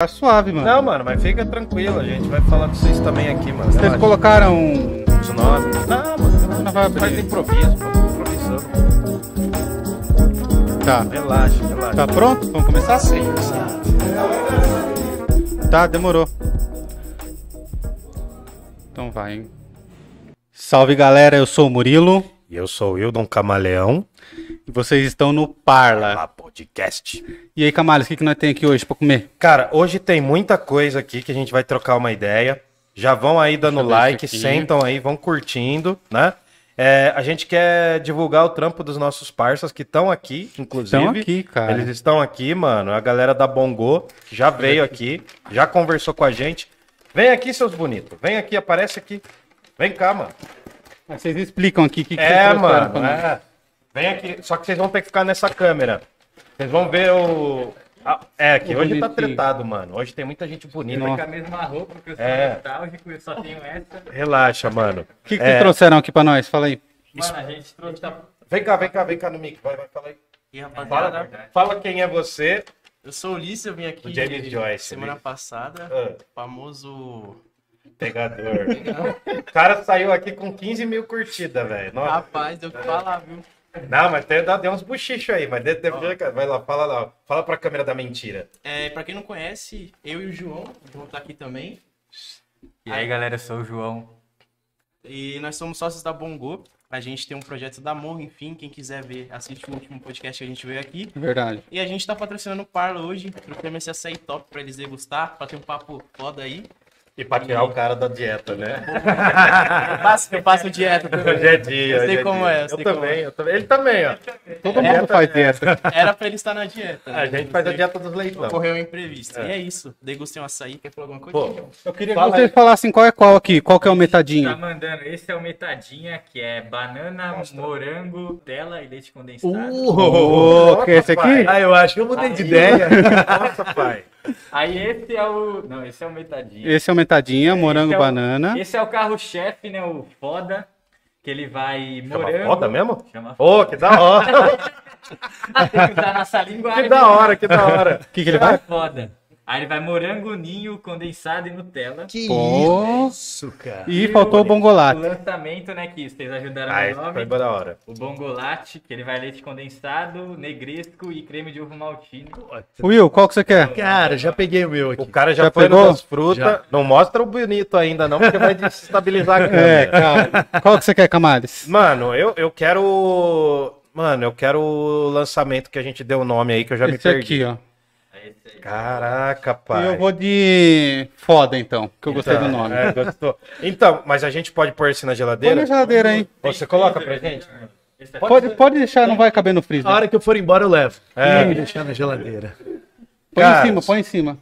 Tá suave, mano. Não, mano, mas fica tranquilo, a gente vai falar com vocês também aqui, mano. Vocês Relaxa. colocaram. os nomes. Não, mano, Não vai abrir. faz improviso, vamos improvisando. Tá. Relaxa, relaxa. Tá pronto? Vamos começar? Sim, Tá, demorou. Então vai, hein? Salve galera, eu sou o Murilo E eu sou o Wildon Camaleão, e vocês estão no Parla. Podcast. E aí, Camales, o que, que nós tem aqui hoje pra comer? Cara, hoje tem muita coisa aqui que a gente vai trocar uma ideia. Já vão aí dando like, sentam aí, vão curtindo, né? É, a gente quer divulgar o trampo dos nossos parceiros que estão aqui, inclusive. Estão aqui, cara. Eles estão aqui, mano. A galera da Bongo já veio aqui, já conversou com a gente. Vem aqui, seus bonitos. Vem aqui, aparece aqui. Vem cá, mano. Mas Vocês explicam aqui o que, que É, mano. é. Vem aqui. Só que vocês vão ter que ficar nessa câmera. Vocês vão ver o. Ah, é, que O hoje tá tretado, mano. Hoje tem muita gente bonita. Nossa. com a mesma roupa, porque eu sou É. nostálgico e eu só tenho essa. Relaxa, mano. O que, que É, vocês trouxeram aqui pra nós? Fala aí. Mano, a gente trouxe. Vem cá, vem cá, vem cá no mic. Vai, vai, fala aí. E Fala, rapaziada, fala quem é você. eu sou o Ulisses, eu vim aqui O James Joyce, semana né? passada, Ah, famoso. pegador. o cara saiu aqui com 15 mil curtidas, velho. Rapaz, deu o que falar, viu? Não, mas tem, deu uns buchichos aí. Mas deve, deve, vai lá, fala lá. Fala pra câmera da mentira. É, pra quem não conhece, eu e o João vamos estar aqui também. E aí, galera, eu sou o João. E nós somos sócios da Bongo. A gente tem um projeto da Morro, enfim, quem quiser ver, assiste o último podcast que a gente veio aqui. Verdade. E a gente tá patrocinando o Parla hoje, trouxemos esse açaí top pra eles degustar, pra ter um papo foda aí. E pra tirar o cara da dieta, né? Eu faço, eu faço dieta também. Hoje é dia. Eu sei é como dia. é, eu Eu sei como também, eu também. Ele também, ó. Todo mundo faz dieta. Era pra ele estar na dieta. né? A gente faz a dieta dos leitão. Ocorreu um imprevisto. É. E é isso. Degustei um açaí, quer falar alguma Pô, coisa? Eu queria Fala que vocês falassem qual é qual aqui. Qual que é o Tá metadinho? mandando, esse é o metadinha, que é banana, morango, tela e leite condensado. Ô, que é esse aqui? Ah, eu acho que eu mudei de ideia. Nossa, pai. Aí esse é o... Não, esse é o metadinha. Esse é o metadinha, morango, Esse é o- banana. Esse é o carro-chefe, né, o foda, que ele vai Chama morango... foda mesmo? Chama Ô, que da hora. Tem que usar nossa linguagem. Que da hora, que da hora. O que, que ele É vai? foda. Aí ele vai morango, ninho, condensado e Nutella. Que Pô. isso, cara. E faltou o O bongolate. lançamento, né, que vocês ajudaram Ah, no nome. foi da hora. O bongolate, que ele vai leite condensado, negresco e creme de ovo maltine. Will, qual que você quer? Cara, já peguei o meu aqui. O cara já, Já foi pegou? no das frutas. Já. Não mostra o bonito ainda, não, porque vai desestabilizar a É, câmera. cara. Qual que você quer, Camales? Mano, eu, eu quero. Mano, eu quero o lançamento que a gente deu o nome aí, que eu já me Esse perdi. aqui, ó. Aí. Caraca, E pai. eu vou de foda, então, que eu gostei do nome. É, gostou. Então, mas a gente pode pôr esse na Põe geladeira? na geladeira, hein? Você coloca pra gente? É Pode, pode deixar, não vai caber no freezer. A hora que eu for embora, eu levo. É. E deixar na geladeira. Põe Cara, em cima, põe em cima.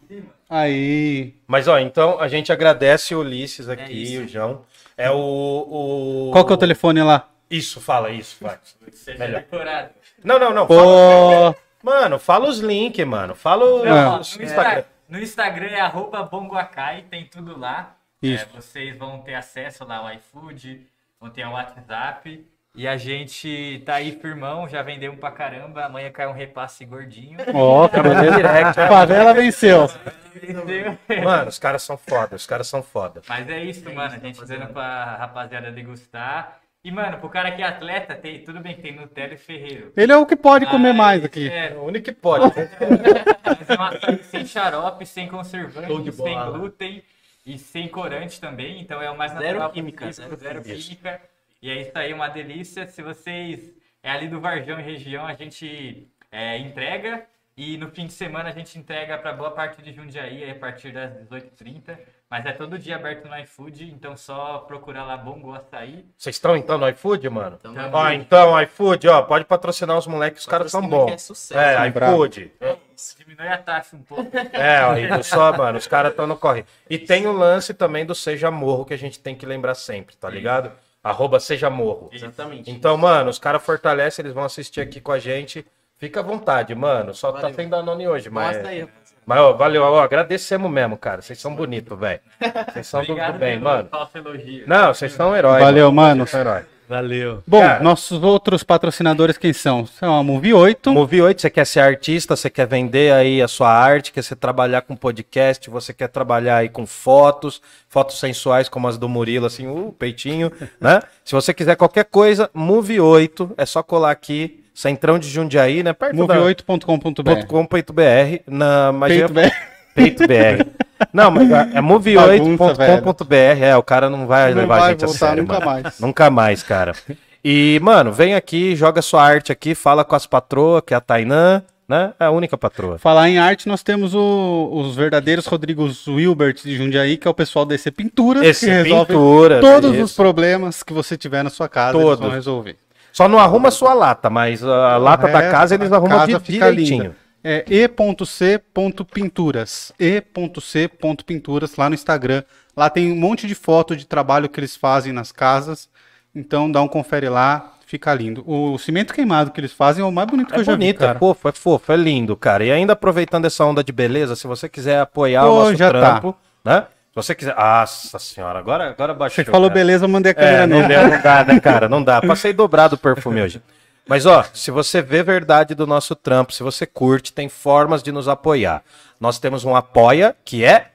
Aí. Mas ó, então a gente agradece o Ulisses É aqui, isso. o João. É o, o. Qual que é o telefone lá? Isso, fala isso, vai. Seja Melhor. decorado. Não, não, não. Fala... Mano, fala os links, mano. Fala o É. Ó, no, Instagram. Insta- no Instagram é arroba bongoacai, tem tudo lá. Isso. É, vocês vão ter acesso lá ao iFood, vão ter o WhatsApp. E a gente tá aí firmão, já vendemos pra caramba. Amanhã cai um repasse gordinho. ó, que beleza. Favela venceu. Mano, os caras são foda, os caras são foda. Mas é isso, mano. A gente dando pra rapaziada degustar. E, mano, pro cara que é atleta, tem, tudo bem que tem Nutella e Ferreiro. Ele é o que pode comer Mas, mais aqui. É, É o único que pode. Mas é uma açaí sem xarope, sem Show de conservante, sem bola. glúten e sem corante também. Então é o mais Zero natural química, possível, zero zero Isso. química. E é isso aí, uma delícia. Se vocês é ali do Varjão e região, a gente é, entrega. E no fim de semana a gente entrega para boa parte de Jundiaí aí, a partir das 18h30. Mas é todo dia aberto no iFood, então só procurar lá Bongo Açaí. Vocês estão então no iFood, mano? Então, Tá Ó, então, iFood, ó, pode patrocinar os moleques, os caras são que é bons. sucesso. É, iFood. Diminui a taxa um pouco. É, ó, só, mano, os caras estão no corre. E tem o lance também do Seja Morro, que a gente tem que lembrar sempre, tá ligado? Arroba Seja Morro. Exatamente. Então, mano, os caras fortalecem, eles vão assistir aqui com a gente. Fica à vontade, mano. Só tá Valeu. sem Danone hoje, mas. Mostra aí. Mas, ó, valeu, ó, agradecemos mesmo, cara. Vocês são bonitos, velho. Vocês são do, do Obrigado bem, pelo mano. falso elogio. Não, vocês são heróis. Valeu, mano. Vocês são heróis. Valeu. Bom, Cara. nossos outros patrocinadores quem são? São a Movie 8. Movie 8, você quer ser artista, você quer vender aí a sua arte, quer você trabalhar com podcast, você quer trabalhar aí com fotos, fotos sensuais como as do Murilo, assim, o peitinho, né? Se você quiser qualquer coisa, Movie 8, é só colar aqui, Centrão de Jundiaí, né? Perto da Movie8.com.br. .com.br na mas Peito BR. Não, mas é movie8.com.br, é, o cara não vai Não levar vai a gente a sério, nunca mano. mais. Nunca mais, cara. E, mano, vem aqui, joga sua arte aqui, fala com as patroas, que é a Tainã, né? É a única patroa. Falar em arte, nós temos o- os verdadeiros Rodrigos Wilbert de Jundiaí, que é o pessoal da EC Pinturas, Esse que resolve pintura. todos isso. os problemas que você tiver na sua casa, eles Todos. vão resolver. Só não arruma sua lata, mas a lata da resto, casa eles a arrumam casa di- fica direitinho. linda. É e.c.pinturas. e.c.pinturas lá no Instagram. Lá tem um monte de foto de trabalho que eles fazem nas casas. Então dá um confere lá, fica lindo. O cimento queimado que eles fazem é o mais bonito que É eu já bonito, vi, é cara. fofo, é fofo, é lindo, cara. E ainda aproveitando essa onda de beleza, se você quiser apoiar Pô, o nosso já tá. trampo, né? Se você quiser. Nossa senhora, agora, agora baixou. Você falou cara. beleza, eu mandei a câmera É, não, deu, não dá, né, cara? Não dá. Passei dobrado o perfume hoje. Mas, ó, se você vê verdade do nosso trampo, se você curte, tem formas de nos apoiar. Nós temos um apoia, que é.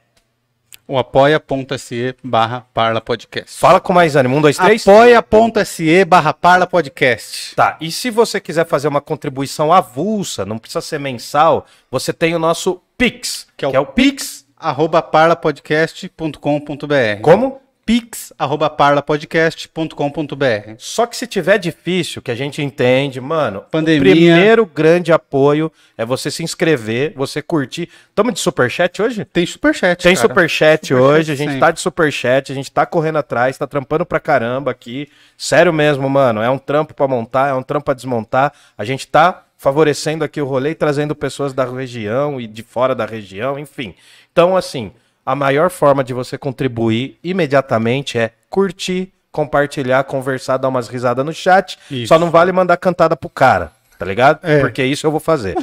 O apoia.se barra Parla Podcast. Fala com mais ânimo. Um, dois, três. Apoia.se barra Parla Podcast. Tá, e se você quiser fazer uma contribuição avulsa, não precisa ser mensal, você tem o nosso Pix, que é o, Pix. Arroba parlapodcast.com.br. Como? Pix, arroba parlapodcast.com.br. Só que se tiver difícil, que a gente entende, mano, Pandemia. o primeiro grande apoio é você se inscrever, você curtir. Tamo de superchat hoje? Tem superchat, Tem cara. superchat Superchat hoje, a gente sempre. tá de superchat, a gente tá correndo atrás, tá trampando pra caramba aqui. Sério mesmo, mano, é um trampo pra montar, é um trampo pra desmontar. A gente tá favorecendo aqui o rolê e trazendo pessoas da região e de fora da região, enfim. Então, assim, a maior forma de você contribuir imediatamente é curtir, compartilhar, conversar, dar umas risadas no chat. Isso. Só não vale mandar cantada pro cara, tá ligado? É. Porque isso eu vou fazer.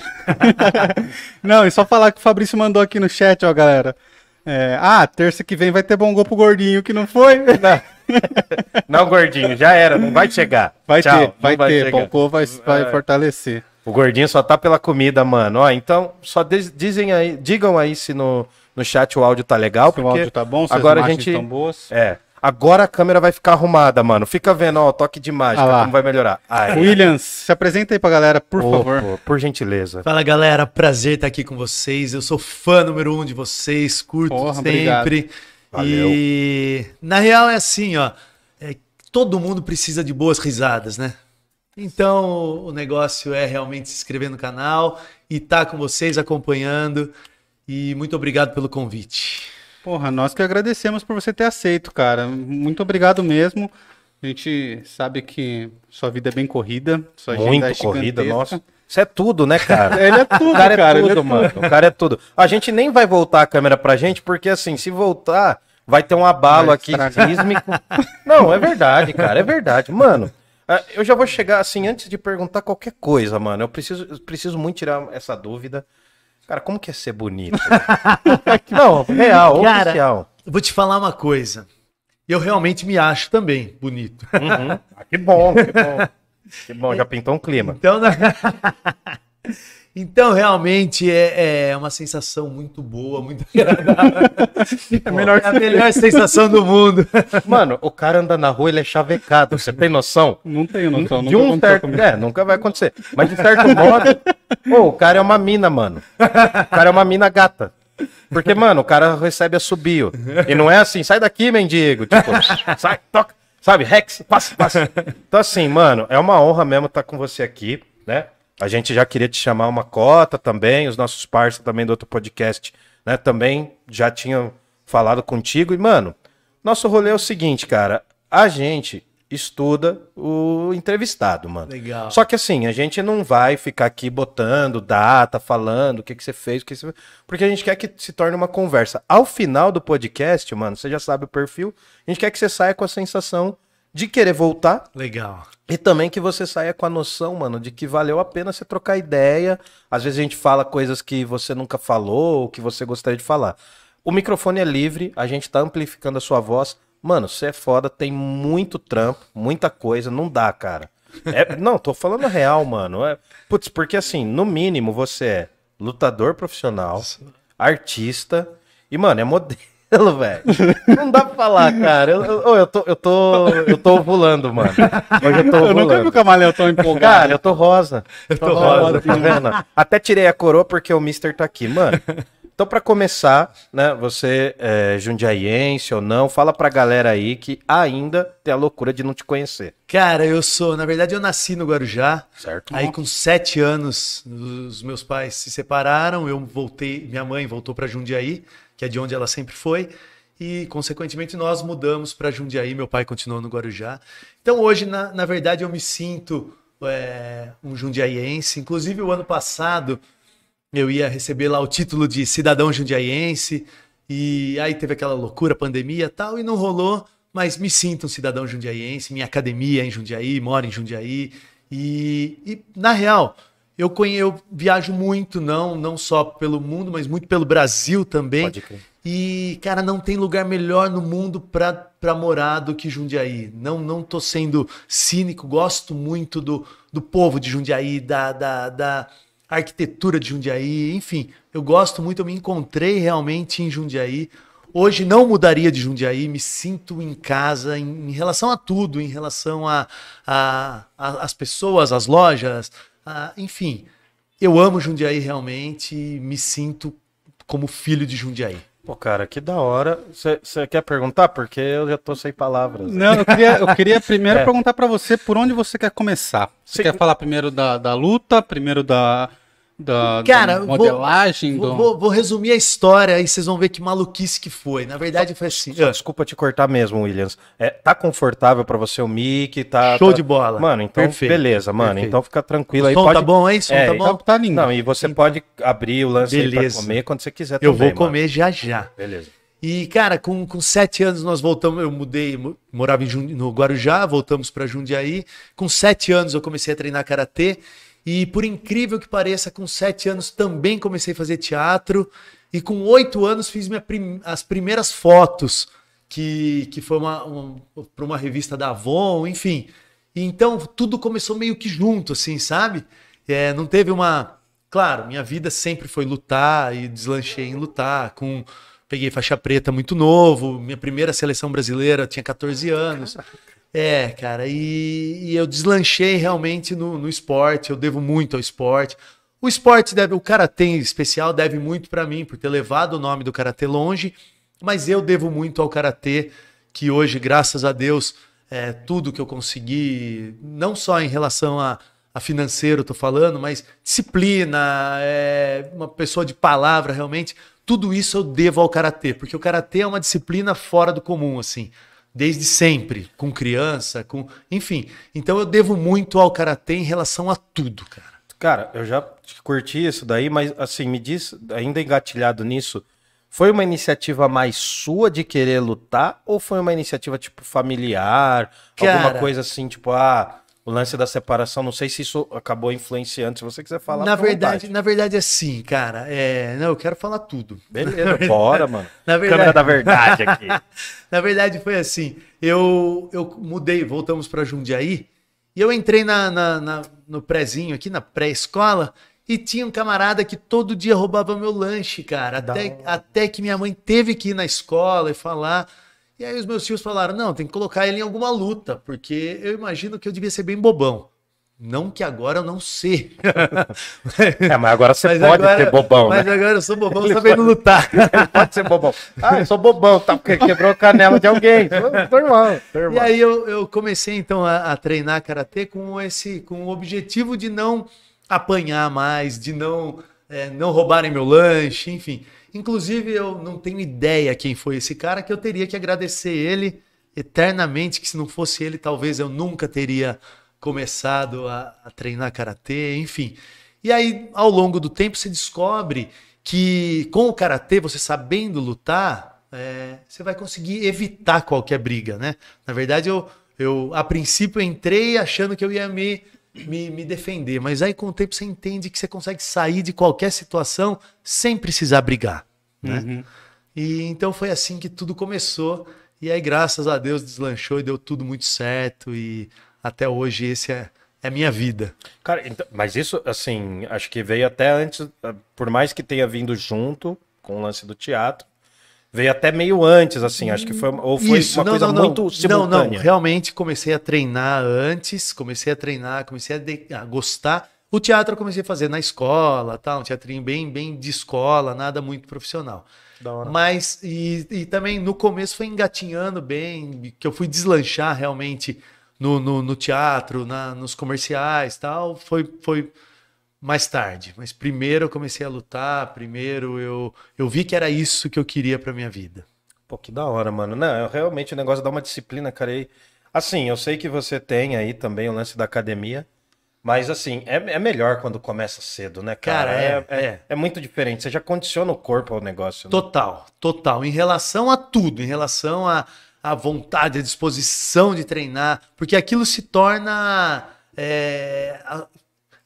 Não, e só falar que o Fabrício mandou aqui no chat, ó, galera. É, ah, terça que vem vai ter bom gol pro gordinho, que não foi? Não, gordinho, já era, não vai chegar. Vai Tchau, ter, não vai, ter. chegar. Bom gol vai, vai fortalecer. O gordinho só tá pela comida, mano. Ó, então, só diz- dizem aí, digam aí se no, no chat o áudio tá legal, Se o áudio tá bom, se agora as a imagens gente estão boas. é. Agora a câmera vai ficar arrumada, mano. Fica vendo, ó, o toque de mágica, Ah como vai melhorar. Aí. Williams, se apresenta aí pra galera, por Ô, favor. pô, por gentileza. Fala galera, prazer estar aqui com vocês. Eu sou fã número um de vocês, curto Porra, sempre. E na real é assim, ó. é, todo mundo precisa de boas risadas, né? Então o negócio é realmente se inscrever no canal e estar com vocês acompanhando. E muito obrigado pelo convite. Porra, nós que agradecemos por você ter aceito, cara. Muito obrigado mesmo. A gente sabe que sua vida é bem corrida, sua agenda Muito é corrida, nossa. Isso é tudo, né, cara? Ele é tudo, O cara é cara, ele tudo, é mano. O cara é tudo. A gente nem vai voltar a câmera pra gente, porque assim, se voltar, vai ter um abalo Vai aqui estragar. sísmico. Não, é verdade, cara, é verdade. Mano, eu já vou chegar assim, antes de perguntar qualquer coisa, mano. Eu preciso, eu preciso muito tirar essa dúvida. Cara, como que é ser bonito? Não, real, Cara, oficial. Eu vou te falar uma coisa. Eu realmente me acho também bonito. Uhum. Ah, que bom, que bom. Que bom, já pintou um clima. Então, então realmente é, é uma sensação muito boa, muito agradável. É, melhor a melhor sensação do mundo. Mano, o cara anda na rua, ele é chavecado, você tem noção? Não tenho noção, de nunca um certo. É, nunca vai acontecer. Mas de certo modo. Pô, o cara é uma mina, mano. O cara é uma mina gata. Porque, mano, o cara recebe assobio. E não é assim, sai daqui, mendigo. Tipo, sai, toca. Sabe, Rex, passa, passa. Então, assim, mano, é uma honra mesmo estar com você aqui, né? A gente já queria te chamar uma cota também, os nossos parceiros também do outro podcast, né? Também já tinham falado contigo. E, mano, nosso rolê é o seguinte, cara. A gente estuda o entrevistado, mano. Legal. Só que assim, a gente não vai ficar aqui botando data, falando o que, que você fez, o que você... porque a gente quer que se torne uma conversa. Ao final do podcast, mano, você já sabe o perfil, a gente quer que você saia com a sensação de querer voltar Legal. e também que você saia com a noção, mano, de que valeu a pena você trocar ideia. Às vezes a gente fala coisas que você nunca falou ou que você gostaria de falar. O microfone é livre, a gente tá amplificando a sua voz. Mano, você é foda, tem muito trampo, muita coisa, não dá, cara. É- não, tô falando real, mano. É, putz, porque assim, no mínimo você é lutador profissional, artista e, mano, é modelo, velho. Não dá pra falar, cara. Eu, eu, eu tô, eu tô, eu tô ovulando, mano. Hoje eu tô Eu nunca vi o ovulando. Camaleão tão empolgado. Cara, eu tô rosa. Eu tô rosa. tá vendo? Até tirei a coroa porque o Mister tá aqui, mano. Então, pra começar, né, você é jundiaiense ou não, fala pra galera aí que ainda tem a loucura de não te conhecer, Cara, eu sou, na verdade, eu nasci no Guarujá. certo? Aí com sete anos, os meus pais se separaram, eu voltei, minha mãe voltou para Jundiaí, que é de onde ela sempre foi, e consequentemente nós mudamos para Jundiaí, meu pai continuou no Guarujá. Então hoje, na, na verdade, eu me sinto é, um jundiaiense. Inclusive, o ano passado eu ia receber lá o título de cidadão jundiaiense, e aí teve aquela loucura, pandemia tal, e não rolou, mas me sinto um cidadão jundiaiense, minha academia é em Jundiaí, moro em Jundiaí, e, e, na real, eu, conhe, eu viajo muito, não, não só pelo mundo, mas muito pelo Brasil também. Pode crer. E, cara, não tem lugar melhor no mundo pra, pra morar do que Jundiaí. Não, não tô sendo cínico, gosto muito do, do povo de Jundiaí, da, da, da arquitetura de Jundiaí, enfim, eu gosto muito, eu me encontrei realmente em Jundiaí. Hoje não mudaria de Jundiaí, me sinto em casa em, em relação a tudo, em relação a, a, a- as pessoas, as lojas, a- enfim. Eu amo Jundiaí realmente me sinto como filho de Jundiaí. Pô, cara, que da hora. Você quer perguntar? Porque eu já tô sem palavras. Não, eu queria, eu queria primeiro É. perguntar pra você por onde você quer começar. Você Sim. quer falar primeiro da, da luta, primeiro da, da, Cara, da vou- modelagem? Vou, do... vou- vou resumir a história aí vocês vão ver que maluquice que foi. Na verdade foi assim. Só Desculpa te cortar mesmo, Williams. É, tá confortável pra você o mic? Tá, Show tá- de bola. Mano, então Perfeito, beleza, mano. perfeito. Então fica tranquilo O aí. som pode... tá bom aí? Som É, tá Então bom? tá lindo. Não, e você pode abrir o lance aí pra Beleza. comer quando você quiser Eu também, vou comer já já. mano. Beleza. E, cara, com, com sete anos nós voltamos, eu mudei, mo- morava em no Guarujá, voltamos para Jundiaí. Com sete anos eu comecei a treinar karatê. E por incrível que pareça, com sete anos também comecei a fazer teatro. E com oito anos fiz prim- as primeiras fotos, que, que foi uma, para uma revista da Avon, enfim. E então tudo começou meio que junto, assim, sabe? É, não teve uma. Claro, minha vida sempre foi lutar e deslanchei em lutar. Com peguei faixa preta muito novo, minha primeira seleção brasileira tinha 14 anos. É, cara, e, e eu deslanchei realmente no, no esporte. Eu devo muito ao esporte. O esporte deve, o karatê em especial deve muito pra mim por ter levado o nome do karatê longe, mas eu devo muito ao karatê que hoje, graças a Deus, é, tudo que eu consegui, não só em relação a, a financeiro, tô falando, mas disciplina, é, uma pessoa de palavra realmente, tudo isso eu devo ao karatê, porque o karatê é uma disciplina fora do comum, assim, desde sempre, com criança, com, enfim. Então eu devo muito ao karatê em relação a tudo, cara. Cara, eu já curti isso daí, mas assim, me diz, ainda engatilhado nisso, foi uma iniciativa mais sua de querer lutar ou foi uma iniciativa tipo familiar, alguma Cara. coisa assim, tipo, ah, o lance da separação, não sei se isso acabou influenciando, se você quiser falar. na verdade, vontade. na verdade assim, cara, é, não, eu quero falar tudo. Beleza, bora, mano. Na verdade- Câmera da verdade aqui. Na verdade, foi assim. Eu, eu mudei, voltamos para Jundiaí, e eu entrei na, na- na- no prézinho aqui, na pré-escola, e tinha um camarada que todo dia roubava meu lanche, cara. Até, até que minha mãe teve que ir na escola e falar. E aí os meus tios falaram: não, tem que colocar ele em alguma luta, porque eu imagino que eu devia ser bem bobão. Não que agora eu não sei. É, mas agora você Mas pode agora- ser bobão, Mas né? agora eu sou bobão sabendo lutar. Pode ser bobão. Ah, eu sou bobão, tá? Porque quebrou a canela de alguém. Normal, E normal. aí eu, eu comecei então a, a treinar karatê com esse, com o objetivo de não apanhar mais, de não é, não roubarem meu lanche, enfim. Inclusive eu não tenho ideia quem foi esse cara que eu teria que agradecer ele eternamente, que se não fosse ele talvez eu nunca teria começado a, a treinar karatê, enfim. E aí ao longo do tempo você descobre que com o karatê você sabendo lutar é, você vai conseguir evitar qualquer briga, né? Na verdade, eu, eu a princípio entrei achando que eu ia me, me, me defender, mas aí com o tempo você entende que você consegue sair de qualquer situação sem precisar brigar, né? E então foi assim que tudo começou. E aí, graças a Deus, deslanchou e deu tudo muito certo. E até hoje, esse é, é a minha vida. Cara, então- mas isso, assim, acho que veio até antes, ah, por mais que tenha vindo junto com o lance do teatro, veio até meio antes, assim, acho que foi, ou foi uma coisa muito Não, simultânea. não, realmente comecei a treinar antes, comecei a treinar, comecei a, de- a gostar. O teatro eu comecei a fazer na escola, tal, um teatrinho bem, bem de escola, nada muito profissional. Da hora. Mas, e, e também no começo foi engatinhando bem, que eu fui deslanchar realmente no, no, no teatro, na, nos comerciais tal, foi, foi mais tarde. Mas primeiro eu comecei a lutar, primeiro eu, eu vi que era isso que eu queria pra minha vida. Pô, que da hora, mano. Não, eu- realmente o negócio dá uma disciplina, cara. E, assim, eu sei que você tem aí também o lance da academia, mas assim, é, é melhor quando começa cedo, né, cara? Cara, é, é, é. é muito diferente. Você já condiciona o corpo ao negócio. né? Total, total. Em relação a tudo, em relação a, a vontade, a disposição de treinar, porque aquilo se torna. É,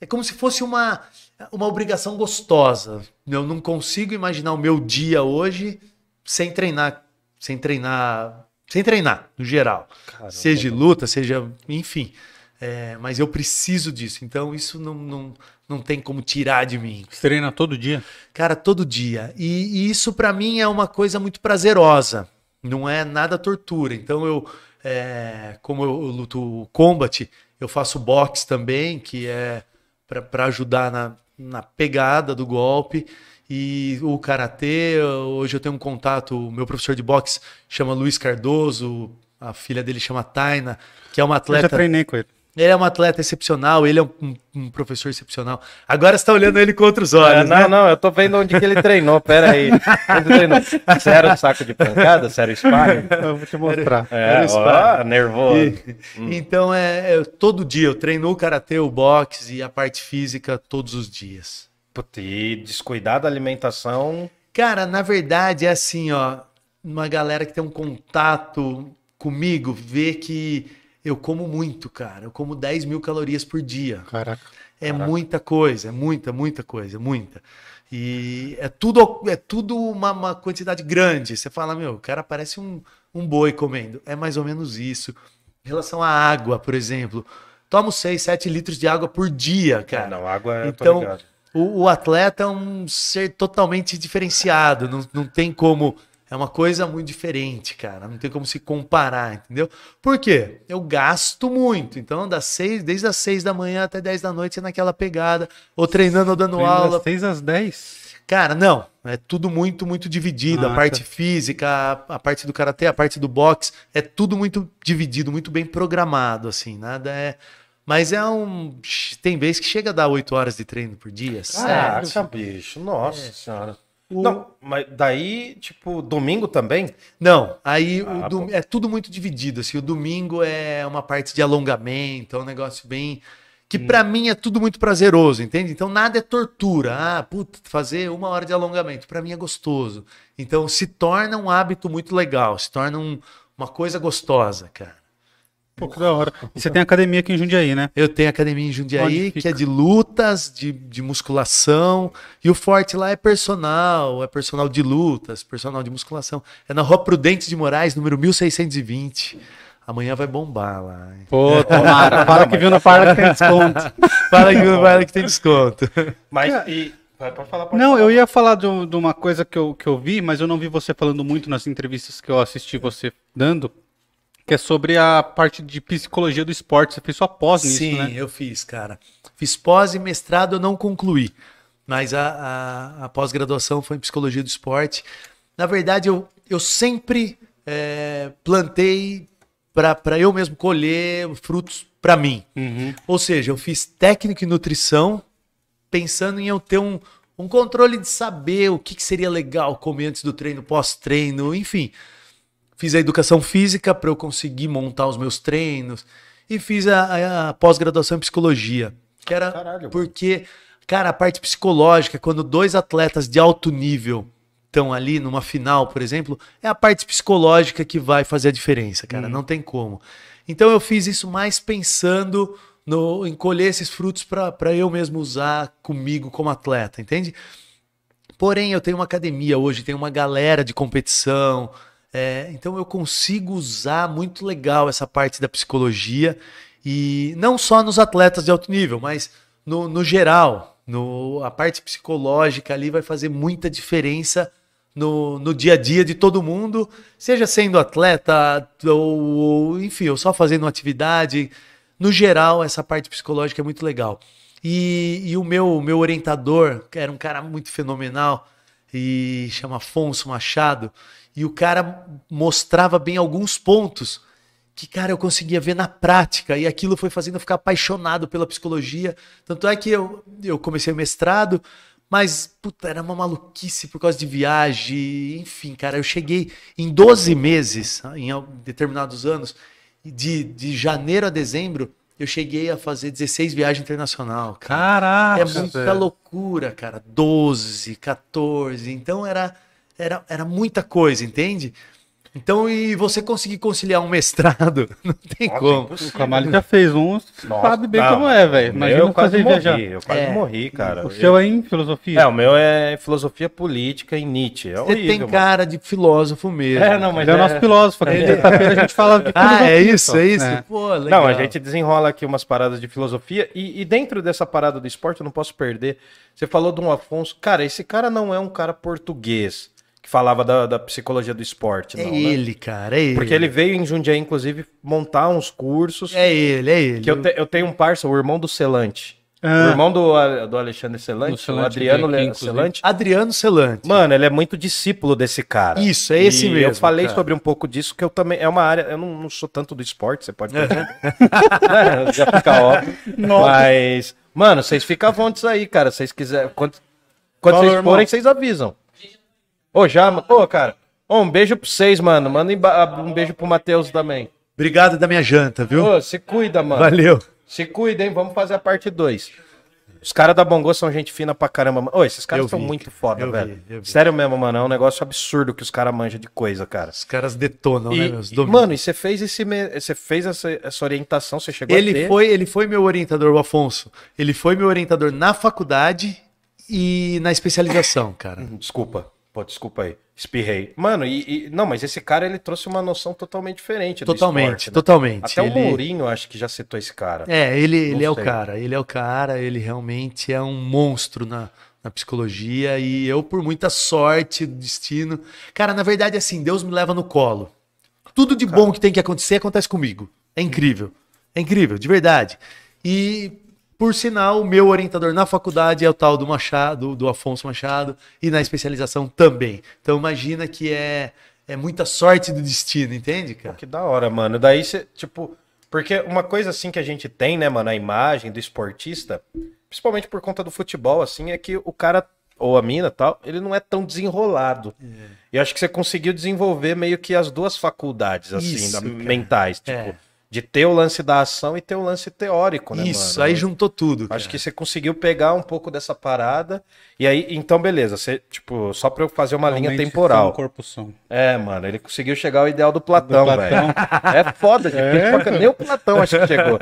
é como se fosse uma, uma obrigação gostosa. Eu não consigo imaginar o meu dia hoje sem treinar, sem treinar, sem treinar, no geral. Caramba. Seja luta, seja. Enfim. É, mas eu preciso disso. Então isso não, não, não tem como tirar de mim. Você treina todo dia? Cara, todo dia. E, e isso pra mim é uma coisa muito prazerosa. Não é nada tortura. Então eu, é, como eu, eu luto combat, eu faço boxe também, que é pra ajudar na, na pegada do golpe. E o karatê, hoje eu tenho um contato, o meu professor de boxe chama Luiz Cardoso, a filha dele chama Taina, que é uma Eu já atleta treinei com ele. Ele é um atleta excepcional, ele é um, um- um professor excepcional. Agora você tá olhando ele com outros olhos, É, né? não, não, eu tô vendo onde que ele treinou, pera aí. Onde treinou? Sério saco de pancada? Sério sparring? Eu vou te mostrar. É, Era o ó, sparring. nervoso. E- Então, é, é, todo dia eu treino o karatê, o boxe e a parte física todos os dias. Puta, e descuidar da alimentação. Cara, na verdade é assim, ó, uma galera que tem um contato comigo vê que eu como muito, cara. Eu como 10 mil calorias por dia. Caraca. É muita coisa, é muita, muita coisa, muita. E é tudo, é tudo uma, uma quantidade grande. Você fala, meu, o cara parece um, um boi comendo. É mais ou menos isso. Em relação à água, por exemplo, tomo 6, 7 litros de água por dia, cara. Ah, não, água tô Então, o, o atleta é um ser totalmente diferenciado. Não, não tem como. É uma coisa muito diferente, cara. Não tem como se comparar, entendeu? Por quê? Eu gasto muito. Então, das seis, desde as 6 da manhã até 10 da noite é naquela pegada, ou treinando ou dando Treino aula. Das 6 às 10. Cara, não. É tudo muito, muito dividido. Ah, a parte tá. física, a, a parte do karatê, a parte do boxe, é tudo muito dividido, muito bem programado, assim. Nada é. Mas é um. Tem vez que chega a dar 8 horas de treino por dia. Caraca, bicho, nossa É. senhora. Não, mas daí, tipo, domingo também? Não, aí Ah, o dom- é tudo muito dividido. Assim, o domingo é uma parte de alongamento, é um negócio bem. Que pra mim é tudo muito prazeroso, entende? Então nada é tortura. Ah, puta, fazer uma hora de alongamento. Pra mim é gostoso. Então se torna um hábito muito legal, se torna um- uma coisa gostosa, cara. Pô, que da hora. E você tem academia aqui em Jundiaí, né? Eu tenho academia em Jundiaí, que é de lutas, de, de musculação. E o forte lá é personal, é personal de lutas, personal de musculação. É na Rua Prudente de Moraes, número 1620. Amanhã vai bombar lá. hein? Pô, tomara. Fala que viu na Parla que tem desconto. Fala que não vai que tem desconto. Mas, e... Pode falar, pode Não, falar. eu ia falar de, de uma coisa que eu, que eu vi, mas eu não vi você falando muito nas entrevistas que eu assisti você dando, que é sobre a parte de psicologia do esporte. Você fez sua pós nisso, Sim, né? eu fiz, cara. Fiz pós e mestrado, eu não concluí. Mas a, a, a pós-graduação foi em psicologia do esporte. Na verdade, eu, eu sempre é, plantei para eu mesmo colher frutos para mim. Uhum. Ou seja, eu fiz técnico em nutrição, pensando em eu ter um, um controle de saber o que, que seria legal comer antes do treino, pós-treino, enfim. Fiz a educação física para eu conseguir montar os meus treinos e fiz a, a- a pós-graduação em psicologia, que era Caralho, mano. porque, cara, a parte psicológica, quando dois atletas de alto nível estão ali numa final, por exemplo, é a parte psicológica que vai fazer a diferença, cara, não tem como. Então eu fiz isso mais pensando no, em colher esses frutos para eu mesmo usar comigo como atleta, entende? Porém, eu tenho uma academia hoje, tenho uma galera de competição, É, então eu consigo usar muito legal essa parte da psicologia e não só nos atletas de alto nível, mas no, no geral, no, a parte psicológica ali vai fazer muita diferença no, no dia a dia de todo mundo, seja sendo atleta ou, ou enfim, ou só fazendo uma atividade. No geral, essa parte psicológica é muito legal. E, e o meu, meu orientador, que era um cara muito fenomenal, e chama Afonso Machado, e o cara mostrava bem alguns pontos que, cara, eu conseguia ver na prática, e aquilo foi fazendo eu ficar apaixonado pela psicologia. Tanto é que eu, eu comecei o mestrado, mas, puta, era uma maluquice por causa de viagem, enfim, cara, eu cheguei em 12 meses, em determinados anos, de, de janeiro a dezembro, eu cheguei a fazer 16 viagens internacional. Caraca! É muita loucura, cara. 12, 14. Então era, era, era muita coisa, entende? Então, e você conseguir conciliar um mestrado, não tem como. O Camali já fez um, Nossa, sabe bem não, como é, velho. Imagina eu quase morri, viajar. eu quase É. morri, cara. O seu é em filosofia? É, o meu é filosofia política em Nietzsche. É Você horrível, tem mano. cara de filósofo mesmo. É, não, mas Ele é o é- nosso filósofo aqui. Terça-feira a gente fala de Ah, é isso, é isso? É. Pô, legal. Não, a gente desenrola aqui umas paradas de filosofia e, e dentro dessa parada do esporte eu não posso perder. Você falou de um Afonso. Cara, esse cara não é um cara português que falava da, da psicologia do esporte, É não, né? ele, cara, é ele. Porque ele veio em Jundiaí, inclusive, montar uns cursos. É ele, é ele. Que eu, te- eu tenho um parça, o irmão do Celante. Ah. O irmão do, do Alexandre Do Celante, o Adriano aqui. Celante. Adriano Celante. Mano, ele é muito discípulo desse cara. Isso, é esse E mesmo, Eu falei cara. sobre um pouco disso, que eu também. É uma área. Eu não, não sou tanto do esporte, você pode perceber. Né, Já fica óbvio. Mas, mano, vocês ficam à vontade aí, cara. Se vocês quiserem. Quando, quando Fala, vocês forem, vocês avisam. Ô, já, mano. Ô, cara. Ô, um beijo pra vocês, mano. Manda emba- um beijo pro Matheus também. Obrigado da minha janta, viu? Ô, se cuida, mano. Valeu. Se cuida, hein? Vamos fazer a parte 2. Os caras da Bongo são gente fina pra caramba. Ô, esses caras são vi, muito foda, eu vi, velho. eu vi. Sério mesmo, mano. É um negócio absurdo que os caras manjam de coisa, cara. Os caras detonam, né, E, meus e, domínios. mano, e você fez esse você fez essa, essa orientação, você chegou a Ele ter? foi, ele foi meu orientador, o Afonso. Ele foi meu orientador na faculdade e na especialização, cara. Desculpa. Pô, desculpa aí. Espirrei. Mano, e, e- não, mas esse cara ele trouxe uma noção totalmente diferente do Totalmente, esporte, né? totalmente. Até o Ele- Mourinho acho que já citou esse cara. É, ele, ele é o cara, ele é o cara, ele realmente é um monstro na, na psicologia e eu, por muita sorte, destino. Cara, na verdade, assim, Deus me leva no colo. Tudo de bom que tem que acontecer acontece comigo. É incrível. É incrível, de verdade. E, por sinal, o meu orientador na faculdade é o tal do Machado, do Afonso Machado, e na especialização também. Então imagina que é, é muita sorte do destino, entende, cara? Que da hora, mano. Daí você, tipo, porque uma coisa assim que a gente tem, né, mano, a imagem do esportista, principalmente por conta do futebol, assim, é que o cara, ou a mina tal, ele não é tão desenrolado. E eu acho que você conseguiu desenvolver meio que as duas faculdades, assim, Isso, mentais, tipo, É. de ter o lance da ação e ter o lance teórico, né, Isso, mano? aí juntou tudo. Acho cara. que você conseguiu pegar um pouco dessa parada. E aí, então, beleza. Você, tipo, só pra eu fazer uma linha Realmente temporal. são corpo são. É, mano, ele conseguiu chegar ao ideal do Platão, velho. É foda, difícil pra caramba. Nem o Platão acho que chegou.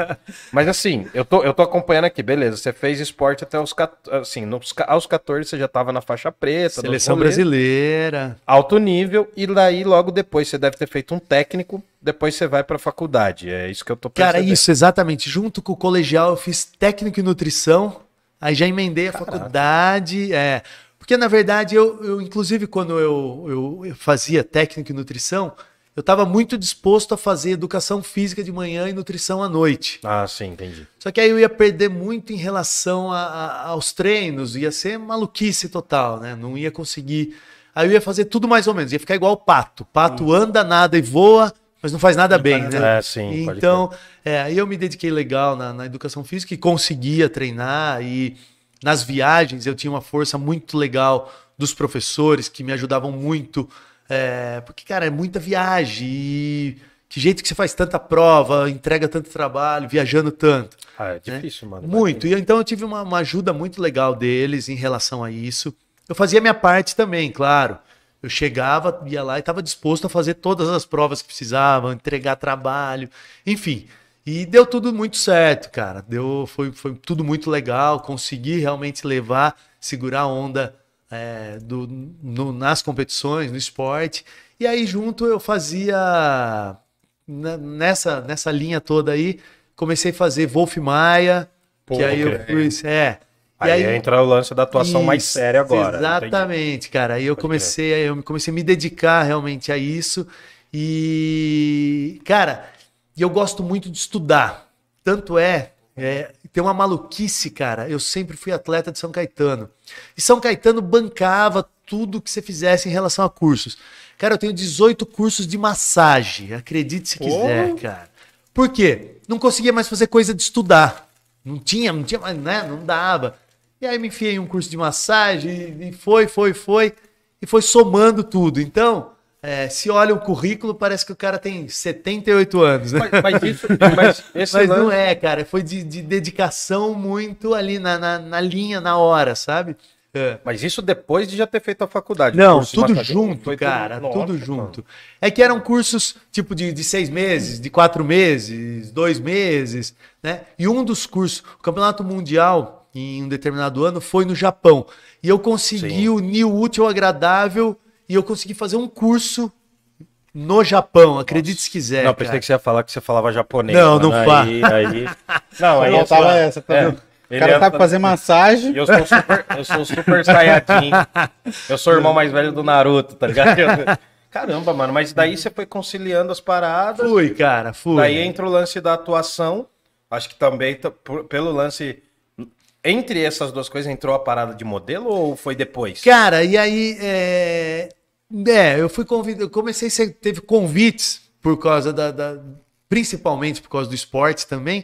Mas assim, eu tô, eu tô acompanhando aqui, beleza. Você fez esporte até os 14, assim, nos, aos 14 você já tava na faixa preta. Seleção brasileira. Alto nível, e daí logo depois você deve ter feito um técnico, depois você vai pra faculdade. É isso que eu tô Cara, percebendo. isso, exatamente. Junto com o colegial, eu fiz técnico em nutrição, aí já emendei a faculdade. É, porque, na verdade, eu, eu inclusive, quando eu, eu, eu fazia técnico em nutrição, eu estava muito disposto a fazer educação física de manhã e nutrição à noite. Ah, sim, entendi. Só que aí eu ia perder muito em relação a- a- aos treinos, ia ser maluquice total, né? Não ia conseguir. Aí eu ia fazer tudo mais ou menos, ia ficar igual o pato. Pato anda, nada e voa, mas não faz nada bem, né? É, sim, Então, é, aí eu me dediquei legal na, na educação física e conseguia treinar. E nas viagens eu tinha uma força muito legal dos professores que me ajudavam muito. é, porque, cara, é muita viagem. E que jeito que você faz tanta prova, entrega tanto trabalho, viajando tanto. Ah, é difícil, mano. Muito. E então eu tive uma, uma ajuda muito legal deles em relação a isso. Eu fazia minha parte também, claro. Eu chegava, ia lá e estava disposto a fazer todas as provas que precisavam, entregar trabalho, enfim. E deu tudo muito certo, cara. Deu, foi, foi tudo muito legal. Consegui realmente levar, segurar a onda é, do, no- nas competições, no esporte. E aí junto eu fazia na- nessa nessa linha toda aí, comecei a fazer Wolf Maia, que Pô, aí eu fui, é. E Aí, entra o lance da atuação mais Isso, séria agora. Exatamente, cara. Aí eu comecei, a- eu comecei a me dedicar realmente a isso. E, cara, e eu gosto muito de estudar. Tanto é, é, tem uma maluquice, cara. Eu sempre fui atleta de São Caetano. E São Caetano bancava tudo que você fizesse em relação a cursos. Cara, eu tenho 18 cursos de massagem, acredite se quiser, cara. Por quê? Não conseguia mais fazer coisa de estudar. Não tinha, não tinha mais, né? Não dava. E aí me enfiei em um curso de massagem e foi, foi, foi. E foi somando tudo. Então, é, se olha o currículo, parece que o cara tem 78 anos, né? Mas, mas isso, mas esse Mas lance- não é, cara. Foi de, de dedicação muito ali na, na, na linha, na hora, sabe? É. Mas isso depois de já ter feito a faculdade. Não, tudo junto, Foi cara, Nossa, tudo mano. junto. É que eram cursos tipo de, de seis meses, de quatro meses, dois meses, né? E um dos cursos, o Campeonato Mundial, em um determinado ano, foi no Japão. E eu consegui Sim. unir o útil ao agradável e eu consegui fazer um curso no Japão, acredite se quiser. Não, pensei cara. que você ia falar que você falava japonês. Não, mano. não fa- aí, aí... Não, aí Não, assim, tava ó, essa, tá é, vendo? O cara ia- sabe fazer massagem. E eu sou super, eu sou super saiyajin. Eu sou o irmão mais velho do Naruto, tá ligado? Eu- Caramba, mano, mas daí você foi conciliando as paradas. Fui, cara, fui. Daí entra o lance da atuação. Acho que também, tá- pelo lance. Entre essas duas coisas, entrou a parada de modelo ou foi depois? Cara, e aí, é, é, eu fui convidado, eu comecei a teve convites por causa da, da- principalmente por causa do esporte também.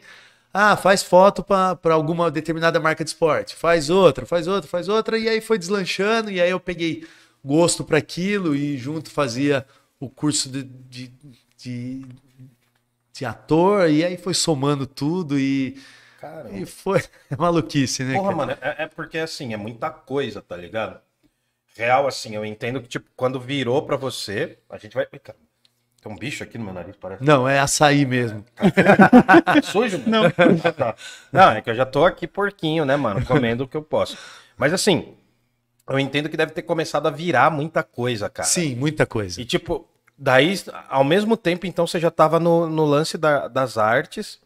Ah, faz foto para alguma determinada marca de esporte, faz outra, faz outra, faz outra, e aí foi deslanchando, e aí eu peguei gosto para aquilo e junto fazia o curso de, de, de, de ator, e aí foi somando tudo e, Caramba. e foi maluquice, né? Porra, cara? mano, é, é porque assim, é muita coisa, tá ligado? Real, assim, eu entendo que, tipo, quando virou pra você, a gente vai. Cara, tem um bicho aqui no meu nariz, parece. Não, é açaí mesmo. É sujo? Não. Não, é que eu já tô aqui porquinho, né, mano? Comendo o que eu posso. Mas assim, eu entendo que deve ter começado a virar muita coisa, cara. Sim, muita coisa. E tipo, daí, ao mesmo tempo, então, você já tava no, no lance da- das artes,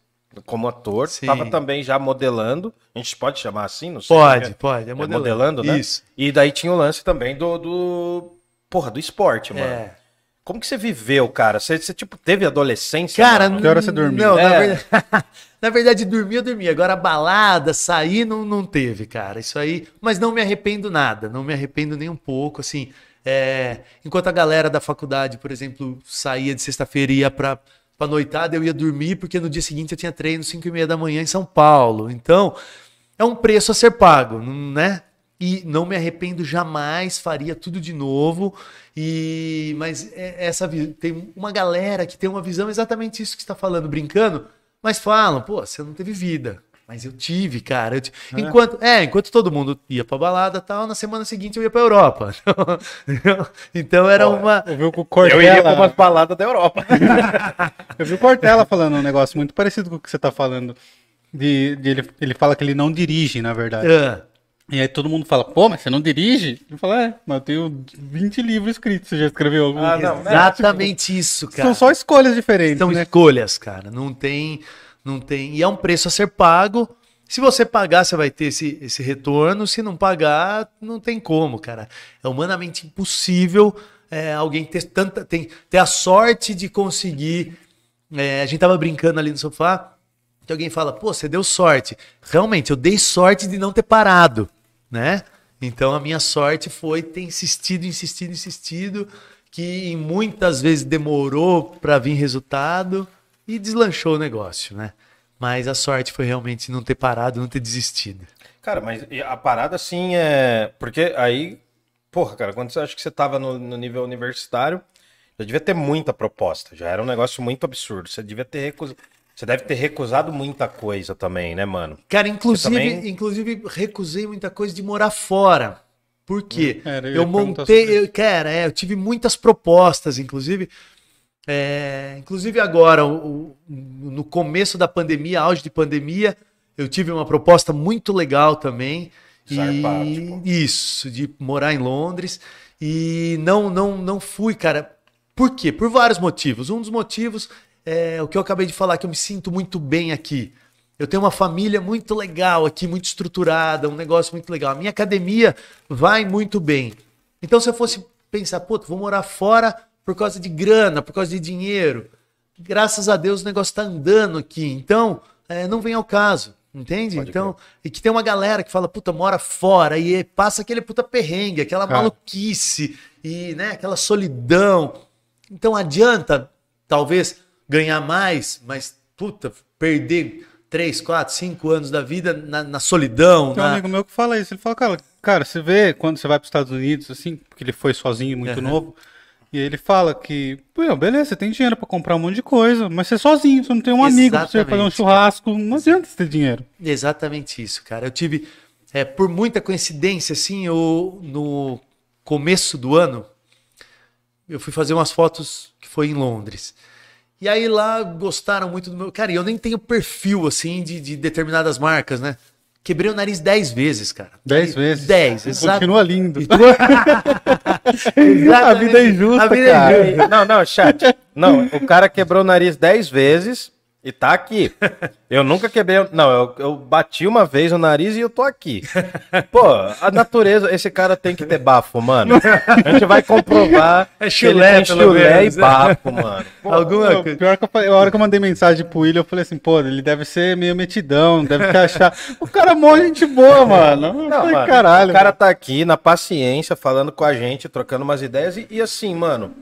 como ator, Sim. tava também já modelando. A gente pode chamar assim? Não sei. Pode, né? pode. É É modelando, modelando, né? Isso. E daí tinha o lance também do. do... Porra, do esporte, mano. É. Como que você viveu, cara? Você, você, tipo, teve adolescência? Cara, mano? Que hora você dormia? Não, na, É. verdade, na verdade, dormir eu dormia. Agora, balada, sair, não, não teve, cara. Isso aí. Mas não me arrependo nada. Não me arrependo nem um pouco. Assim, é, enquanto a galera da faculdade, por exemplo, saía de sexta-feira e ia pra, pra noitada, eu ia dormir, porque no dia seguinte eu tinha treino 5 e meia da manhã em São Paulo. Então, é um preço a ser pago, né? E não me arrependo jamais, faria tudo de novo. E mas é- essa vi- tem uma galera que tem uma visão exatamente isso que está falando, brincando, mas falam, pô, você não teve vida. Mas eu tive, cara. eu ti- Enquanto, é, enquanto todo mundo ia pra balada e tal, na semana seguinte eu ia pra Europa. então era uma. Eu vi o Eu iria pra Cortella, umas baladas da Europa. eu vi o Cortella falando um negócio muito parecido com o que você tá falando. De, de ele, ele fala que ele não dirige, na verdade. Ah, E aí todo mundo fala, pô, mas você não dirige? Ele fala, é, mas eu tenho 20 livros escritos, você já escreveu algum? Ah, não, né? exatamente isso, cara. São só escolhas diferentes, São né? escolhas, cara. Não tem, não tem. E é um preço a ser pago. Se você pagar, você vai ter esse, esse retorno. Se não pagar, não tem como, cara. É humanamente impossível é, alguém ter tanta, tem, ter a sorte de conseguir. é, a gente tava brincando ali no sofá. Que alguém fala, pô, você deu sorte. Realmente, eu dei sorte de não ter parado, né? Então a minha sorte foi ter insistido, insistido, insistido, que muitas vezes demorou para vir resultado e deslanchou o negócio, né? Mas a sorte foi realmente não ter parado, não ter desistido. Cara, mas a parada assim é. Porque aí. Porra, cara, quando você acha que você tava no, no nível universitário, já devia ter muita proposta. Já era um negócio muito absurdo. Você devia ter recusado. Você deve ter recusado muita coisa também, né, mano? Cara, inclusive, também- inclusive recusei muita coisa de morar fora. Por quê? Hum, era, eu eu montei, eu, cara, é, eu tive muitas propostas, inclusive, é, inclusive agora, o- o- no começo da pandemia, auge de pandemia, eu tive uma proposta muito legal também. Zarpar, E tipo. isso, de morar em Londres. E não, não, não fui, cara. Por quê? Por vários motivos. Um dos motivos é o que eu acabei de falar, que eu me sinto muito bem aqui. Eu tenho uma família muito legal aqui, muito estruturada, um negócio muito legal. A minha academia vai muito bem. Então, se eu fosse pensar, pô, vou morar fora por causa de grana, por causa de dinheiro, graças a Deus o negócio está andando aqui. Então, é, não vem ao caso. Entende? Pode então, e que tem uma galera que fala, puta, mora fora e passa aquele puta perrengue, aquela Cara. maluquice e, né, aquela solidão. Então adianta, talvez, ganhar mais, mas, puta, perder 3, 4, 5 anos da vida na, na solidão. Tem um na- amigo meu que fala isso. Ele fala, cara, cara, você vê quando você vai para os Estados Unidos, assim, porque ele foi sozinho, muito Aham. novo, e ele fala que, beleza, você tem dinheiro para comprar um monte de coisa, mas você é sozinho, você não tem um amigo pra você fazer um churrasco, não adianta você ter dinheiro. Exatamente isso, cara. Eu tive, é, por muita coincidência, assim, eu, no começo do ano, eu fui fazer umas fotos que foi em Londres. E aí lá gostaram muito do meu. Cara, e eu nem tenho perfil, assim, de, de determinadas marcas, né? Quebrei o nariz 10 vezes, cara. Dez vezes. 10, exato. Continua lindo. Tu- A vida é injusta, A vida é cara. injusta. Não, não, chat. Não, o cara quebrou o nariz 10 vezes e tá aqui. Eu nunca quebrei. Não, eu, eu bati uma vez o nariz e eu tô aqui. Pô, a natureza, esse cara tem que ter bafo, mano. A gente vai comprovar. É que chulé, ele tem pelo chulé menos. e bafo, mano. Pô, Alguma Não, coisa. pior que eu falei, a hora que eu mandei mensagem pro William, eu falei assim, pô, ele deve ser meio metidão, deve ter achado. O cara é mó gente boa, mano. Eu Não, falei, mano, caralho. o cara tá aqui na paciência, falando com a gente, trocando umas ideias, e, e assim, mano.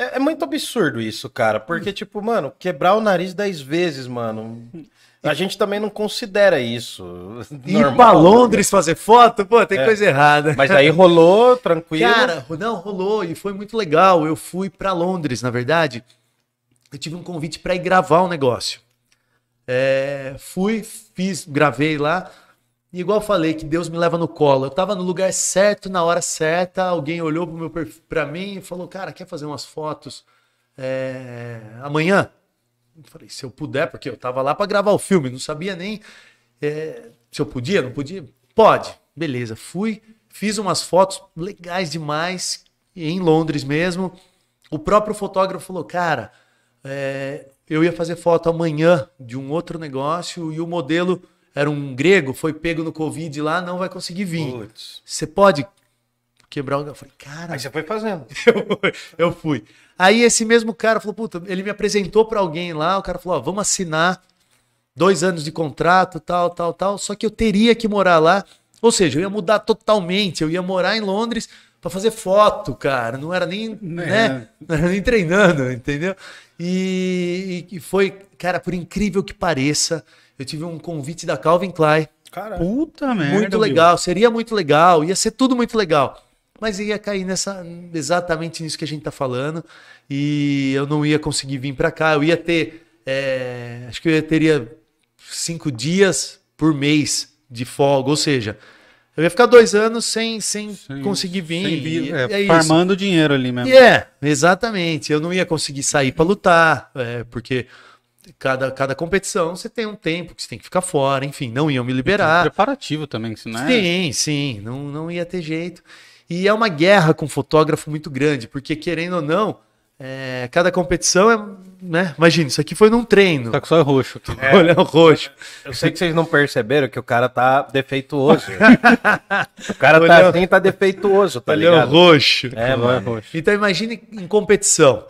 É, é muito absurdo isso, cara. Porque, tipo, mano, quebrar o nariz 10 vezes, mano. A gente também não considera isso. Ir normal. pra Londres fazer foto, pô, tem coisa errada. Mas aí rolou, tranquilo. Cara, não, rolou e foi muito legal. Eu fui pra Londres, na verdade. Eu tive um convite pra ir gravar um negócio. É, fui, fiz, gravei lá. E igual eu falei, que Deus me leva no colo. Eu tava no lugar certo, na hora certa. Alguém olhou pro meu pra mim e falou: Cara, quer fazer umas fotos é, amanhã? Eu falei: Se eu puder, porque eu tava lá pra gravar o filme, não sabia nem é, se eu podia, não podia. Pode, beleza. Fui, fiz umas fotos legais demais em Londres mesmo. O próprio fotógrafo falou: Cara, é, eu ia fazer foto amanhã de um outro negócio e o modelo era um grego, foi pego no Covid lá, não vai conseguir vir. Putz. Você pode quebrar o. Eu falei, cara, Aí você foi fazendo. eu fui. Aí esse mesmo cara falou, puta, ele me apresentou pra alguém lá, o cara falou, ó, vamos assinar dois anos de contrato, tal, tal, tal, só que eu teria que morar lá, ou seja, eu ia mudar totalmente, eu ia morar em Londres pra fazer foto, cara, não era nem, né, não era nem treinando, entendeu? E, e foi, cara, por incrível que pareça, eu tive um convite da Calvin Klein, Caralho. Puta merda. muito legal, seria muito legal, ia ser tudo muito legal. Mas ia cair nessa exatamente nisso que a gente tá falando e eu não ia conseguir vir para cá. Eu ia ter, é, acho que eu ia teria cinco dias por mês de folga, ou seja, eu ia ficar dois anos sem, sem, Sem- conseguir vir. sem vir, e- é, é isso. farmando dinheiro ali mesmo. E é, exatamente. Eu não ia conseguir sair para lutar, é, porque cada, cada competição você tem um tempo que você tem que ficar fora, enfim, não iam me liberar. Preparativo também, se não é? Sim, sim, não, não ia ter jeito. E é uma guerra com fotógrafo muito grande, porque querendo ou não, é, cada competição é. Né? Imagina, isso aqui foi num treino. Tá com só roxo. aqui. Olhão roxo. Eu sei que vocês não perceberam que o cara tá defeituoso. o cara tá assim, tá defeituoso, tá Olhão ligado? roxo. É, mano. Então imagine em competição.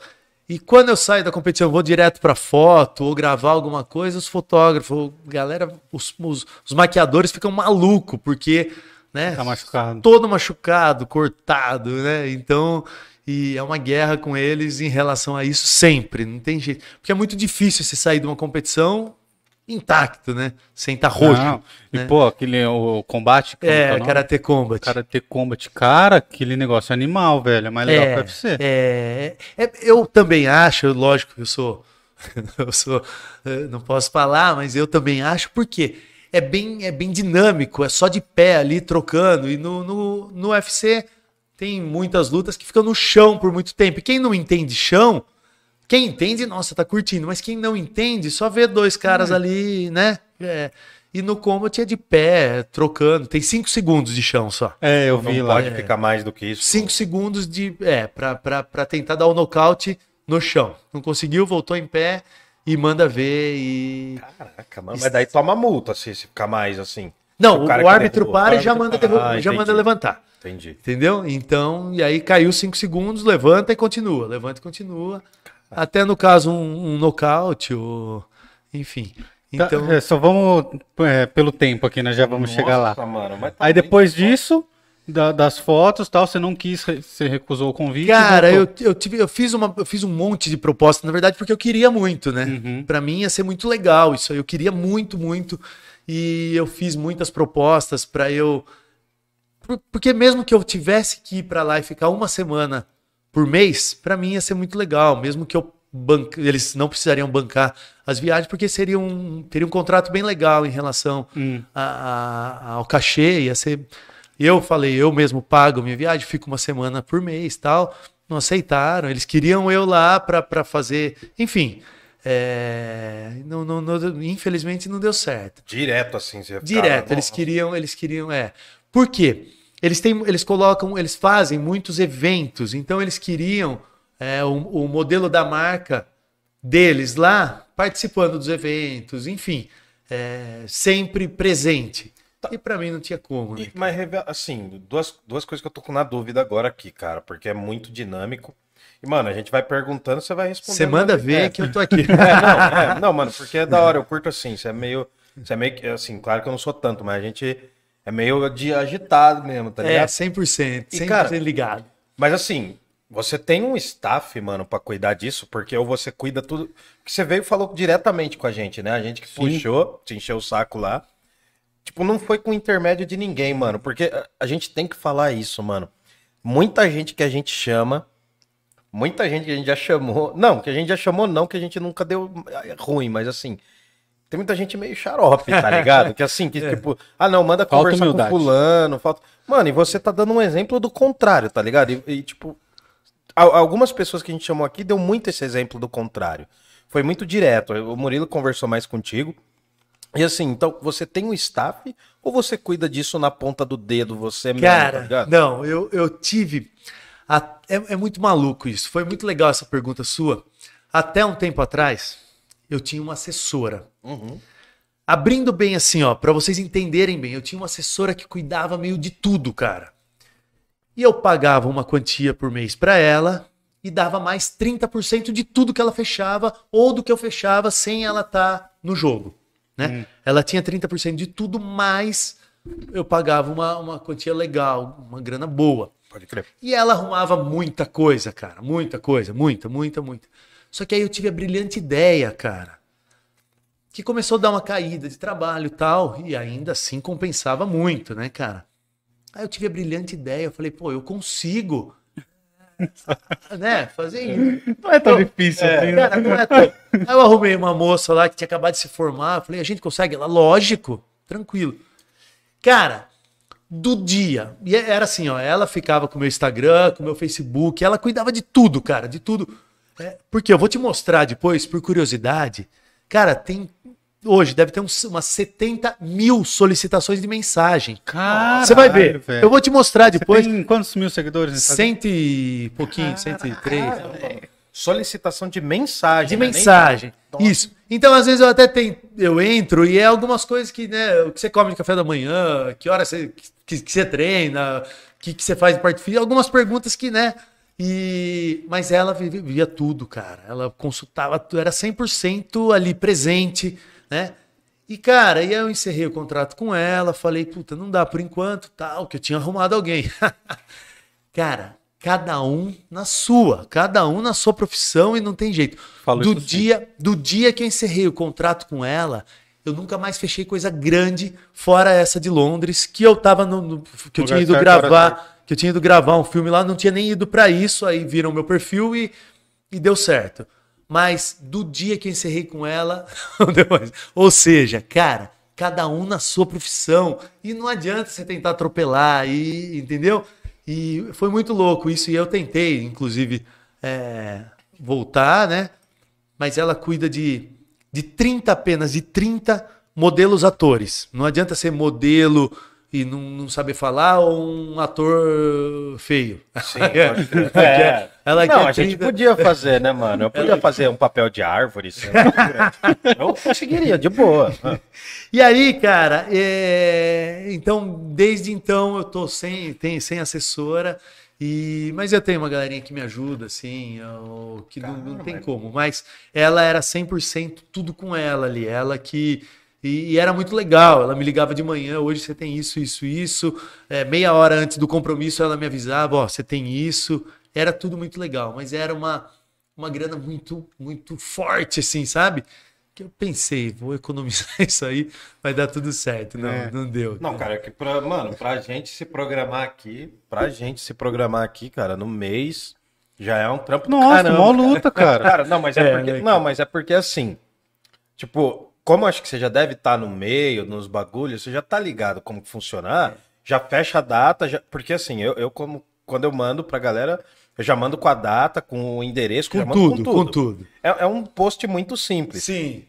E quando eu saio da competição, eu vou direto pra foto ou gravar alguma coisa, os fotógrafos, galera, os, os, os maquiadores ficam malucos, porque, né? Tá machucado. todo machucado, cortado, né? Então, e é uma guerra com eles em relação a isso sempre, não tem jeito. Porque é muito difícil você sair de uma competição intacto, né? Sem estar roxo. Não. E, né? pô, aquele o combate. que é, nome? Karate Combat. Karate Combat. Cara, aquele negócio é animal, velho. É mais legal que o UFC. É, é, eu também acho, lógico, eu sou, eu sou, eh, não posso falar, mas eu também acho porque é bem, é bem dinâmico, é só de pé ali trocando e no, no, no UFC tem muitas lutas que ficam no chão por muito tempo. E quem não entende chão, quem entende, nossa, tá curtindo, mas quem não entende só vê dois caras ali, né? É, E no combat é de pé, trocando. Tem 5 segundos de chão só. É, eu Não vi lá. pode ficar mais do que isso. 5 segundos de. É, pra, pra, pra tentar dar o nocaute no chão. Não conseguiu, voltou em pé e manda ver e. Caraca, mano. Mas daí toma multa se, se ficar mais assim. Não, O o, árbitro derrubou, para e já manda, Ah, já entendi. manda levantar. Entendi. Entendeu? Então, e aí caiu 5 segundos, levanta e continua. Levanta e continua. Até no caso um, um nocaute, ou. Enfim. Tá, Então. é, só vamos é, pelo tempo aqui, né? Já vamos chegar lá. Nossa, mano, mas tá Aí depois disso, da- das fotos tal, você não quis, você recusou o convite. Cara, eu, eu, tive, eu, fiz uma, eu fiz um monte de propostas, na verdade, porque eu queria muito, né? Uhum. Pra mim ia ser muito legal isso aí. Eu queria muito, muito. E eu fiz muitas propostas pra eu. Por- Porque mesmo que eu tivesse que ir pra lá e ficar uma semana por mês, pra mim ia ser muito legal. Mesmo que eu banca... eles não precisariam bancar as viagens, porque seria um, teria um contrato bem legal em relação Hum. a- a- ao cachê, ia ser. Eu falei, eu mesmo pago minha viagem, fico uma semana por mês tal. Não aceitaram, eles queriam eu lá pra pra fazer. Enfim, é, não, não- não- infelizmente não deu certo. Direto assim, você Direto, eles queriam, eles queriam, é. Por quê? Eles têm, eles colocam, eles fazem muitos eventos, então eles queriam é, o, o modelo da marca deles lá participando dos eventos, enfim, é, sempre presente. E pra mim não tinha como, né? E- mas, assim, duas, duas coisas que eu tô com na dúvida agora aqui, cara, porque é muito dinâmico. E, mano, a gente vai perguntando, você vai respondendo. Você manda ver É, que eu tô aqui. É, não, é, não, mano, porque é da hora, eu curto assim, você é meio. Você é meio que, assim, claro que eu não sou tanto, mas a gente é meio de agitado mesmo, tá É, ligado? 100%, 100% E, cara, ligado. Mas assim, você tem um staff, mano, pra cuidar disso, porque ou você cuida tudo. Porque você veio e falou diretamente com a gente, né? A gente que puxou, te encheu o saco lá. Tipo, não foi com intermédio de ninguém, mano. Porque a- gente tem que falar isso, mano. Muita gente que a gente chama, muita gente que a gente já chamou. Não, que a gente já chamou, não, que a gente nunca deu é, ruim, mas assim. Tem muita gente meio xarope, tá ligado? Que assim, que tipo, ah não, manda Falta conversar humildade. com fulano, falta. Mano, e você tá dando um exemplo do contrário, tá ligado? E, e, tipo, al- algumas pessoas que a gente chamou aqui deu muito esse exemplo do contrário. Foi muito direto. O Murilo conversou mais contigo. E assim, então, você tem um staff ou você cuida disso na ponta do dedo, você mesmo, tá Cara, ligado? não, eu, eu tive. a- é, é muito maluco isso. Foi muito legal essa pergunta sua. Até um tempo atrás, eu tinha uma assessora. Uhum. Abrindo bem assim, ó, pra vocês entenderem bem, eu tinha uma assessora que cuidava meio de tudo, cara. E eu pagava uma quantia por mês pra ela e dava mais 30% de tudo que ela fechava ou do que eu fechava sem ela estar no jogo, né? Ela tinha 30% de tudo, mais eu pagava uma, uma quantia legal, uma grana boa. Pode crer. E ela arrumava muita coisa, cara. Muita coisa, muita, muita, muita. Só que aí eu tive a brilhante ideia, cara. Que começou a dar uma caída de trabalho e tal. E ainda assim compensava muito, né, cara? Aí eu tive a brilhante ideia. Eu falei, pô, eu consigo. né? Fazer isso. Não é tão difícil assim, né? Cara, não é tão... Aí eu arrumei uma moça lá que tinha acabado de se formar. Eu falei, a gente consegue? Ela, lógico, tranquilo. Cara, do dia. E era assim, ó. Ela ficava com o meu Instagram, com o meu Facebook. Ela cuidava de tudo, cara, de tudo. É, porque eu vou te mostrar depois, por curiosidade. Cara, tem. Hoje deve ter uns, umas 70 mil solicitações de mensagem. Caralho, Você vai ver. velho. Eu vou te mostrar Você depois. tem quantos mil seguidores? Cento e pouquinho, 103. Solicitação de mensagem. De né? Nem- mensagem. Isso. Então, às vezes, eu até tenho, eu entro e é algumas coisas que, né, o que você come de café da manhã, que hora você, que, que você treina, o que, que você faz de parte física, algumas perguntas que, né, e... Mas ela vi- via tudo, cara. Ela consultava, era 100% ali presente, né? E, cara, aí eu encerrei o contrato com ela, falei, puta, não dá por enquanto, tal, que eu tinha arrumado alguém. Cara, cada um na sua, cada um na sua profissão e não tem jeito. Falo do sempre. dia, do dia que eu encerrei o contrato com ela, eu nunca mais fechei coisa grande fora essa de Londres, que eu tava no, no- que eu tinha ido gravar, que eu tinha ido gravar um filme lá, não tinha nem ido pra isso, aí viram meu perfil e, e deu certo. Mas do dia que eu encerrei com ela, não deu mais. Ou seja, cara, cada um na sua profissão e não adianta você tentar atropelar e entendeu? E foi muito louco isso e eu tentei, inclusive, é, voltar, né? Mas ela cuida de, de 30 apenas, de 30 modelos atores. Não adianta ser modelo e não, não saber falar ou um ator feio. Sim, pode crer. É. Ela Não, a gente 30 podia fazer, né, mano? Eu podia fazer um papel de árvore. Eu conseguiria, de boa. E aí, cara, é, então, desde então eu tô sem, tem, sem assessora, e... mas eu tenho uma galerinha que me ajuda, assim, eu- que não, não tem como. Mas ela era 100% tudo com ela ali, ela que. E, e era muito legal, ela me ligava de manhã, hoje você tem isso, isso, isso. É, meia hora antes do compromisso ela me avisava, ó, você tem isso. Era tudo muito legal, mas era uma, uma grana muito, muito forte, assim, sabe? Que eu pensei, vou economizar isso aí, vai dar tudo certo. Não, É. não deu. Não, cara, é que pra, mano, pra gente se programar aqui, pra gente se programar aqui, cara, no mês, já é um trampo Nossa, caramba. mó luta, cara. Cara, não, mas é, É, porque. né, Não, mas é porque assim. Tipo, como eu acho que você já deve estar no meio, nos bagulhos, você já tá ligado como que funcionar, já fecha a data, já, porque assim, eu, eu como quando eu mando pra galera, eu já mando com a data, com o endereço, já Com mando tudo, com tudo. É, é um post muito simples. Sim.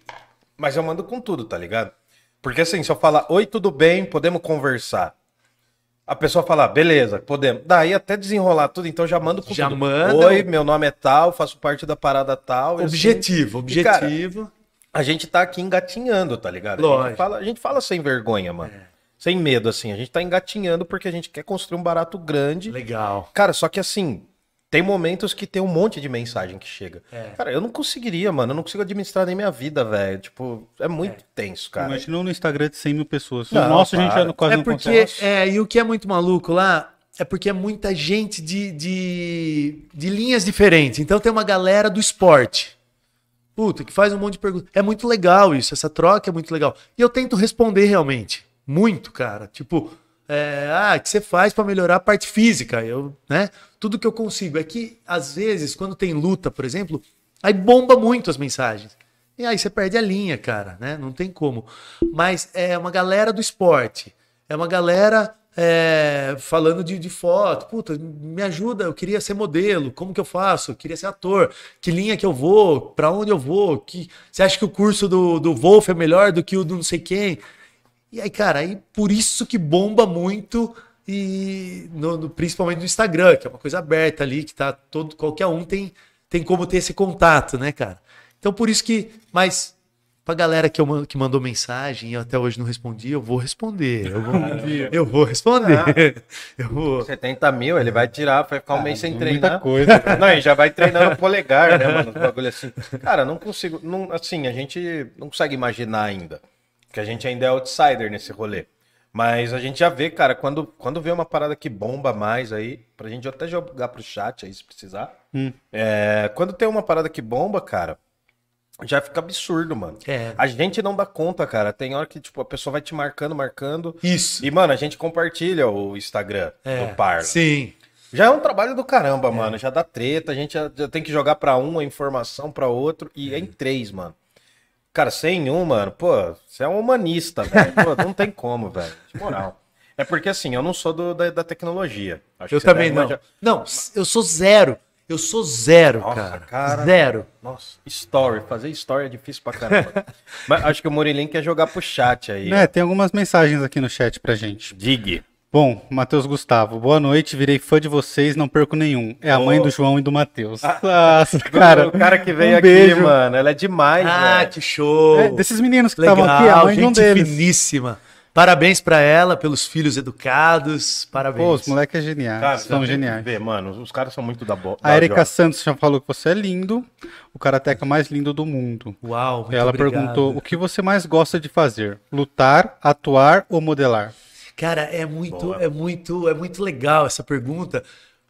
Mas eu mando com tudo, tá ligado? Porque assim, se eu falar, oi, tudo bem, podemos conversar. A pessoa fala, beleza, podemos. Daí até desenrolar tudo, então já mando com Já tudo. manda. Oi, meu nome é tal, faço parte da parada tal. e assim, Objetivo, E, cara, objetivo. A gente tá aqui engatinhando, tá ligado? A gente, Lógico. fala, a gente fala sem vergonha, mano. É. Sem medo, assim. A gente tá engatinhando porque a gente quer construir um barato grande. Legal. Cara, só que assim, tem momentos que tem um monte de mensagem que chega. É. Cara, eu não conseguiria, mano. Eu não consigo administrar nem minha vida, velho. Tipo, é muito tenso, cara. Imagina no Instagram de 100 mil pessoas. Não, o nosso a gente para. já quase É não porque, consegue. é, e o que é muito maluco lá é porque é muita gente de, de, de linhas diferentes. Então tem uma galera do esporte. Puta, que faz um monte de perguntas. É muito legal isso, essa troca é muito legal. E eu tento responder realmente. Muito, cara. Tipo, é, ah, que você faz pra melhorar a parte física? Eu, né? Tudo que eu consigo. É que, às vezes, quando tem luta, por exemplo, aí bomba muito as mensagens. E aí você perde a linha, cara, né? Não tem como. Mas é uma galera do esporte. É uma galera é, falando de, de foto. Puta, me ajuda, eu queria ser modelo. Como que eu faço? Eu queria ser ator. Que linha que eu vou? Pra onde eu vou? Que, você acha que o curso do, do Wolf é melhor do que o do não sei quem? E aí, cara, aí por isso que bomba muito e no- no- principalmente no Instagram, que é uma coisa aberta ali, que tá todo qualquer um tem tem como ter esse contato, né, cara? Então por isso que, mas pra galera que, eu, que mandou mensagem e eu até hoje não respondi, eu vou responder. Eu vou, eu vou responder. Eu vou. 70 mil, ele vai tirar, vai ficar um mês sem Muita treinar. coisa. Não, e já vai treinando o polegar, né, mano? Os bagulho assim. Cara, não consigo. Não, assim, a gente não consegue imaginar ainda. Que a gente ainda é outsider nesse rolê. Mas a gente já vê, cara, quando, quando vê uma parada que bomba mais aí, pra gente até jogar pro chat aí se precisar. Hum. É, quando tem uma parada que bomba, cara, já fica absurdo, mano. É. A gente não dá conta, cara. Tem hora que, tipo, a pessoa vai te marcando, marcando. Isso. E, mano, a gente compartilha o Instagram É, do Parla. Sim. Já é um trabalho do caramba, mano. Já dá treta, a gente já, já tem que jogar pra um a informação pra outro. E é em três, mano. Cara, sem um, mano, pô, você é um humanista, velho. Pô, não tem como, velho. De moral. É porque assim, eu não sou do- da, da tecnologia. Acho Eu também não. manjar- Não, eu sou zero. Eu sou zero, Nossa, cara. cara. Zero. Nossa, story. Fazer story é difícil pra caramba. Mas acho que o Murilinho quer jogar pro chat aí. Né, tem algumas mensagens aqui no chat pra gente. Dig. Bom, Matheus Gustavo, boa noite, virei fã de vocês, não perco nenhum. É a mãe do João e do Matheus. Nossa, cara. o cara que veio um aqui, beijo. mano, ela é demais, Ah, velho. que show. É, desses meninos que estavam aqui, a mãe de um gente deles. finíssima. Parabéns pra ela pelos filhos educados. Parabéns. Pô, os moleques é geniais, Cara, são geniais. ver, mano, os caras são muito da boa. A Erika Santos já falou que você é lindo, o karateca mais lindo do mundo. Uau, muito Ela obrigado. perguntou o que você mais gosta de fazer? Lutar, atuar ou modelar? Cara, é muito, Boa. é muito, é muito legal essa pergunta,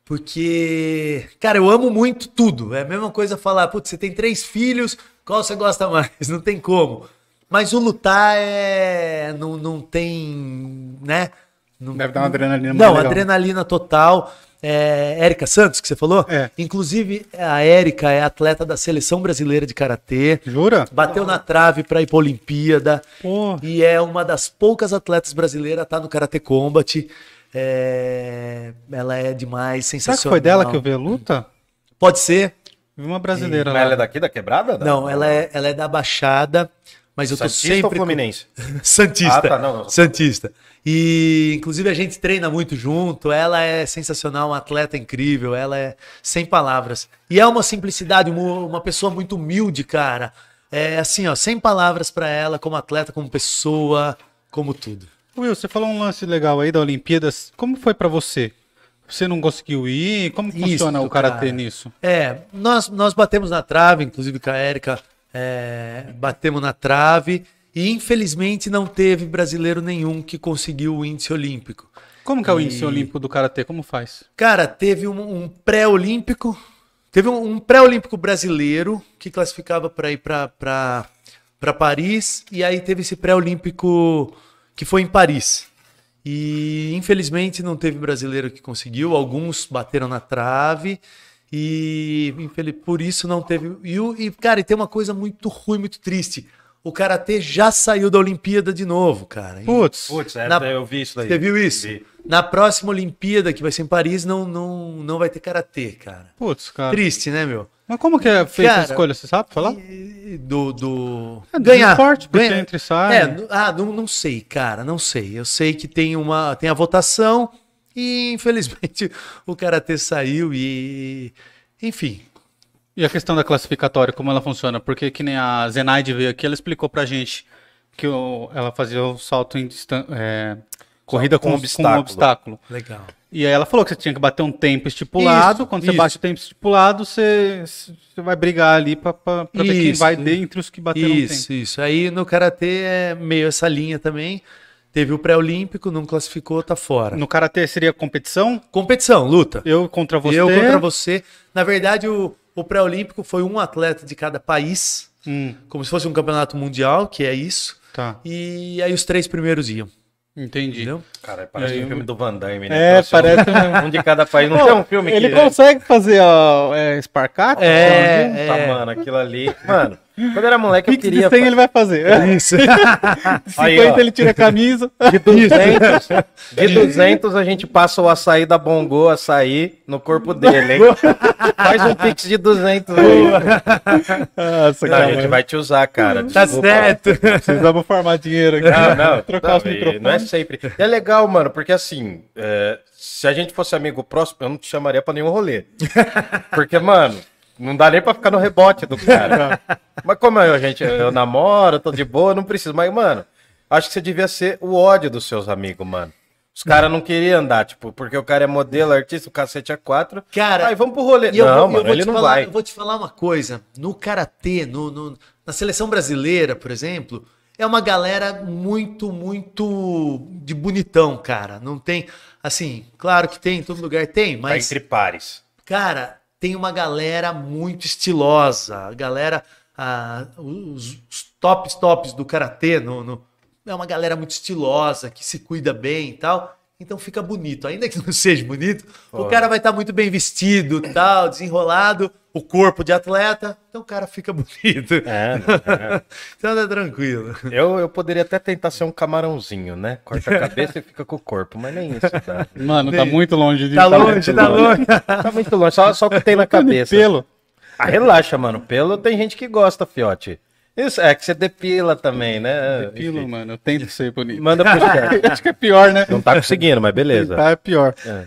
porque, cara, eu amo muito tudo. É a mesma coisa falar, putz, você tem três filhos, qual você gosta mais? Não tem como. Mas o lutar é, não, não tem, né? Não, Deve dar uma adrenalina muito Não, legal. adrenalina total. É, Érica Santos, que você falou? É. Inclusive, a Érica é atleta da seleção brasileira de karatê. Jura? Bateu na trave para ir para Olimpíada. Pô, E é uma das poucas atletas brasileiras a estar no Karate Combat. É, Ela é demais, será que sensacional. foi dela que eu vi a luta? Pode ser. Vi uma brasileira Mas ela é lá. daqui da quebrada? Não, ela é, ela é da Baixada, mas eu tô Santista sempre ou com- Fluminense? Santista. Ah, tá, não, não. Santista. E, inclusive, a gente treina muito junto. Ela é sensacional, uma atleta incrível. Ela é sem palavras. E é uma simplicidade, uma, pessoa muito humilde, cara. É assim, ó, sem palavras pra ela, como atleta, como pessoa, como tudo. Will, você falou um lance legal aí da Olimpíadas. Como foi pra você? Você não conseguiu ir? Como Isso, funciona o karatê cara. nisso? É, nós, nós batemos na trave, inclusive com a Érica, é, batemos na trave. E infelizmente não teve brasileiro nenhum que conseguiu o índice olímpico. Como que é o E- índice olímpico do karatê? Como faz? Cara, teve um, um pré-olímpico, teve um, um pré-olímpico brasileiro que classificava para ir para Paris, e aí teve esse pré-olímpico que foi em Paris. E infelizmente não teve brasileiro que conseguiu, alguns bateram na trave, e infeliz- por isso não teve. E, e, cara, e tem uma coisa muito ruim, muito triste. O karatê já saiu da Olimpíada de novo, cara. E- Putz, Putz, é, Na- eu vi isso daí. Você viu isso? Vi. Na próxima Olimpíada, que vai ser em Paris, não, não, não vai ter karatê, cara. putz, cara. Triste, né, meu? Mas como que é feita a escolha, você sabe falar? Do. do... É, do esporte, porque entra e sai. É, ah, não, não sei, cara, não sei. Eu sei que tem uma. Tem a votação e, infelizmente, o karatê saiu e. Enfim. E a questão da classificatória, como ela funciona? Porque que nem a Zenaide veio aqui, ela explicou pra gente que o- ela fazia o salto em distan- é, corrida com com, obstáculo. com um obstáculo. Legal. E aí ela falou que você tinha que bater um tempo estipulado. Isso, Quando você isso. bate o tempo estipulado, você, você vai brigar ali pra, pra, pra ver quem Isso. vai dentre os que bateram o Isso, tempo. isso. Aí no karatê é meio essa linha também. Teve o pré-olímpico, não classificou, tá fora. No karatê seria competição? Competição, luta. Eu contra você. Eu contra você. Na verdade, o, o pré-olímpico foi um atleta de cada país, Hum, como se fosse um campeonato mundial, que é isso. tá, E aí os três primeiros iam, entendi. entendeu? Cara, parece É, um filme do Van Damme, né? É, Trouxe um- parece. Um de cada país. Não tem um filme Ele que... consegue fazer ó, é, Sparkat? É, é. mano, aquilo ali... Mano, quando eu era moleque eu Pix de queria... 100 ele vai fazer. Isso. De 50 Aí, ele tira a camisa. De 200, de 200 a gente passa o açaí da Bongo, açaí, no corpo dele, hein? Faz um pix de 200 aí. Nossa, Não, a gente vai te usar, cara. Tá Desculpa. certo. Precisamos formar dinheiro aqui. Não, não, Trocar não, os microfones. não é sempre. E é legal, mano, porque assim, é, se a gente fosse amigo próximo, eu não te chamaria pra nenhum rolê. Porque, mano, não dá nem pra ficar no rebote do cara. Mas como eu, gente, eu namoro, tô de boa, não preciso. Mas, mano, acho que você devia ser o ódio dos seus amigos, mano. Os caras não queriam andar, tipo, porque o cara é modelo, artista, o cacete é quatro. Cara, Aí vamos pro rolê. Eu não, vou- eu mano, vou ele te não falar- vai. Eu vou te falar uma coisa. No karatê, no, no- na seleção brasileira, por exemplo, é uma galera muito, muito de bonitão, cara. Não tem, assim, claro que tem, em todo lugar tem, Tá mas, entre pares. cara, tem uma galera muito estilosa. A galera, ah, os, os tops, tops do karatê, no, no- é uma galera muito estilosa, que se cuida bem e tal. Então fica bonito. Ainda que não seja bonito, o cara vai estar muito bem vestido, tal, desenrolado, o corpo de atleta, então o cara fica bonito. É, não, é. então tá tranquilo. Eu, eu poderia até tentar ser um camarãozinho, né? Corta a cabeça e fica com o corpo, mas nem isso dá. Mano, tá muito longe de Tá muito longe, tá longe. Tá muito longe, só, só o que tem na cabeça. Pelo. Ah, relaxa, mano. Pelo tem gente que gosta, fiote. Isso, é que você depila também, né? Pelo, Enfim. mano. Eu tento ser bonito. Manda pro chat. Acho que é pior, né? Não tá conseguindo, mas beleza. Tá, é pior. É.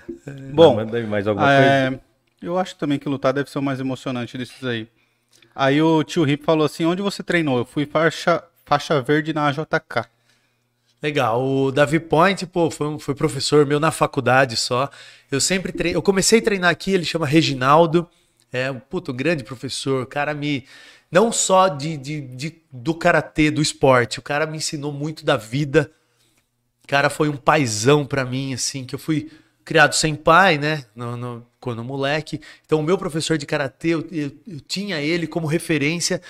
Bom, manda aí mais alguma coisa. Eu acho também que lutar deve ser o mais emocionante desses aí. Aí o tio Rip falou assim: onde você treinou? Eu fui faixa, faixa verde na AJK. Legal. O Davi Point, pô, foi, foi professor meu na faculdade só. Eu sempre treinei. Eu comecei a treinar aqui, ele chama Reginaldo. É um puto grande professor. Cara me. Não só de, de, de- do karatê, do esporte. O cara me ensinou muito da vida. O cara foi um paizão pra mim, assim, que eu fui criado sem pai, né? No, no- quando moleque. Então, o meu professor de karatê, eu, eu- eu tinha ele como referência.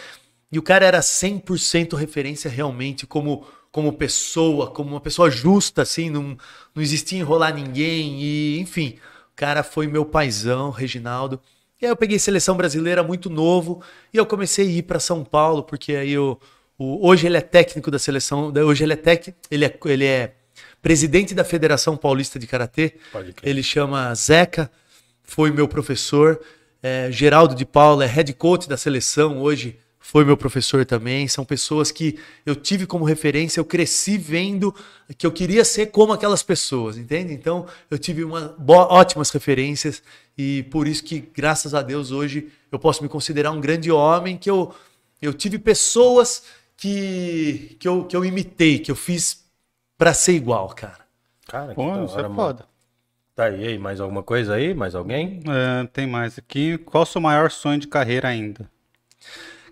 E o cara era 100% referência realmente como, como pessoa, como uma pessoa justa, assim, não, não existia enrolar ninguém. E, enfim, o cara foi meu paizão, Reginaldo. E aí eu peguei seleção brasileira muito novo e eu comecei a ir para São Paulo, porque aí eu, o- hoje ele é técnico da seleção, hoje ele é técnico, ele é, ele é presidente da Federação Paulista de Karatê. Ele chama Zeca, foi meu professor. É, Geraldo de Paula é head coach da seleção hoje, foi meu professor também. São pessoas que eu tive como referência, eu cresci vendo que eu queria ser como aquelas pessoas, entende? Então eu tive uma, ótimas referências e por isso que, graças a Deus, hoje eu posso me considerar um grande homem, que eu, eu tive pessoas que, que, eu, que eu imitei, que eu fiz para ser igual, cara. Cara, que Pô, da isso hora, é mano. foda. Tá aí, aí, mais alguma coisa aí? Mais alguém? É, tem mais aqui. Qual o seu maior sonho de carreira ainda?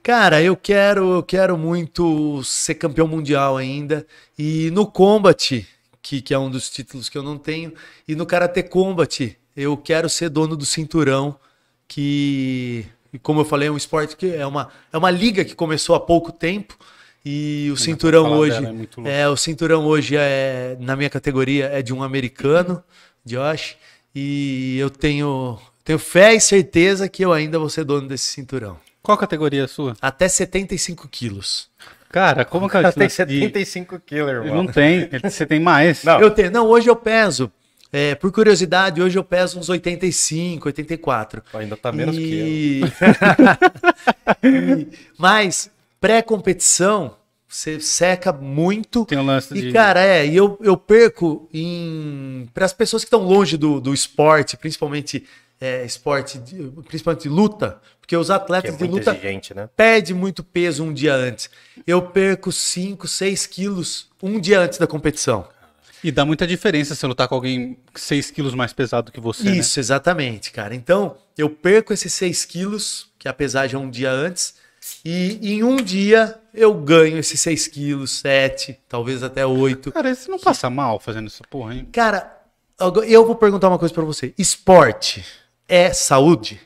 Cara, eu quero, eu quero muito ser campeão mundial ainda. E no Combat, que, que é um dos títulos que eu não tenho, e no Karate Combat, eu quero ser dono do cinturão, que, como eu falei, é um esporte que é uma, é uma liga que começou há pouco tempo. E o cinturão hoje é é o cinturão hoje é na minha categoria é de um americano, Josh, e eu tenho tenho fé e certeza que eu ainda vou ser dono desse cinturão. Qual categoria é a sua? Até 75 quilos. Cara, como que eu Ela tem nasci? 75 quilos, irmão. Não tem. Você tem mais? Não. Eu tenho. Não, hoje eu peso. é, por curiosidade, hoje eu peso uns 85, 84. Ainda tá menos que eu. E- E- Mas, pré-competição, você seca muito. Tem o lance de. E, cara, é, e eu, eu perco em. Para as pessoas que estão longe do, do esporte, principalmente é, esporte, de- principalmente de luta, porque os Que é atletas de muito luta exigente, né? perde muito peso um dia antes. Eu perco 5, 6 quilos um dia antes da competição. E dá muita diferença se lutar com alguém 6 quilos mais pesado que você. né? Isso, exatamente, cara. Então, eu perco esses 6 quilos, que a pesagem é um dia antes, e em um dia eu ganho esses 6 quilos, 7, talvez até 8. Cara, você não passa mal fazendo essa porra, hein? Cara, eu vou perguntar uma coisa pra você. Esporte é saúde?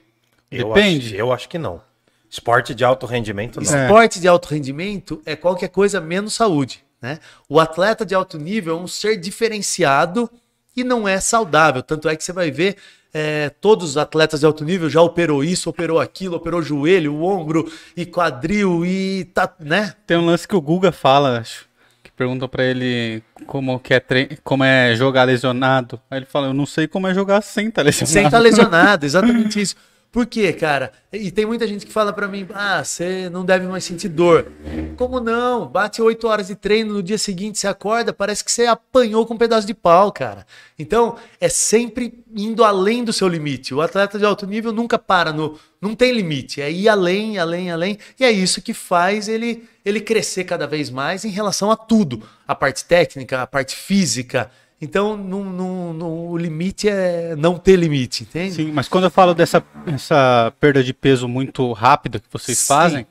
Eu Depende. Acho, eu acho que não. Esporte de alto rendimento, não. Esporte de alto rendimento é qualquer coisa menos saúde. Né? O atleta de alto nível é um ser diferenciado e não é saudável. Tanto é que você vai ver é, todos os atletas de alto nível já operou isso, operou aquilo, operou joelho, o ombro e quadril e tá, né? Tem um lance que o Guga fala, acho. Que perguntam pra ele como, que é tre... como é jogar lesionado. Aí ele fala, eu não sei como é jogar sem tá lesionado. Sem estar lesionado, exatamente isso. Por quê, cara? E tem muita gente que fala pra mim, ah, você não deve mais sentir dor. Como não? Bate oito horas de treino, no dia seguinte você acorda, parece que você apanhou com um pedaço de pau, cara. Então, é sempre indo além do seu limite. O atleta de alto nível nunca para no... Não tem limite, é ir além, além, além. E é isso que faz ele, ele crescer cada vez mais em relação a tudo. A parte técnica, a parte física. Então, não, não- não- o limite é não ter limite, entende? Sim, mas quando eu falo dessa essa perda de peso muito rápida que vocês Sim. fazem,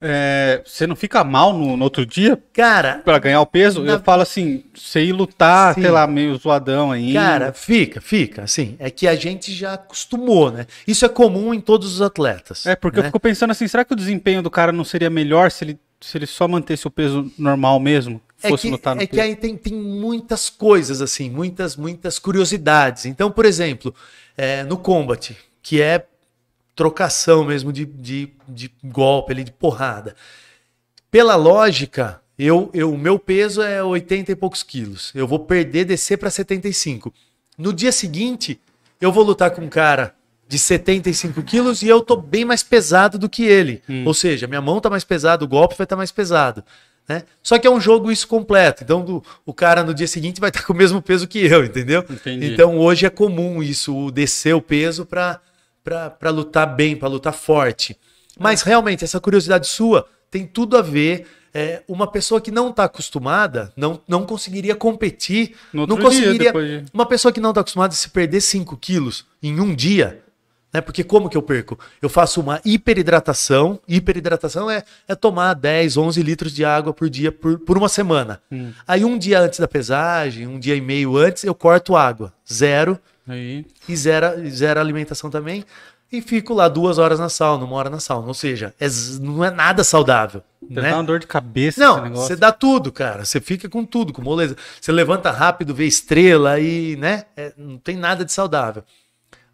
é, você não fica mal no, no outro dia Cara, pra ganhar o peso? Na- Eu falo assim, você ir lutar, Sim. sei lá, meio zoadão aí. Cara, fica, fica. Assim, é que a gente já acostumou, né? Isso é comum em todos os atletas. É, porque eu né? fico pensando assim, será que o desempenho do cara não seria melhor se ele, se ele só mantesse o peso normal mesmo? É Fosse que, lutar no é que aí tem, tem muitas coisas, assim, muitas, muitas curiosidades. Então, por exemplo, é, no combat, que é trocação mesmo de, de, de golpe ali, de porrada. Pela lógica, eu, eu, o meu peso é 80 e poucos quilos. Eu vou perder, descer para 75. No dia seguinte, eu vou lutar com um cara de 75 quilos e eu tô bem mais pesado do que ele. Ou seja, minha mão tá mais pesada, o golpe vai estar mais pesado. Né? Só que é um jogo isso completo. Então do- o cara no dia seguinte vai estar com o mesmo peso que eu, entendeu? Entendi. Então hoje é comum isso, descer o peso para lutar bem, para lutar forte. Mas realmente, essa curiosidade sua tem tudo a ver. é, uma pessoa que não está acostumada não, não conseguiria competir. No não conseguiria. depois de- Uma pessoa que não está acostumada a se perder 5 quilos em um dia, né? Porque como que eu perco? Eu faço uma hiperidratação. Hiperidratação é, é tomar 10, 11 litros de água por dia por, por uma semana. Hum. Aí um dia antes da pesagem, um dia e meio antes, eu corto água. Zero Aí, e zero, zero alimentação também. E fico lá duas horas na sauna, uma hora na sauna. Ou seja, é não é nada saudável. deve Né? dar uma dor de cabeça Não, você dá tudo, cara. Você fica com tudo, com moleza. Você levanta rápido, vê estrela e, né? é, não tem nada de saudável.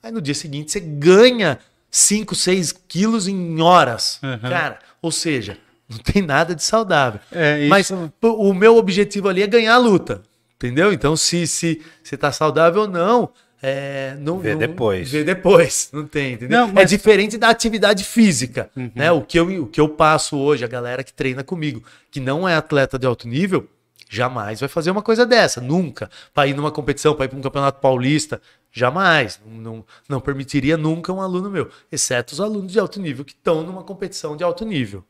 Aí no dia seguinte você ganha 5, 6 quilos em horas. Uhum. Cara, ou seja, não tem nada de saudável. É, isso- Mas o meu objetivo ali é ganhar a luta. Entendeu? Então, se, se você tá saudável ou não, é, não, Vê não- depois. Vê depois, não tem, entendeu? Não, mas- É diferente da atividade física, né? O que, eu, o que eu passo hoje, a galera que treina comigo, que não é atleta de alto nível, jamais vai fazer uma coisa dessa, nunca. Para ir numa competição, para ir para um campeonato paulista, jamais. Não, não, permitiria nunca um aluno meu, exceto os alunos de alto nível que estão numa competição de alto nível.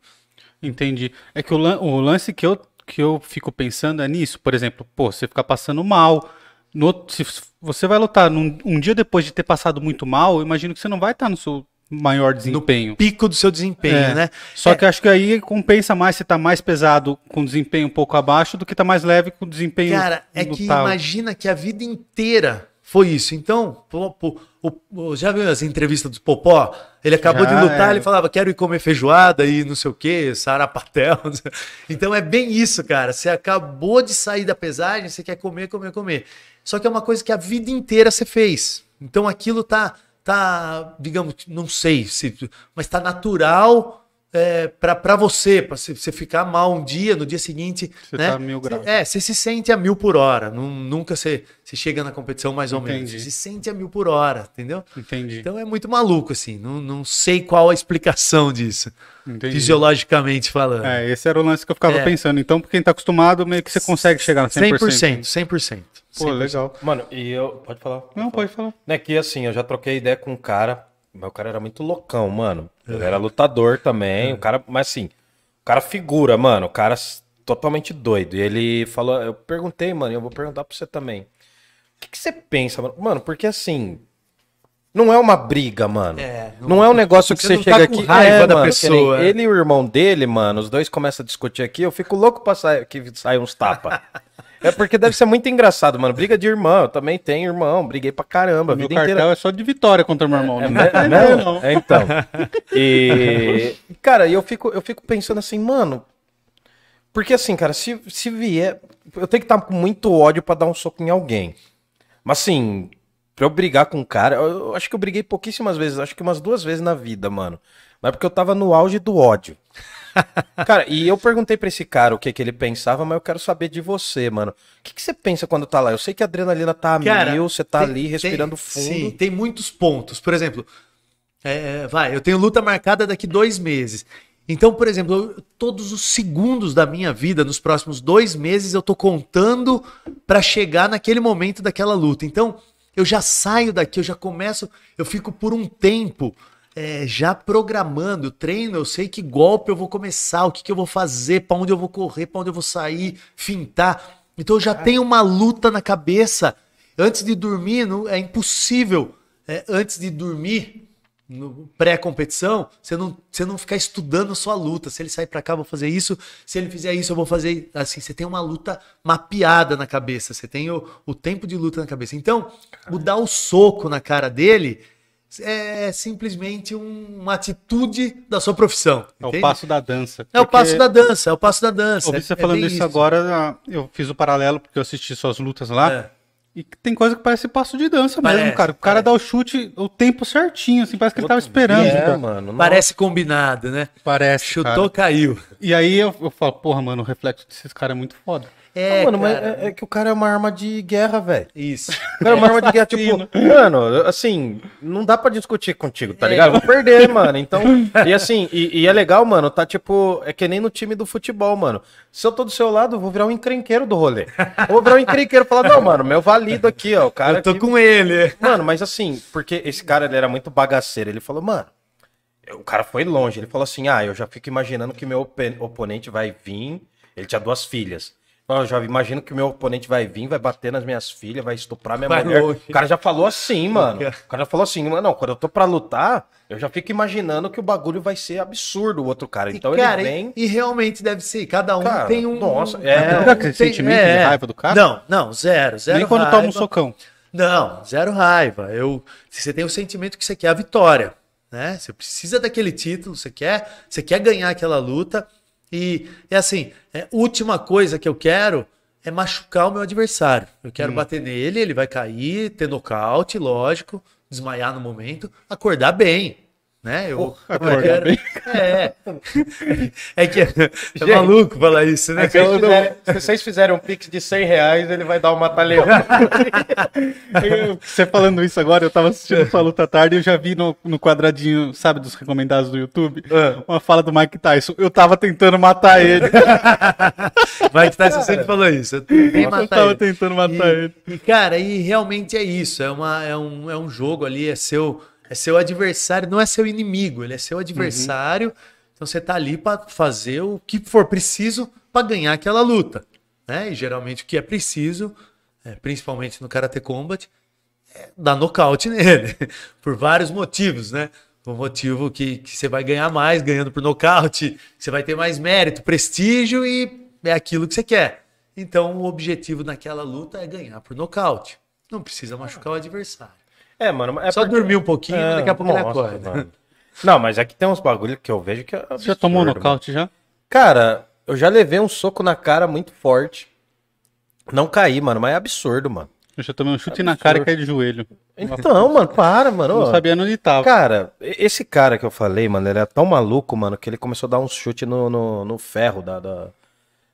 Entendi. É que o, lan- o lance que eu, que eu fico pensando é nisso. Por exemplo, pô, você ficar passando mal. No, se você vai lutar num- um dia depois de ter passado muito mal, eu imagino que você não vai estar no seu maior desempenho. Pico do seu desempenho, É. né? Só É. que acho que aí compensa mais você estar mais pesado com desempenho um pouco abaixo do que estar mais leve com desempenho. Cara, é no que tal. imagina que a vida inteira foi isso. Então, já viu as entrevistas do Popó? Ele acabou Já, de lutar, é. ele falava, quero ir comer feijoada e não sei o quê, sarapatel. Então é bem isso, cara. Você acabou de sair da pesagem, você quer comer, comer, comer. Só que é uma coisa que a vida inteira você fez. Então aquilo tá, tá digamos, não sei, se, mas tá natural é, para você, para você ficar mal um dia, no dia seguinte. Você né? tá a mil graus. É, você se sente a mil por hora. Nun- nunca você, você chega na competição mais ou menos. Entendi. Você se sente a mil por hora, entendeu? Entendi. Então é muito maluco, assim. Não, não sei qual a explicação disso, entendi. fisiologicamente falando. É, esse era o lance que eu ficava É. pensando. Então, pra quem tá acostumado, meio que você consegue chegar no 100%. 100%, 100%. Pô, 100%. legal. Mano, e eu. Pode falar. Não, pode falar. É que assim, eu já troquei ideia com um cara, mas o cara era muito loucão, mano. Ele era lutador também, o cara, mas assim, o cara figura, mano, o cara totalmente doido. E ele falou, eu perguntei, mano, e eu vou perguntar pra você também. O que, que você pensa, mano? Mano, porque assim, não é uma briga, mano. É, não- não, é um negócio que você você, tá chega com aqui. raiva é, da mano, pessoa, é. Ele e o irmão dele, mano, os dois começam a discutir aqui, eu fico louco pra sair, que sair uns tapas. É porque deve ser muito engraçado, mano. Briga de irmão, eu também tenho irmão, briguei pra caramba, a Meu vida cartel inteira. é só de vitória contra o meu irmão. É, né? né? Não, Não, não. é, então. E, cara, eu fico, eu fico pensando assim, mano. Porque assim, cara, se, se vier. Eu tenho que estar com muito ódio pra dar um soco em alguém. Mas assim, pra eu brigar com um cara, eu, eu acho que eu briguei pouquíssimas vezes, acho que umas duas vezes na vida, mano. Mas é porque eu tava no auge do ódio. Cara, e eu perguntei pra esse cara o que, que ele pensava, mas eu quero saber de você, mano. O que, que você pensa quando tá lá? Eu sei que a adrenalina tá a Cara, mil, você tá tem- ali respirando tem- fundo. Sim, tem muitos pontos. Por exemplo, é, vai, eu tenho luta marcada daqui dois meses. Então, por exemplo, eu- todos os segundos da minha vida, nos próximos dois meses, eu tô contando pra chegar naquele momento daquela luta. Então, eu já saio daqui, eu já começo, eu fico por um tempo é, já programando treino, eu sei que golpe eu vou começar, o que, que eu vou fazer, pra onde eu vou correr, pra onde eu vou sair, fintar. Então eu já tenho uma luta na cabeça. Antes de dormir, não, é impossível. é, antes de dormir, no pré-competição, você não, você não ficar estudando a sua luta. Se ele sair pra cá, eu vou fazer isso. Se ele fizer isso, eu vou fazer assim. Você tem uma luta mapeada na cabeça. Você tem o, o tempo de luta na cabeça. Então, o dar o soco na cara dele é simplesmente um- uma atitude da sua profissão. É o entende? passo da dança. É o passo da dança, é o passo da dança. Ouvi você é- é falando bem isso, agora, eu fiz o paralelo porque eu assisti suas lutas lá. É. E tem coisa que parece passo de dança Parece, mesmo, cara. O cara dá o chute, o tempo certinho, assim, parece que ele tava esperando. É, cara. mano. Parece combinado, né? Parece. Chutou, cara. caiu. E aí eu, eu falo, porra, mano, o reflexo desses caras é muito foda. É, Ah, mano, mas cara, é, é que o cara é uma arma de guerra, velho. Isso. O cara é uma arma de guerra, tipo, mano, assim, não dá pra discutir contigo, tá É. ligado? Eu vou perder, mano. Então, e assim, e, e é legal, mano, tá tipo, é que nem no time do futebol, mano. Se eu tô do seu lado, eu vou virar um encrenqueiro do rolê. Eu vou virar um encrenqueiro e falar, não, mano, meu valido aqui, ó, o cara Eu tô aqui- com ele. Mano, mas assim, porque esse cara ele era muito bagaceiro. Ele falou, mano, o cara foi longe. Ele falou assim: ah, eu já fico imaginando que meu ope- oponente vai vir. Ele tinha duas filhas. Eu já imagino que o meu oponente vai vir, vai bater nas minhas filhas, vai estuprar minha Vai mulher. longe. O cara já falou assim, mano. O cara já falou assim, mano, não, quando eu tô pra lutar, eu já fico imaginando que o bagulho vai ser absurdo, o outro cara. Então e, cara, ele vem. e, e realmente deve ser. Cada um Cara, tem um. nossa, um- é. Que esse tem- sentimento de raiva do cara? Não, não, zero. zero Nem quando raiva. toma um socão. Não, zero raiva. Eu, se você tem o sentimento que você quer a vitória, né? Você precisa daquele título, você quer, você quer ganhar aquela luta. E é assim, é, última coisa que eu quero é machucar o meu adversário. Eu quero bater nele, ele vai cair, ter nocaute, lógico, desmaiar no momento, acordar bem. Né? Eu, Acordar eu quero- bem. É, é que é, é maluco falar isso, né? Se vocês, fizerem, se vocês fizerem um pix de 100 reais, ele vai dar um mata-leão. Você falando isso agora, eu tava assistindo sua luta à tarde e eu já vi no, no quadradinho, sabe, dos recomendados do YouTube, Ah. uma fala do Mike Tyson. Eu tava tentando matar ele. Tá, você sempre falou isso. Eu tentei eu tava ele. tentando matar e, ele. E, cara, e realmente é isso. É, uma, é, um, é um jogo ali, é seu, é seu adversário, não é seu inimigo, ele é seu adversário. Então você tá ali pra fazer o que for preciso pra ganhar aquela luta. Né? E geralmente o que é preciso, é, principalmente no Karate Combat, é dar nocaute nele. por vários motivos, né? O motivo que, que você vai ganhar mais ganhando por nocaute, você vai ter mais mérito, prestígio e é aquilo que você quer. Então o objetivo naquela luta é ganhar por nocaute. Não precisa machucar o adversário. É, mano. É Só porque- dormir um pouquinho, É, daqui a pouco ele nossa, acorda. mano. Não, mas aqui tem uns bagulho que eu vejo que é Você já tomou um absurdo, nocaute já? Cara, eu já levei um soco na cara muito forte. Não caí, mano, mas é absurdo, mano. Eu já tomei um chute na cara e caí de joelho. Então, mano, para, mano. Não sabia onde tava. Cara, e- esse cara que eu falei, mano, ele é tão maluco, mano, que ele começou a dar uns chutes no, no, no ferro da. da-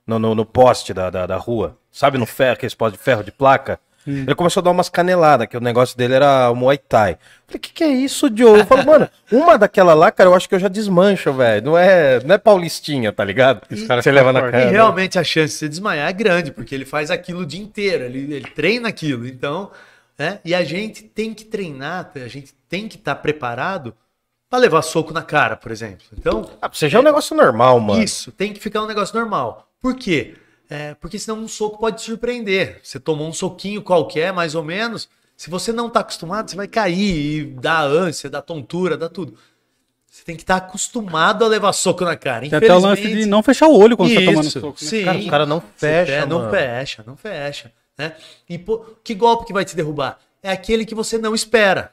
no, no, no poste da, da, da rua. Sabe no ferro, aqueles postes de ferro de placa? Ele começou a dar umas caneladas, que o negócio dele era o Muay Thai. Eu Falei, que que é isso, Joe? Eu falei, mano, uma daquela lá, cara, eu acho que eu já desmancho, velho. Não é, não é paulistinha, tá ligado? Esse cara Você fica leva na cara. E realmente a chance de você desmaiar é grande, porque ele faz aquilo o dia inteiro, ele, ele treina aquilo. Então, né? E a gente tem que treinar, a gente tem que estar preparado para levar soco na cara, por exemplo. Então, Ah, você já é um negócio normal, mano. Isso, tem que ficar um negócio normal. Por quê? É, porque senão um soco pode te surpreender. Você tomou um soquinho qualquer, mais ou menos. Se você não tá acostumado, você vai cair e dá ânsia, dá tontura, dá tudo. Você tem que estar acostumado a levar soco na cara. Tem até o lance de não fechar o olho quando você tá tomando Isso, soco. né? sim. Cara, os caras não fecha, Não mano. fecha, não fecha. Né? E pô, que golpe que vai te derrubar? É aquele que você não espera.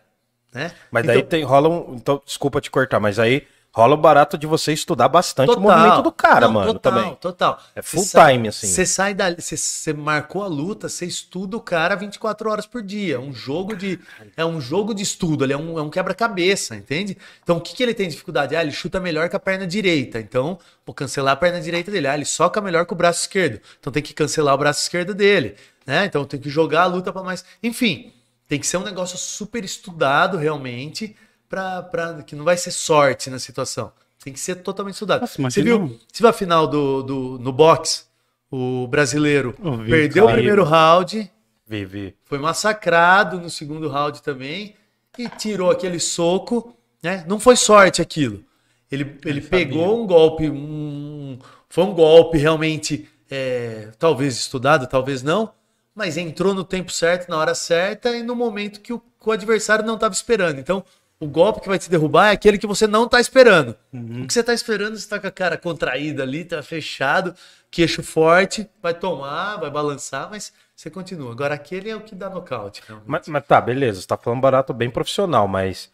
Né? Mas daí Então, tem, rola um. Então, desculpa te cortar, mas aí rola o barato de você estudar bastante o Total. movimento do cara, Não, mano, total, também. Total. É full sai- time, assim. Você sai você, você marcou a luta, você estuda o cara 24 horas por dia. É um jogo de, é um jogo de estudo, ele é um, é um quebra-cabeça, entende? Então o que, que ele tem dificuldade? Ah, ele chuta melhor com a perna direita. Então, vou cancelar a perna direita dele. Ah, ele soca melhor com o braço esquerdo. Então tem que cancelar o braço esquerdo dele. Né? Então tem que jogar a luta para mais. Enfim, tem que ser um negócio super estudado realmente, pra, pra, que não vai ser sorte na situação. Tem que ser totalmente estudado. Nossa, Você viu, você viu a final do, do, no boxe? O brasileiro vi, perdeu o primeiro round, Vivi. foi massacrado no segundo round também e tirou aquele soco, né? Não foi sorte aquilo. Ele, ele pegou um golpe, um, foi um golpe realmente, é, talvez estudado, talvez não, mas entrou no tempo certo, na hora certa e no momento que o, que o adversário não estava esperando. Então, o golpe que vai te derrubar é aquele que você não está esperando. O que você está esperando, você está com a cara contraída ali, tá fechado, queixo forte, vai tomar, vai balançar, mas você continua. Agora, aquele é o que dá nocaute. Mas, mas tá, beleza, você tá falando barato bem profissional, mas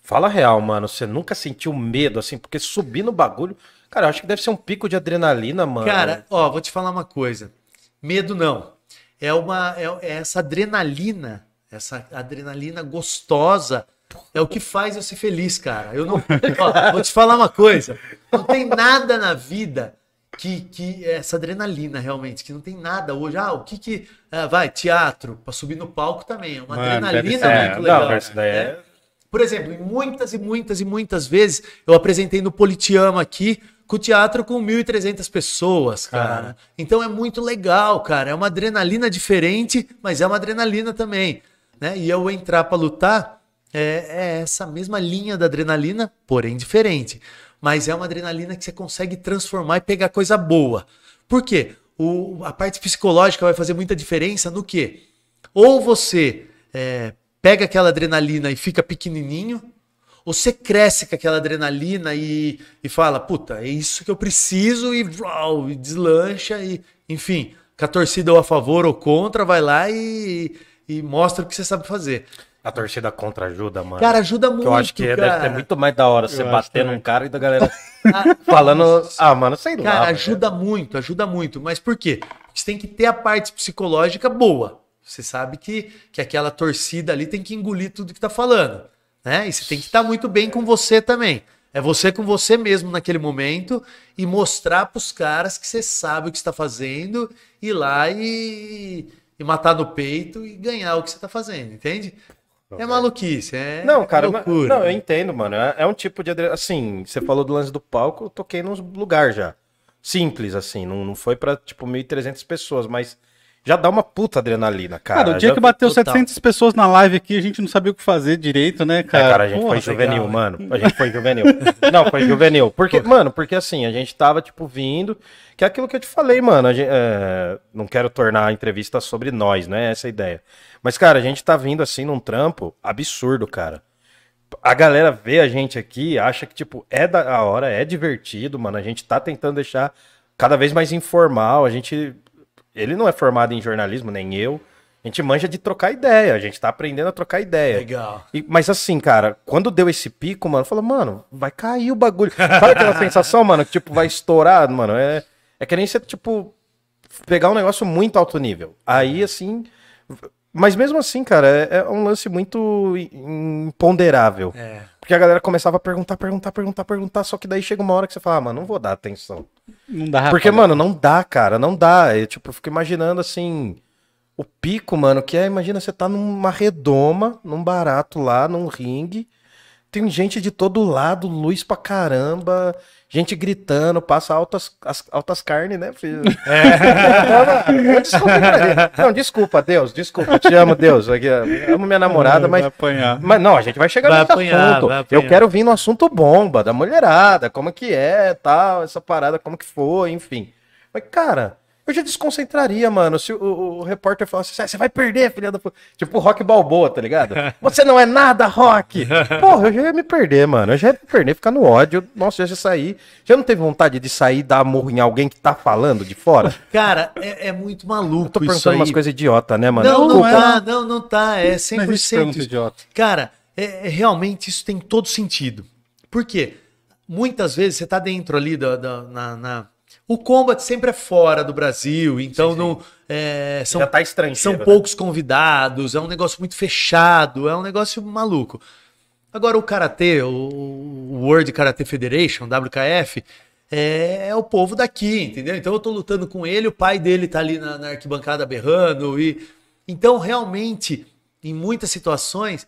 fala real, mano. Você nunca sentiu medo, assim, porque subir no bagulho. Cara, eu acho que deve ser um pico de adrenalina, mano. Cara, ó, vou te falar uma coisa. Medo não. É uma é, é essa adrenalina, essa adrenalina gostosa é o que faz eu ser feliz, cara. Eu não, ó, vou te falar uma coisa. Não tem nada na vida que, que essa adrenalina realmente, que não tem nada hoje. Ah, o que que ah, vai teatro para subir no palco também é uma Mano, adrenalina é, muito legal. não, isso daí é. né? Por exemplo, em muitas e muitas e muitas vezes eu apresentei no Politiama aqui com o teatro com 1.300 pessoas, cara. Então é muito legal, cara. É uma adrenalina diferente, mas é uma adrenalina também. Né? E eu entrar pra lutar é, é essa mesma linha da adrenalina, porém diferente. Mas é uma adrenalina que você consegue transformar e pegar coisa boa. Por quê? O, a parte psicológica vai fazer muita diferença no quê? Ou você é, pega aquela adrenalina e fica pequenininho, ou você cresce com aquela adrenalina e, e fala, puta, é isso que eu preciso e, vrau, e deslancha e, enfim, com a torcida ou a favor ou contra, vai lá e, e mostra o que você sabe fazer. A torcida contra ajuda, mano. Cara, ajuda muito, Que eu acho que cara. deve ser muito mais da hora você bater num cara e da galera Ah, falando. Ah, mano, sei lá. Cara, velho. ajuda muito, ajuda muito. Mas por quê? Você tem que ter a parte psicológica boa. Você sabe que, que aquela torcida ali tem que engolir tudo que tá falando. né? E você tem que estar muito bem com você também. É você com você mesmo naquele momento e mostrar pros caras que você sabe o que está fazendo, ir lá e, e matar no peito e ganhar o que você tá fazendo, entende? É maluquice, é Não, cara, loucura. não, eu entendo, mano. É, é um tipo de assim, você falou do lance do palco, eu toquei nos lugar já. Simples assim, não, não foi pra tipo 1.300 pessoas, mas já dá uma puta adrenalina, cara. Cara, o dia Já- que bateu total. 700 pessoas na live aqui, a gente não sabia o que fazer direito, né, É, cara? cara, a gente Porra, foi juvenil, legal, mano. A gente foi juvenil. Não, foi juvenil. Porque, mano, porque assim, a gente tava, tipo, vindo. Que é aquilo que eu te falei, mano. a gen- é, não quero tornar a entrevista sobre nós, não é essa a ideia. Mas, cara, a gente tá vindo assim num trampo absurdo, cara. A galera vê a gente aqui, acha que, tipo, é da a hora, é divertido, mano. A gente tá tentando deixar cada vez mais informal. A gente. Ele não é formado em jornalismo, nem eu. A gente manja de trocar ideia. A gente tá aprendendo a trocar ideia. Legal. E- mas assim, cara, quando deu esse pico, mano, falou, mano, vai cair o bagulho. Sabe aquela sensação, mano, que tipo, vai estourar, mano? É, é que nem você, tipo, pegar um negócio muito alto nível. Aí, assim. Mas mesmo assim, cara, é, é um lance muito imponderável. É. Porque a galera começava a perguntar, perguntar, perguntar, perguntar, só que daí chega uma hora que você fala, ah, mano, não vou dar atenção. Não dá Porque, pra- mano, não dá, cara, não dá. Eu, tipo, eu fico imaginando assim. O pico, mano, que é, imagina, você tá numa redoma, num barato lá, num ringue. Tem gente de todo lado, luz pra caramba, gente gritando, passa altas, as- altas carnes, né, filho? É. desculpa, não, desculpa, Deus, desculpa, te amo, Deus. Aqui, amo minha namorada, mas Vai apanhar. mas não, a gente vai chegar Vai nesse apanhar, assunto. Eu quero vir no assunto bomba, da mulherada, como que é, tal, essa parada, como que foi, enfim. Mas, cara, eu já desconcentraria, mano, se o, o- o repórter falasse assim, "Ah, você vai perder, filha da. Tipo o Rock Balboa, tá ligado? Você não é nada, Rock! Porra, eu já ia me perder, mano. Eu já ia me perder, ficar no ódio. Nossa, eu já ia sair. Já não teve vontade de sair e dar murro em alguém que tá falando de fora? Cara, é, é muito maluco Eu tô perguntando umas coisas idiota, né, mano? Não, não, Não é, tá, não, não tá. É Não existe 100% pergunta isso. idiota. Cara, é, é- realmente isso tem todo sentido. Por quê? Muitas vezes você tá dentro ali da, da- na, na- O combat sempre é fora do Brasil, então não. é, são Já tá estrangeiro. são né? poucos convidados, é um negócio muito fechado, é um negócio maluco. Agora, o Karatê, o World Karate Federation, WKF, é, é o povo daqui, entendeu? Então eu tô lutando com ele, o pai dele tá ali na, na arquibancada berrando. e Então, realmente, em muitas situações,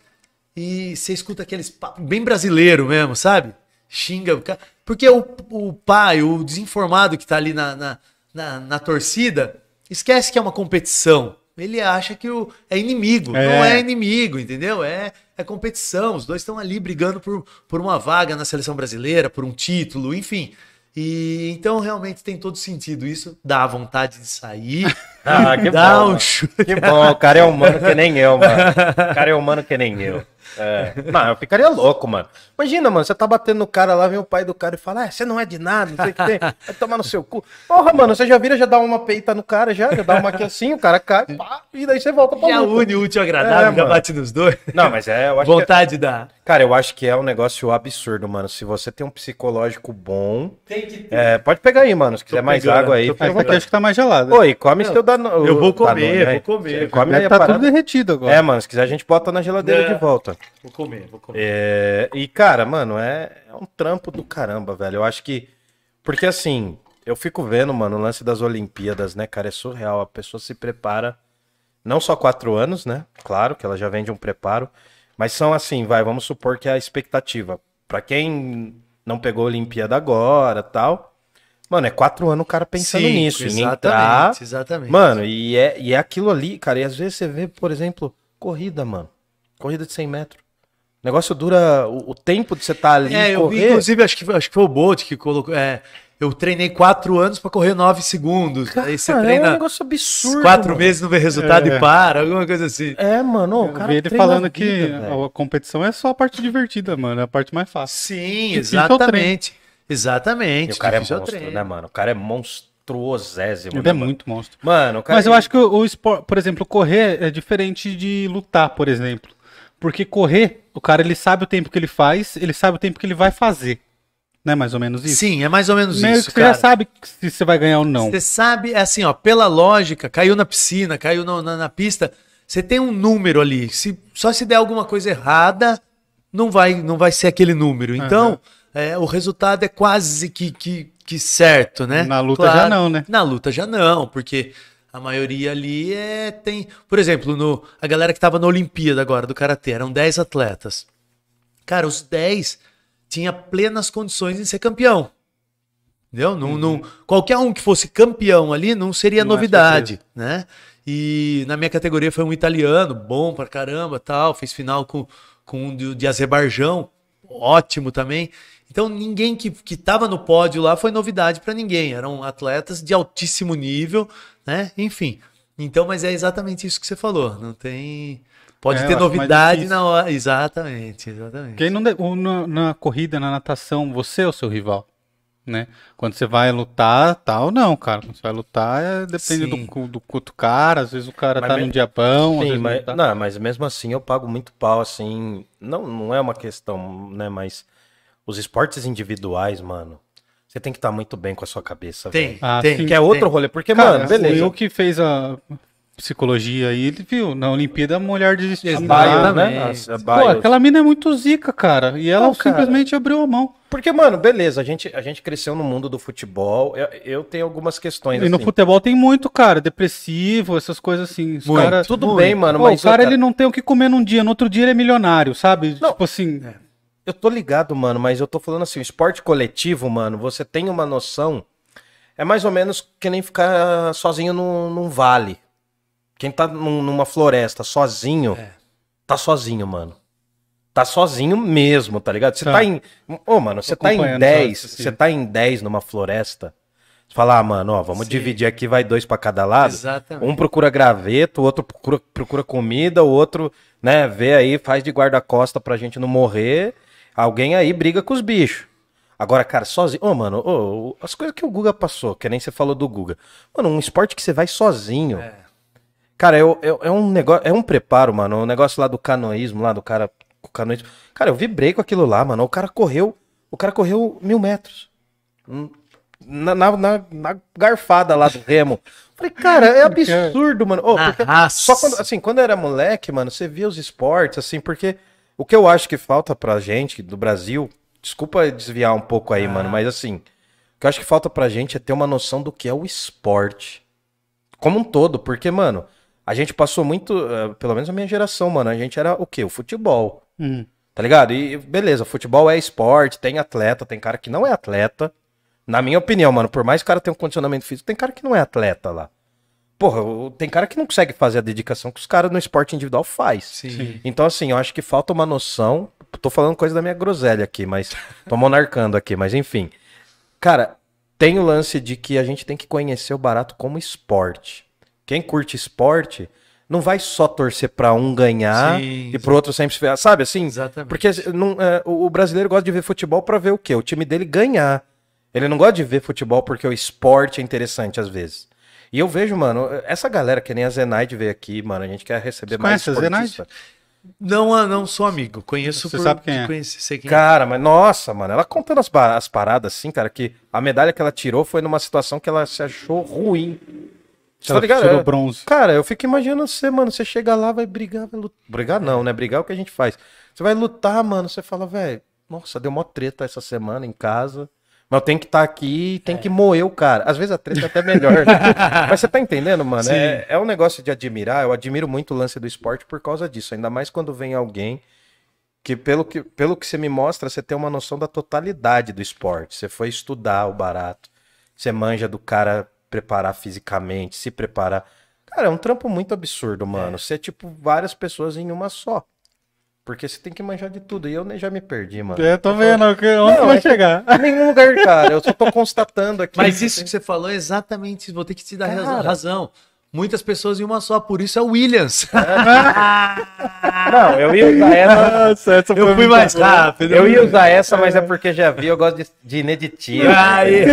e você escuta aqueles papos bem brasileiro mesmo, sabe? Xinga. Porque o, o pai, o desinformado que tá ali na, na, na, na torcida, esquece que é uma competição. Ele acha que o, é inimigo. É. Não é inimigo, entendeu? É, é competição. Os dois estão ali brigando por, por uma vaga na seleção brasileira, por um título, enfim. E então realmente tem todo sentido isso. Dá vontade de sair. Ah, que dá bom, um chute. Que bom, o cara é humano que nem eu, mano. O cara é humano que nem eu. É. Não, eu ficaria louco, mano. Imagina, mano, você tá batendo no cara lá, vem o pai do cara e fala, ah, você não é de nada, não sei o que tem, vai tomar no seu cu. Porra, mano, você já vira, já dá uma peita no cara, já, já dá uma aqui assim, o cara cai, pá, e daí você volta pra Já luta. une o útil agradável, É, já mano. bate nos dois. Não, mas é, eu acho que... Vontade dá. Cara, eu acho que é um negócio absurdo, mano. Se você tem um psicológico bom... Tem que ter. É, pode pegar aí, mano, se quiser mais pegando, água aí. aqui vontade. acho que tá mais gelada. Oi, come teu dano... Eu vou comer, Danone, né? vou comer. Come aí tá parada. tudo derretido agora. É, mano, se quiser a gente bota na geladeira Não. de volta. Vou comer, vou comer. É, e, cara, mano, é, é um trampo do caramba, velho. Eu acho que. Porque, assim, eu fico vendo, mano, o lance das Olimpíadas, né, cara? É surreal. A pessoa se prepara não só quatro anos, né? Claro que ela já vem de um preparo. Mas são assim, vai, vamos supor que é a expectativa. Pra quem não pegou a Olimpíada agora tal. Mano, é quatro anos o cara pensando Sim, nisso. Exatamente, entrar, exatamente. Mano, e é, e é aquilo ali, cara. E às vezes você vê, por exemplo, corrida, mano. Corrida de 100 metros. O negócio dura. O, o tempo de você estar ali É, eu vi, correr. inclusive, acho que, foi- acho que foi o Bolt que colocou. É, eu treinei quatro anos pra correr nove segundos. Aí você Cara, é um treina negócio absurdo. quatro mano. meses, não vê resultado É. e para, alguma coisa assim. É, mano. o Eu cara vi ele treina falando a que vida, velho. a competição é só a parte divertida, mano. É a parte mais fácil. Sim, Difícil é exatamente. Exatamente. E o cara é difícil monstro, treino. né, mano? O cara é monstruosésimo. Ele né, é mano? muito monstro. Mano, o cara. Mas eu acho que o, o esporte, por exemplo, correr é diferente de lutar, por exemplo. Porque correr, o cara ele sabe o tempo que ele faz, ele sabe o tempo que ele vai fazer. Não é mais ou menos isso? Sim, é mais ou menos Meio isso, que você já cara. sabe se você vai ganhar ou não. Você sabe, é assim, ó, pela lógica, caiu na piscina, caiu no- na, na pista, você tem um número ali. Se, só se der alguma coisa errada, não vai, não vai ser aquele número. Então, é, o resultado é quase que, que, que certo, né? Na luta já não, né? Na luta já não, porque a maioria ali é tem, por exemplo, no a galera que tava na Olimpíada agora do karatê, eram 10 atletas. Cara, os 10 tinha plenas condições de ser campeão. Entendeu? Não, não, qualquer um que fosse campeão ali não seria Não é novidade, né? E na minha categoria foi um italiano, bom pra caramba, tal, fez final com, com um de, de Azerbaijão, ótimo também. Então ninguém que, que tava no pódio lá foi novidade pra ninguém, eram atletas de altíssimo nível, né? Enfim. Então, mas é exatamente isso que você falou, não tem pode É, ter novidade na hora, exatamente, exatamente. Quem não de- na, na corrida, na natação, você é o seu rival, né? Quando você vai lutar, tal, não, cara. Quando você vai lutar, é- depende Sim. do, do outro cara. Às vezes o cara Mas tá me- num dia bom, às Sim, mas, não tá. não, mas mesmo assim eu pago muito pau, assim. Não, não é uma questão, né? Mas os esportes individuais, mano, você tem que estar muito bem com a sua cabeça, Tem, velho. Ah, tem. Que é outro tem. rolê, porque, Cara, mano, beleza. o que fez a psicologia aí, ele viu, na Olimpíada a mulher desistiu. Bios, Exatamente. né? As- a Pô, aquela mina é muito zica, cara. E ela Não, cara. simplesmente abriu a mão. Porque, mano, beleza, a gente, a gente cresceu no mundo do futebol. Eu, eu tenho algumas questões. E no assim. futebol tem muito, cara, depressivo, essas coisas assim. Os Muito. cara, Tudo Muito. bem, mano, Pô, mas o cara outra- ele não tem o que comer num dia, no outro dia ele é milionário, sabe? Não. Tipo assim, Eu tô ligado, mano, mas eu tô falando assim, o esporte coletivo, mano, você tem uma noção. É mais ou menos que nem ficar sozinho num, num vale. Quem tá num- numa floresta sozinho, É. tá sozinho, mano. Tá sozinho mesmo, tá ligado? Você Tá. tá, em. Ô, mano, você tá em acompanhando 10. só isso, assim. Você tá em 10 numa floresta. Você fala, ah, mano, ó, vamos Sim. dividir aqui, vai dois pra cada lado. Exatamente. Um procura graveto, o outro procura, procura comida, o outro, né, vê aí, faz de guarda-costa pra gente não morrer. Alguém aí briga com os bichos. Agora, cara, sozinho. Ô, mano, ô, as coisas que o Guga passou, que nem você falou do Guga. Mano, um esporte que você vai sozinho. É. Cara, é, o- é- um negócio, é um preparo, mano. O negócio lá do canoísmo, lá do cara com o canoísmo. Cara, eu vibrei com aquilo lá, mano. O cara correu, o cara correu mil metros. Hum, Na, na, na- na garfada lá do remo. Falei, cara, é absurdo, mano. Raça. só quando, assim, quando eu era moleque, mano, você via os esportes, assim, porque o que eu acho que falta pra gente do Brasil, desculpa desviar um pouco aí, mano, mas assim, o que eu acho que falta pra gente é ter uma noção do que é o esporte. Como um todo, porque, mano, a gente passou muito, eh, pelo menos a minha geração, mano, a gente era o quê? O futebol. hum, Tá ligado? E beleza, futebol é esporte, tem atleta, tem cara que não é atleta. Na minha opinião, mano, por mais que o cara tenha um condicionamento físico, tem cara que não é atleta lá. Porra, o- tem cara que não consegue fazer a dedicação que os caras no esporte individual faz. Sim. Então, assim, eu acho que falta uma noção. Tô falando coisa da minha groselha aqui, mas. tô monarcando aqui, mas enfim. Cara, tem o lance de que a gente tem que conhecer o barato como esporte. Quem curte esporte não vai só torcer pra um ganhar Sim, e pro outro sempre se. Sabe assim? Exatamente. Porque não, é, o o brasileiro gosta de ver futebol pra ver o quê? O time dele ganhar. Ele não gosta de ver futebol porque o esporte é interessante às vezes. E eu vejo, mano, essa galera que nem a Zenaide veio aqui, mano, a gente quer receber Você mais conhece a Zenaide? esportista. Não, ah, não sou amigo. Conheço Você por sabe quem de é? conhecer, sei quem é. Cara, mas nossa, mano, ela contando as, as paradas assim, cara, que a medalha que ela tirou foi numa situação que ela se achou ruim. Você tá ligado? tirou É, bronze. Cara, eu fico imaginando você, mano, você chega lá, vai brigar, vai lutar. Brigar não, né? Brigar é o que a gente faz. Você vai lutar, mano, você fala, velho, nossa, deu mó treta essa semana em casa. Eu tenho que estar aqui e tem que moer o cara. Às vezes a treta é até melhor. né? Mas você tá entendendo, mano? É, é um negócio de admirar. Eu admiro muito o lance do esporte por causa disso. Ainda mais quando vem alguém que pelo, que, pelo que você me mostra, você tem uma noção da totalidade do esporte. Você foi estudar o barato. Você manja do cara preparar fisicamente, se preparar. Cara, é um trampo muito absurdo, mano. Você é tipo várias pessoas em uma só. Porque você tem que manjar de tudo. E eu nem já me perdi, mano. É, tô vendo que- onde Não, vai é chegar. Em nenhum lugar, cara. Eu só tô constatando aqui. Mas isso que você falou é exatamente, vou ter que te dar Cara. razão. Muitas pessoas em uma só, por isso é o Williams. Não, eu ia usar essa. Nossa, essa Eu fui muito mais boa. rápido. Eu ia usar essa, mas é porque já vi, eu gosto de, de ineditivo. Aí.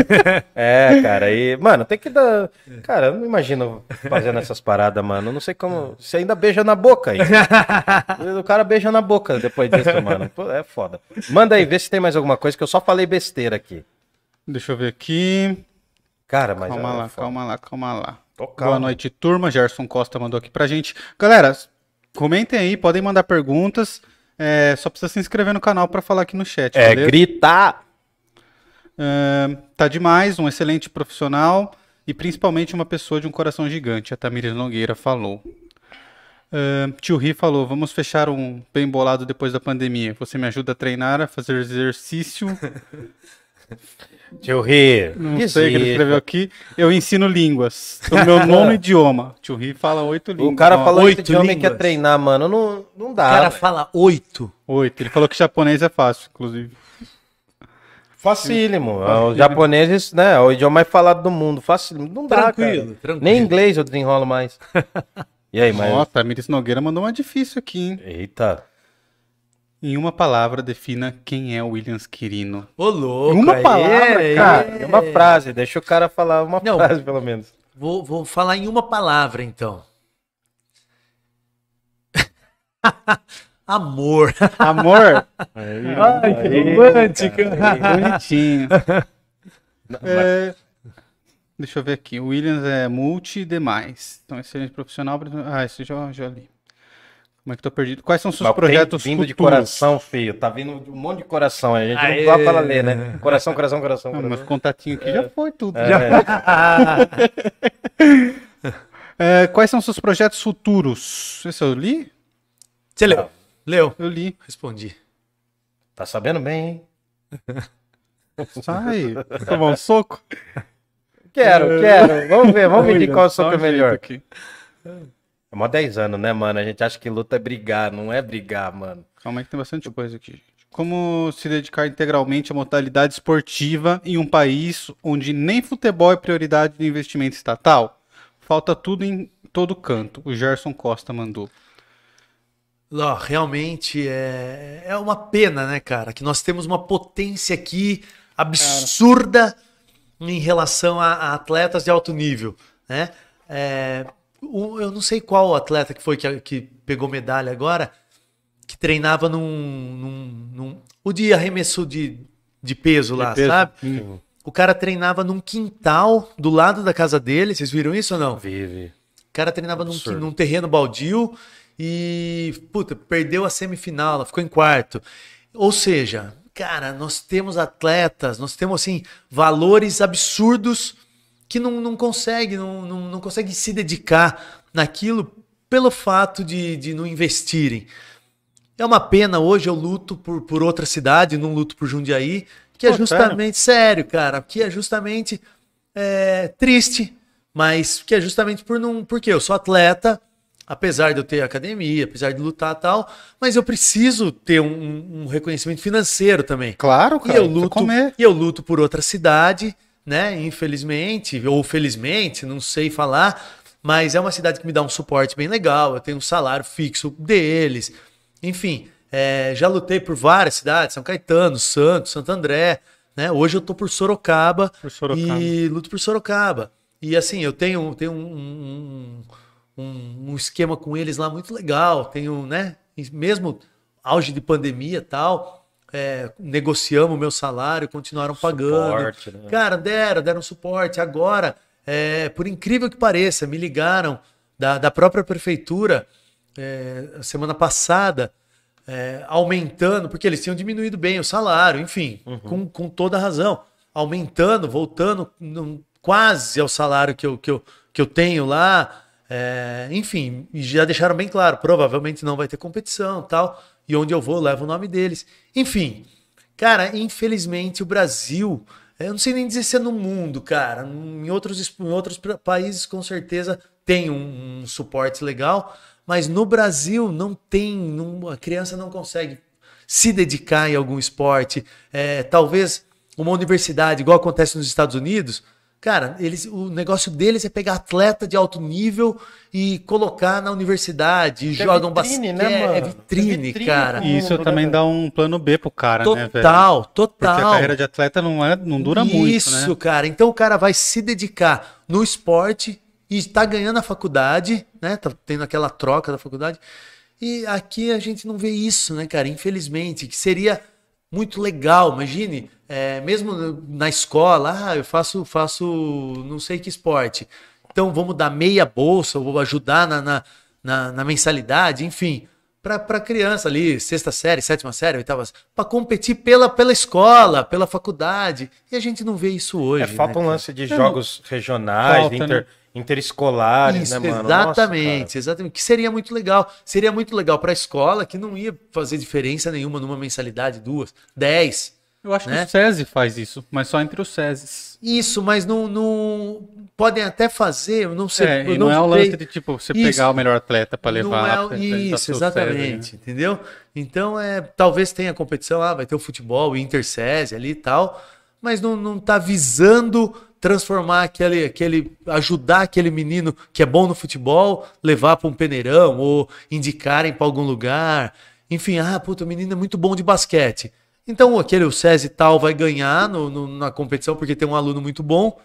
É, cara, e, mano, tem que dar. Cara, eu não imagino fazendo essas paradas, mano. Eu não sei como. Você ainda beija na boca aí. o cara beija na boca depois disso, mano. É foda. Manda aí, vê se tem mais alguma coisa, que eu só falei besteira aqui. Deixa eu ver aqui. Cara, mas. Calma é lá, foda. calma lá, calma lá. Boa noite, turma. Gerson Costa mandou aqui pra gente. Galera, comentem aí, podem mandar perguntas. É, só precisa se inscrever no canal pra falar aqui no chat, É, beleza? gritar. É, tá demais, um excelente profissional e principalmente uma pessoa de um coração gigante, a Tamires Nogueira falou. É, tio Ri falou, vamos fechar um bem bolado depois da pandemia. Você me ajuda a treinar, a fazer exercício. Tio Ri. Não sei o que ele escreveu aqui. Eu ensino línguas. O meu nono idioma. Tio Ri fala oito línguas. O cara Ó, falou oito homem línguas. quer treinar, mano. Não, não O dá. cara velho. fala oito. Oito. Ele falou que japonês é fácil, inclusive. Facílimo. Os japoneses, né? é O idioma mais falado do mundo. Facílimo. Não dá, Tranquilo, cara. tranquilo. Nem inglês eu desenrolo mais. E aí, mas... Ó, Tamires Nogueira mandou uma difícil aqui, hein? Eita. Em uma palavra, defina quem é o Williams Quirino. Ô, louco. Uma palavra, aí. Cara, é uma frase. Deixa o cara falar uma Não. frase, pelo menos. Vou, vou falar em uma palavra, então. Amor. Amor? Ai, que romântico. Bonitinho. É, Deixa eu ver aqui. O Williams é multi e demais. Então, excelente profissional. Ah, esse já, já li. Como é que tô perdido? Quais são seus Mas projetos tem vindo de futuros? coração, filho. Tá vindo de um monte de coração. A gente Aê. não dá pra ler, né? Coração, coração, coração. Ah, coração. mas contatinho aqui já foi tudo. É, É, quais são seus projetos futuros? Esse eu li? Você leu? Leu. Eu li. Respondi. Tá sabendo bem, hein? Sai. Tomar um soco? Quero, quero. Vamos ver, vamos medir qual soco é melhor. aqui. É mó 10 anos, né, mano? A gente acha que luta é brigar, não é brigar, mano. Calma aí que tem bastante coisa aqui. gente. Como se dedicar integralmente à modalidade esportiva em um país onde nem futebol é prioridade de investimento estatal? Falta tudo em todo canto. O Gerson Costa mandou. Ó, realmente é, é uma pena, né, cara? Que nós temos uma potência aqui absurda em relação a, a atletas de alto nível, né? É, o- eu não sei qual atleta que foi que, que pegou medalha agora, que treinava num, num- num- o de arremesso de, de peso lá, peso. sabe? Hum. O cara treinava num quintal do lado da casa dele. Vocês viram isso ou não? Vive. O cara treinava num, num terreno baldio e, puta, perdeu a semifinal, ela ficou em quarto. Ou seja, cara, nós temos atletas, nós temos, assim, valores absurdos que não, não consegue, não, não, não consegue se dedicar naquilo pelo fato de, de não investirem. É uma pena, hoje eu luto por, por outra cidade, não luto por Jundiaí, que é Pô, justamente, sério, cara, que é justamente é, triste, mas que é justamente por não. Porque eu sou atleta, apesar de eu ter academia, apesar de lutar e tal, mas eu preciso ter um, um- reconhecimento financeiro também. Claro, E cara. eu precisa luto, comer. e eu luto por outra cidade, né? Infelizmente, ou felizmente, não sei falar, mas é uma cidade que me dá um suporte bem legal. Eu tenho um salário fixo deles. Enfim, é, já lutei por várias cidades, São Caetano, Santos, Santo André. Né? Hoje eu tô por Sorocaba, Por Sorocaba. e luto por Sorocaba. E assim, eu tenho, tenho um, um, um- um esquema com eles lá muito legal. Tenho, né? Mesmo auge de pandemia e tal, é, negociamos o meu salário, continuaram pagando. Suporte, né? Cara, deram, deram suporte. Agora, é, por incrível que pareça, me ligaram da, da própria prefeitura é, semana passada, é, aumentando, porque eles tinham diminuído bem o salário, enfim, com, com toda a razão. Aumentando, voltando num- quase ao salário que eu, que eu, que eu tenho lá. é, enfim, já deixaram bem claro, provavelmente não vai ter competição tal. E onde eu vou, levo o nome deles. Enfim, Cara, infelizmente o Brasil, eu não sei nem dizer se é no mundo, cara. Em outros, em outros países com certeza tem um, um suporte legal, mas no Brasil não tem, não- a criança não consegue se dedicar em algum esporte. É, talvez uma universidade, igual acontece nos Estados Unidos, cara, eles, o negócio deles é pegar atleta de alto nível e colocar na universidade, é jogam vitrine, basquete. né, mano? É vitrine, É vitrine, cara. E isso Mundo, também né, dá um plano B pro cara, né, velho? Total, Porque total. a carreira de atleta não, é, não dura muito, Isso, né? cara. Então o cara vai se dedicar no esporte e está ganhando a faculdade, né? Tá tendo aquela troca da faculdade. E aqui a gente não vê isso, né, cara? Infelizmente, que seria muito legal. Imagine, é, mesmo na escola, ah, eu faço, faço não sei que esporte. Então vamos dar meia bolsa, vou ajudar na, na, na, na mensalidade, enfim. para criança ali, sexta série, sétima série, oitava, para competir pela, pela escola, pela faculdade. E a gente não vê isso hoje. É, falta né, um lance de jogos regionais, Falta, inter, né? Interescolares, Isso, né, mano? exatamente, Nossa, exatamente. Que seria muito legal. Seria muito legal para a escola, que não ia fazer diferença nenhuma numa mensalidade, duas, dez. Eu acho Né? que o SESI faz isso, mas só entre os SESIs. Isso, mas não, não podem até fazer, eu não sei. É, e não, é o lance de tipo, você Isso. pegar o melhor atleta pra levar Não é lá Isso, exatamente, SESI, né? entendeu? Então, é, talvez tenha competição, ah, vai ter o futebol, o Intercese ali e tal, mas não, não tá visando transformar aquele, aquele, ajudar aquele menino que é bom no futebol, levar para um peneirão ou indicarem para algum lugar. Enfim, ah, puta, o menino é muito bom de basquete. Então, aquele, o SESI tal vai ganhar no- no- na competição porque tem um aluno muito bom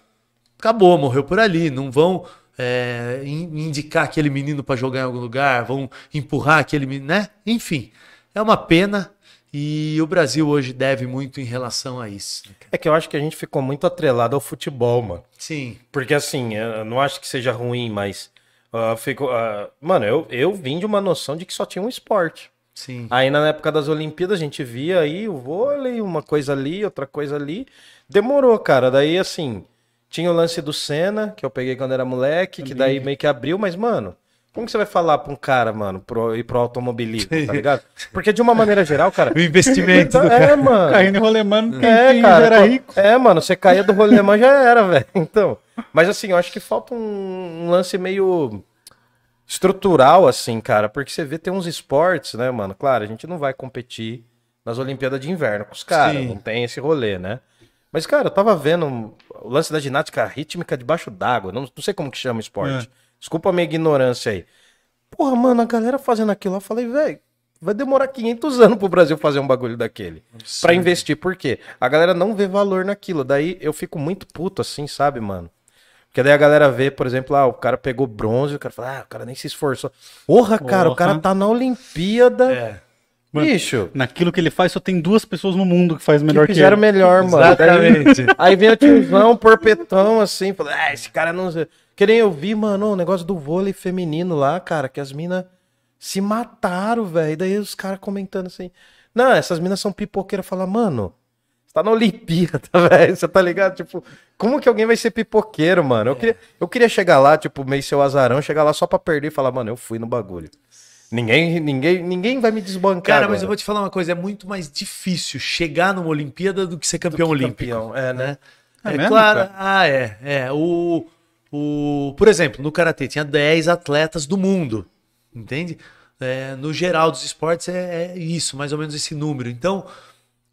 acabou, morreu por ali. Não vão é, in- indicar aquele menino para jogar em algum lugar, vão empurrar aquele menino, né? Enfim, é uma pena e o Brasil hoje deve muito em relação a isso. É que eu acho que a gente ficou muito atrelado ao futebol, mano. Sim, Porque assim, eu não acho que seja ruim, mas. ah, fico, ah, mano, eu, eu vim de uma noção de que só tinha um esporte. sim. Aí na época das Olimpíadas a gente via aí o vôlei, uma coisa ali, outra coisa ali. Demorou, cara. Daí assim, tinha o lance do Senna, que eu peguei quando era moleque, que daí meio que abriu, mas, mano, como que você vai falar pra um cara, mano, pro, ir pro automobilismo, tá ligado? Porque de uma maneira geral, cara. O investimento do É, mano. Caindo em rolemano, quem, É, quem cara. era pô, rico. É, mano, você caía do rolemã já era, velho. Então. Mas assim, eu acho que falta um, um lance meio estrutural, assim, cara. Porque você vê, tem uns esportes, né, mano? Claro, a gente não vai competir nas Olimpíadas de Inverno com os caras. Não tem esse rolê, né? Mas, cara, eu tava vendo o lance da ginástica rítmica debaixo d'água. Não, não sei como que chama esporte. Desculpa a minha ignorância aí. Porra, mano, a galera fazendo aquilo lá, eu falei, velho, vai demorar 500 anos pro Brasil fazer um bagulho daquele. Pra investir, por quê? A galera não vê valor naquilo. Daí eu fico muito puto assim, sabe, mano? Porque daí a galera vê, por exemplo, ah, o cara pegou bronze, o cara fala, ah, o cara nem se esforçou. Porra, cara, o cara tá na Olimpíada. É. Bicho, Naquilo que ele faz, só tem duas pessoas no mundo que faz que melhor que, fizeram ele. melhor, mano. Exatamente. Aí vem o tiozão, porpetão, assim, fala, ah, esse cara não... Que nem eu vi, mano, o negócio do vôlei feminino lá, cara, que as minas se mataram, velho. Daí os caras comentando assim, não, essas minas são pipoqueiras. Fala, mano, você tá na Olimpíada, velho, você tá ligado? Tipo, como que alguém vai ser pipoqueiro, mano? Eu, queria, eu queria chegar lá, tipo, meio seu azarão, chegar lá só pra perder e falar, mano, eu fui no bagulho. Ninguém, ninguém, ninguém vai me desbancar. Cara, mas agora. eu vou te falar uma coisa, é muito mais difícil chegar numa Olimpíada do que ser campeão que olímpico. campeão, é, né? É É, mesmo, claro. cara? Ah, é. É. O, o, por exemplo, no Karatê tinha 10 atletas do mundo. Entende? É, no geral dos esportes é, é isso, mais ou menos esse número. Então,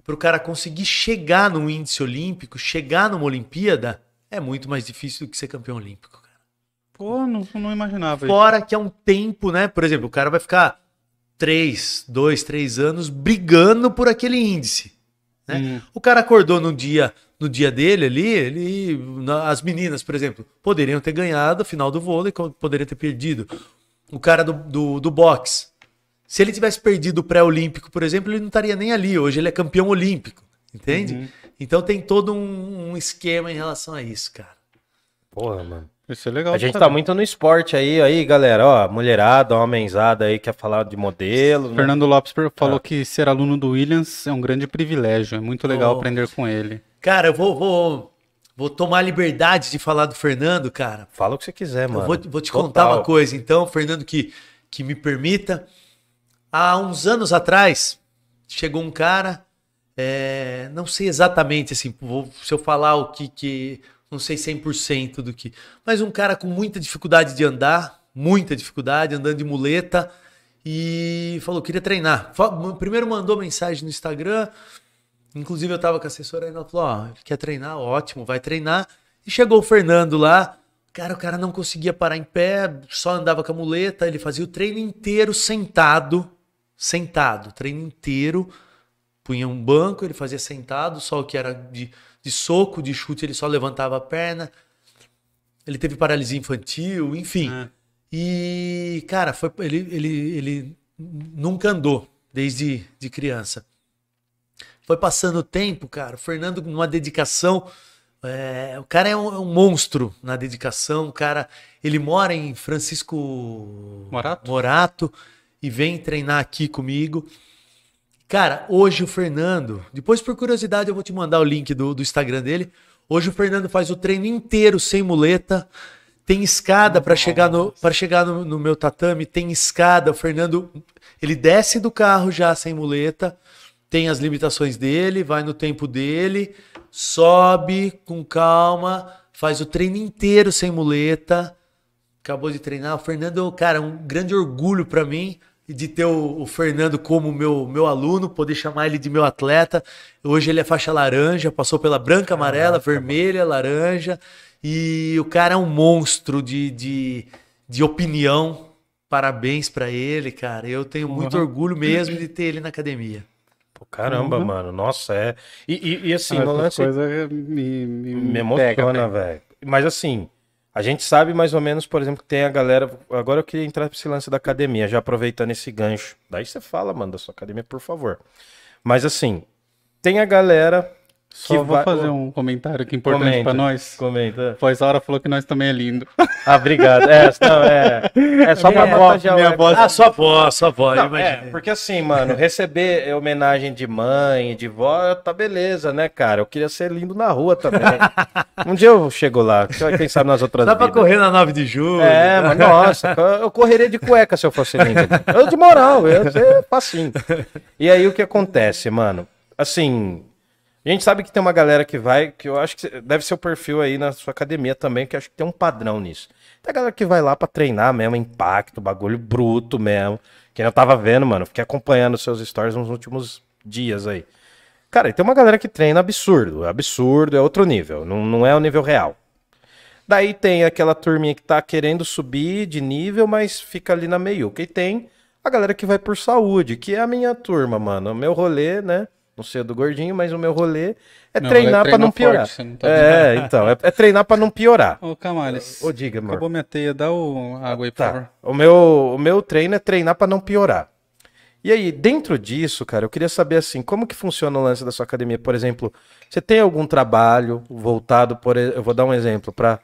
para o cara conseguir chegar num índice olímpico, chegar numa Olimpíada, é muito mais difícil do que ser campeão olímpico. cara. Pô, não, não imaginava isso. Fora que é um tempo, né? Por exemplo, o cara vai ficar três, dois, três anos brigando por aquele índice. né? Hum. O cara acordou no dia, no dia dele ali, ele, na- as meninas, por exemplo, poderiam ter ganhado a final do vôlei, poderiam ter perdido. O cara do, do, do boxe, se ele tivesse perdido o pré-olímpico, por exemplo, ele não estaria nem ali. Hoje ele é campeão olímpico, entende? Uhum. Então tem todo um, um esquema em relação a isso, cara. Porra, mano. Isso é legal. A gente saber. tá muito no esporte aí, aí, galera, ó, mulherada, homenzada aí, quer falar de modelo. né? Fernando Lopes per- Ah. falou que ser aluno do Williams é um grande privilégio. É muito legal Oh. aprender com ele. Cara, eu vou, vou, vou tomar a liberdade de falar do Fernando, cara. Fala o que você quiser, mano. Eu vou, vou te Total. contar uma coisa, então, Fernando, que, que me permita. Há uns anos atrás, chegou um cara, é, não sei exatamente, assim, vou- se eu falar o que, que. Não sei 100% do que. Mas um cara com muita dificuldade de andar, muita dificuldade, andando de muleta, e falou: queria treinar. Primeiro mandou mensagem no Instagram, Inclusive, eu tava com a assessora e ela falou: Ó, quer treinar, ótimo, vai treinar. E chegou o Fernando lá. Cara, o cara não conseguia parar em pé, só andava com a muleta. Ele fazia o treino inteiro sentado. Sentado, treino inteiro. Punha um banco, ele fazia sentado, só o que era de, de soco, de chute, ele só levantava a perna. Ele teve paralisia infantil, enfim. É. E, cara, foi, ele, ele, ele nunca andou desde de criança. Foi passando o tempo, cara. O Fernando, numa dedicação. é, o cara é um, é um monstro na dedicação. O cara, ele mora em Francisco Morato? Morato e vem treinar aqui comigo. Cara, hoje o Fernando, depois por curiosidade eu vou te mandar o link do, do Instagram dele. Hoje o Fernando faz o treino inteiro sem muleta. Tem escada para chegar no para chegar no, no meu tatame, tem escada. O Fernando, ele desce do carro já sem muleta, tem as limitações dele, vai no tempo dele, sobe com calma, faz o treino inteiro sem muleta. Acabou de treinar. O Fernando, cara, um grande orgulho para mim de ter o, o, Fernando como meu, meu aluno, poder chamar ele de meu atleta. Hoje ele é faixa laranja, passou pela branca, amarela, vermelha, laranja. E o cara é um monstro de, de, de opinião. Parabéns para ele, cara. Eu tenho uhum. muito orgulho mesmo de ter ele na academia. Caramba, uhum. mano. Nossa, é. E, e, e assim, ah, no lance. coisa me, me, me emociona, velho. Mas assim, a gente sabe mais ou menos, por exemplo, que tem a galera. Agora eu queria entrar nesse lance da academia, já aproveitando esse gancho. Daí você fala, mano, da sua academia, por favor. Mas assim, tem a galera só que vou vai... fazer um comentário aqui importante para nós. Comenta. Pois a hora falou que nós também é lindo. Ah, obrigado. É, não, é, é só pra botar já minha voz. Ah, sua voz, sua voz. Não, é, porque assim, mano, receber homenagem de mãe, de vó, tá beleza, né, cara? Eu queria ser lindo na rua também. um dia eu chego lá, quem sabe nas outras Dá pra correr na 9 de julho. É, mas nossa, eu correria de cueca se eu fosse lindo. Eu de moral, eu ia ser facinho. E aí o que acontece, mano? Assim, a gente sabe que tem uma galera que vai, que eu acho que deve ser o perfil aí na sua academia também, que acho que tem um padrão nisso. Tem a galera que vai lá pra treinar mesmo, impacto, bagulho bruto mesmo. Que eu tava vendo, mano, fiquei acompanhando seus stories nos últimos dias aí. Cara, tem uma galera que treina absurdo, absurdo, é outro nível, não, não é o nível real. Daí tem aquela turminha que tá querendo subir de nível, mas fica ali na meiuca. E tem a galera que vai por saúde, que é a minha turma, mano. O meu rolê, né? Não sei do gordinho, mas o meu rolê é meu treinar rolê é para não piorar. Forte, não tá é, então, é, é treinar para não piorar. Ô, Camales. Ô, diga, mano. Acabou minha teia, dá o água aí, tá. por favor. O meu, o meu treino é treinar para não piorar. E aí, dentro disso, cara, eu queria saber assim, como que funciona o lance da sua academia? Por exemplo, você tem algum trabalho voltado por, eu vou dar um exemplo para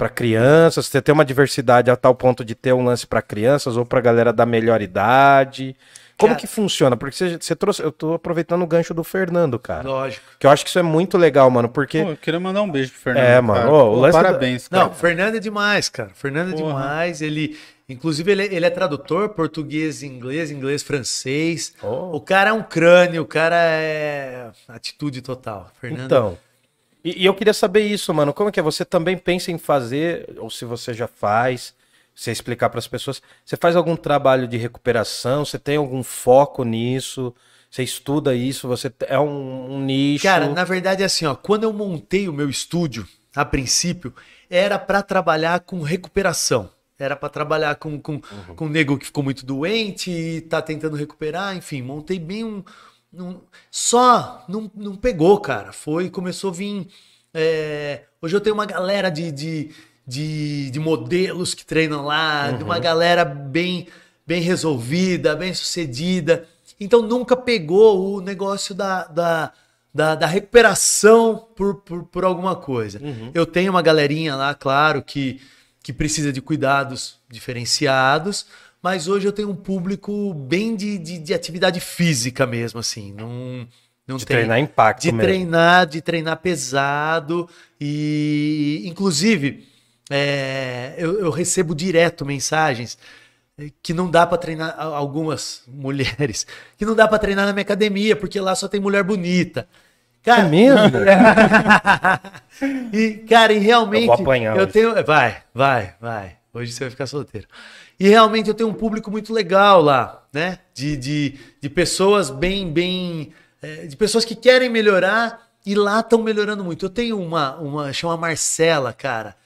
para crianças, você tem uma diversidade a tal ponto de ter um lance para crianças ou para galera da melhor idade? Como cara, que funciona? Porque você, você, trouxe. Eu tô aproveitando o gancho do Fernando, cara. Lógico. Que eu acho que isso é muito legal, mano. Porque. Pô, eu queria mandar um beijo pro Fernando. É, mano. Ô, Pô, parabéns, cara. Não, Fernando é demais, cara. Fernando é Porra. demais. Ele. Inclusive, ele, ele é tradutor português, inglês, inglês, francês. Oh. O cara é um crânio, o cara é atitude total. Fernando. Então. E, e eu queria saber isso, mano. Como é que é? Você também pensa em fazer, ou se você já faz, você explicar para as pessoas. Você faz algum trabalho de recuperação? Você tem algum foco nisso? Você estuda isso? Você é um, um nicho? Cara, na verdade é assim, ó. Quando eu montei o meu estúdio, a princípio, era para trabalhar com recuperação. Era para trabalhar com, com, uhum. com um nego que ficou muito doente e tá tentando recuperar. Enfim, montei bem um. um... Só não, não pegou, cara. Foi, começou a vir. É... Hoje eu tenho uma galera de, de de, de modelos que treinam lá, uhum. de uma uhum. galera bem, bem resolvida, bem sucedida. Então nunca pegou o negócio da, da, da, da recuperação por, por, por, alguma coisa. Uhum. Eu tenho uma galerinha lá, claro, que, que precisa de cuidados diferenciados, mas hoje eu tenho um público bem de, de, de atividade física mesmo, assim. Não, não de tem, treinar impacto De mesmo. treinar, de treinar pesado. E, inclusive, é, eu, eu, recebo direto mensagens que não dá para treinar algumas mulheres que não dá para treinar na minha academia porque lá só tem mulher bonita. Cara, é mesmo? e cara, e realmente eu, vou apanhar eu tenho, vai, vai, vai. Hoje você vai ficar solteiro. E realmente eu tenho um público muito legal lá, né? De, de, de pessoas bem, bem, é, de pessoas que querem melhorar e lá estão melhorando muito. Eu tenho uma, uma chama Marcela, cara.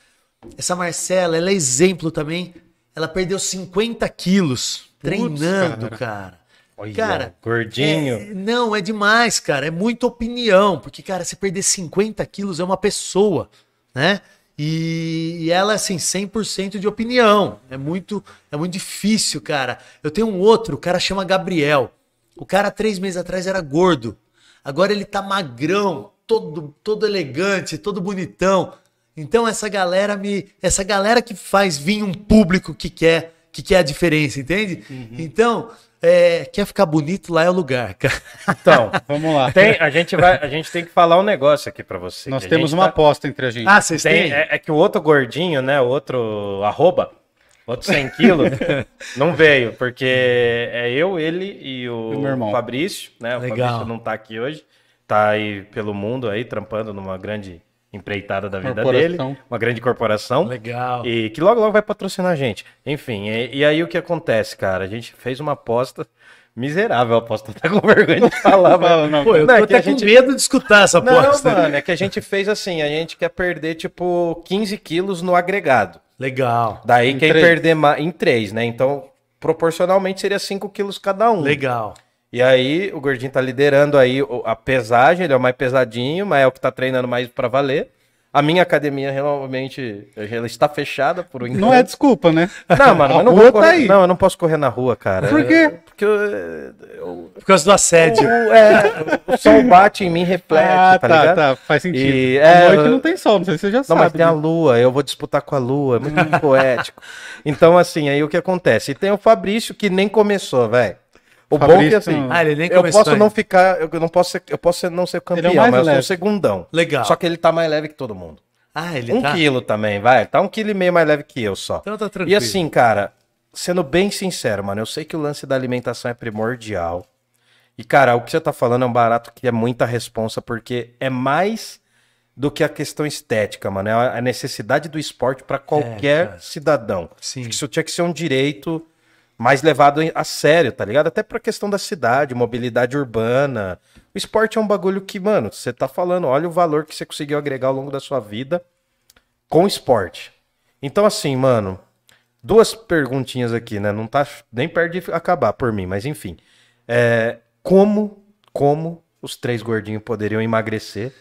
Essa Marcela, ela é exemplo também. Ela perdeu 50 quilos treinando, cara. cara. Olha, cara, gordinho. É, não, é demais, cara. É muita opinião. Porque, cara, se perder 50 quilos é uma pessoa, né? E, e ela, assim, 100% de opinião. É muito, é muito difícil, cara. Eu tenho um outro, o cara chama Gabriel. O cara, três meses atrás, era gordo. Agora ele tá magrão, todo, todo elegante, todo bonitão. Então essa galera me, essa galera que faz vir um público que quer que, que é a diferença, entende? Uhum. Então, é, quer ficar bonito, lá é o lugar, cara. Então, Vamos lá. tem, a, gente vai, a gente tem que falar um negócio aqui pra você. Nós temos uma tá- aposta entre a gente. Ah, vocês têm? é, é que o outro gordinho, né? O outro arroba, outro 100 quilos, não veio, porque é eu, ele e o, E o meu irmão. Fabrício, né? O Legal. Fabrício não tá aqui hoje, tá aí pelo mundo aí, trampando numa grande empreitada da vida dele, uma grande corporação. Legal. E que logo logo vai patrocinar a gente. Enfim, e, e aí o que acontece, cara? A gente fez uma aposta miserável, a aposta tá com vergonha de falar, Fala, mas... não, Pô, eu Não, é tô que até a com gente- medo de escutar essa Não, aposta. mano, é que a gente fez assim, a gente quer perder, tipo, 15 quilos no agregado. Legal, Daí Em quem três. perder mais, em três, né? Então, proporcionalmente seria 5 quilos cada um. legal. E aí, o Gordinho tá liderando aí a pesagem, ele é o mais pesadinho, mas é o que tá treinando mais pra valer. A minha academia realmente ela está fechada por enquanto. Não é desculpa, né? Não, mano, A eu não rua vou tá correr. aí. Não, eu não posso correr na rua, cara. Por quê? Porque eu, eu- Por causa do assédio. o, é, o sol bate em mim, reflete, ah, tá, tá, ligado? tá. Faz sentido. E, à é, noite não tem sol, não sei se você já Não, sabe. mas tem a né? lua, eu vou disputar com a lua, é muito poético. Então, assim, aí o que acontece? E tem o Fabrício que nem começou, velho. O bom é que Fabrício, assim, Ah, ele nem eu posso não ficar, eu não posso ser, eu posso ser- não ser Ele é o campeão, mais mas eu sou leve. o segundão. Legal. Só que ele tá mais leve que todo mundo. Ah, ele um tá. quilo também, vai. Tá um quilo e meio mais leve que eu só. Então tá tranquilo. E assim, cara, sendo bem sincero, mano, eu sei que o lance da alimentação é primordial. E, cara, o que você tá falando é um barato que é muita responsa, porque é mais do que a questão estética, mano. É a necessidade do esporte pra qualquer cara. cidadão. Sim. Isso tinha que ser um direito mais levado a sério, tá ligado? Até pra questão da cidade, mobilidade urbana. O esporte é um bagulho que, mano, você tá falando, olha o valor que você conseguiu agregar ao longo da sua vida com esporte. Então, assim, mano, duas perguntinhas aqui, né? Não tá nem perto de acabar por mim, mas enfim. É, como, como os três gordinhos poderiam emagrecer?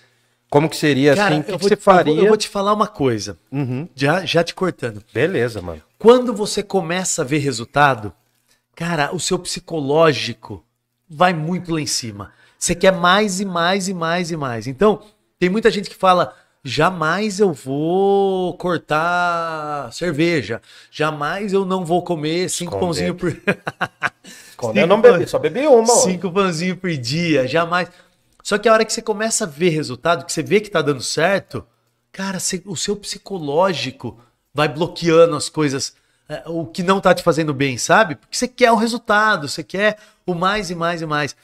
Como que seria Cara, assim? O que, que você vou- faria? eu vou te falar uma coisa, Uhum. já, já te cortando. Beleza, mano. Quando você começa a ver resultado, cara, o seu psicológico vai muito lá em cima. Você quer mais e mais e mais e mais. Então, tem muita gente que fala: jamais eu vou cortar cerveja, jamais eu não vou comer cinco Esconder. pãozinhos por. Quando eu não bebi, só bebi uma. Cinco pãozinhos por dia, jamais. Só que a hora que você começa a ver resultado, que você vê que tá dando certo, cara, você- o seu psicológico vai bloqueando as coisas, é, o que não tá te fazendo bem, sabe? Porque você quer o resultado, você quer o mais e mais e mais.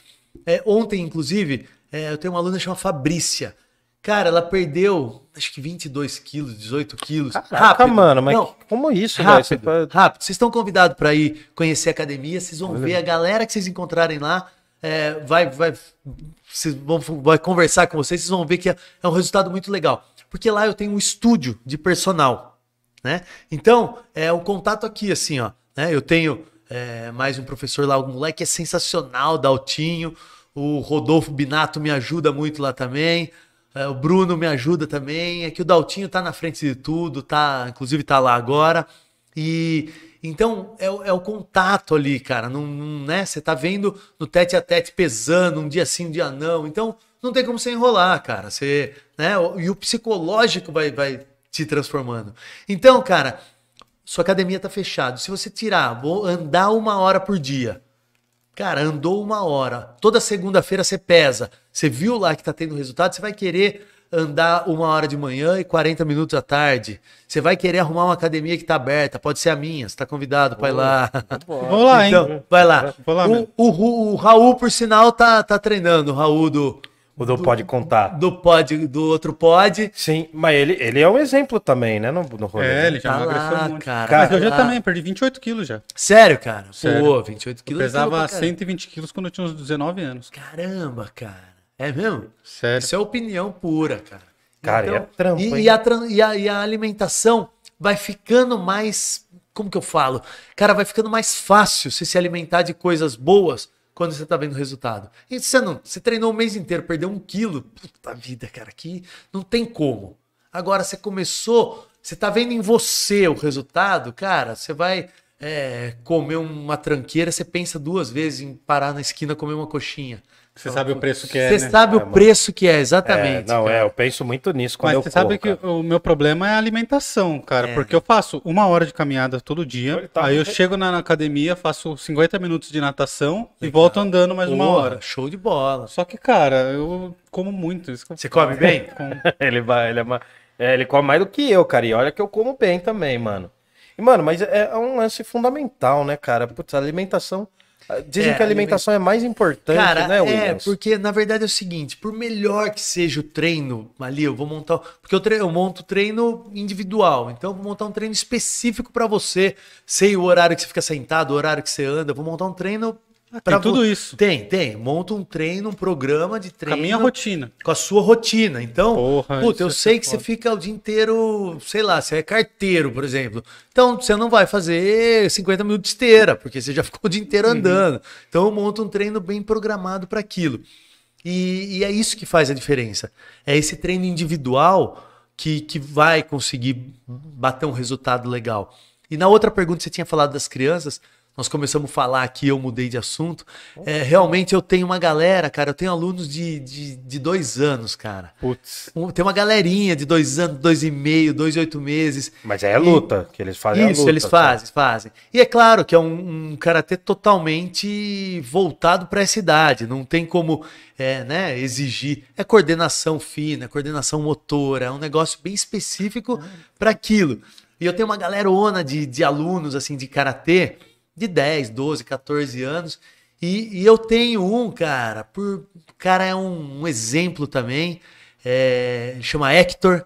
É, ontem, inclusive, é, eu tenho uma aluna chamada Fabrícia. Cara, ela perdeu, acho que 22 quilos, 18 quilos. Caraca, mano, mas Não, como isso, velho? Você Rápido, fa- rápido. Vocês estão convidados para ir conhecer a academia, vocês vão ver a galera que vocês encontrarem lá. É, vai, vai, vocês vão, vai conversar com vocês, vocês vão ver que é, é um resultado muito legal. Porque lá eu tenho um estúdio de personal, né? Então, é o contato aqui, assim, ó. Né? Eu tenho é, mais um professor lá, o moleque é sensacional, Daltinho. O Rodolfo Binato me ajuda muito lá também. É, o Bruno me ajuda também. É que o Daltinho tá na frente de tudo, tá, inclusive tá lá agora. E então é, o- é o contato ali, cara. Não, não, né? Você tá vendo no tete a tete pesando, um dia sim, um dia não. Então não tem como você enrolar, cara. Você, né? E o psicológico vai, vai te transformando. Então, cara, sua academia tá fechada. Se você tirar, vou andar uma hora por dia. Cara, andou uma hora. Toda segunda-feira você pesa. Você viu lá que tá tendo resultado, você vai querer andar uma hora de manhã e 40 minutos à tarde. Você vai querer arrumar uma academia que tá aberta. Pode ser a minha, você tá convidado para ir lá. Vou lá, hein? Então, vai lá. Vou lá o, o, o Raul, por sinal, tá, tá treinando. O Raul do, O do pode contar. do pod, do outro pod. Sim, mas ele, ele é um exemplo também, né? No, no rolê. É, ele já Tá emagreceu lá, muito. cara, Mas tá eu já também, perdi 28 quilos já. Sério, cara? Sério. Pô, 28 Eu quilos. é pesava caramba. 120 quilos quando eu tinha uns 19 anos. Caramba, cara. É mesmo? Sério. Isso é opinião pura, cara. Cara, e é trampo, e, e a, e a- e a alimentação vai ficando mais. Como que eu falo? Cara, vai ficando mais fácil você se alimentar de coisas boas quando você tá vendo o resultado. E você não. Você treinou o mês inteiro, perdeu um quilo. Puta vida, cara, aqui não tem como. Agora você começou, você tá vendo em você o resultado, cara, você vai é, comer uma tranqueira, você pensa duas vezes em parar na esquina comer uma coxinha. Você sabe o preço que é, Você né? sabe É, o mano. preço que é, É, exatamente. não, cara. é, eu penso muito nisso quando Mas eu você sabe corro, que cara. o meu problema é a alimentação, cara. É. Porque eu faço uma hora de caminhada todo dia. Tá aí eu chego na, academia, faço 50 minutos de natação e volto andando mais uma hora. Show de bola. Só que, cara, eu como muito. Isso que Você come bem? como. Ele vai, ele é, ma- é, ele come mais do que eu, cara. E olha que eu como bem também, mano. E, mano, mas é, é um lance fundamental, né, cara? Putz, a alimentação. Dizem É, que a alimentação é mais importante, Cara, né, é, Williams? porque na verdade é o seguinte, por melhor que seja o treino ali, eu vou montar, porque eu, tre- eu monto treino individual, então eu vou montar um treino específico pra você, sei o horário que você fica sentado, o horário que você anda, eu vou montar um treino pra Tem tudo isso. Tem, tem, monta um treino, um programa de Com a treino minha rotina. com a sua rotina. Então, Porra, puta, eu é sei que foda. você fica o dia inteiro, sei lá, você é carteiro, por exemplo. Então, você não vai fazer 50 minutos de esteira, porque você já ficou o dia inteiro Uhum. andando. Então, eu monto um treino bem programado para aquilo. E, e é isso que faz a diferença. É esse treino individual que, que vai conseguir bater um resultado legal. E na outra pergunta, você tinha falado das crianças. Nós começamos a falar aqui, eu mudei de assunto. É, realmente eu tenho uma galera, cara. Eu tenho alunos de, de, de dois anos, cara. Putz. Um- Tem uma galerinha de dois anos, dois e meio, dois e oito meses. Mas é luta, que eles fazem a Isso, luta, eles tá? fazem, fazem. E é claro que é um, um karatê totalmente voltado para essa idade. Não tem como é, né, exigir. É coordenação fina, é coordenação motora, é um negócio bem específico para aquilo. E eu tenho uma galerona de, de alunos assim de karatê de 10, 12, 14 anos. E, e eu tenho um, cara, por, o cara é um, um exemplo também. É, chama Hector.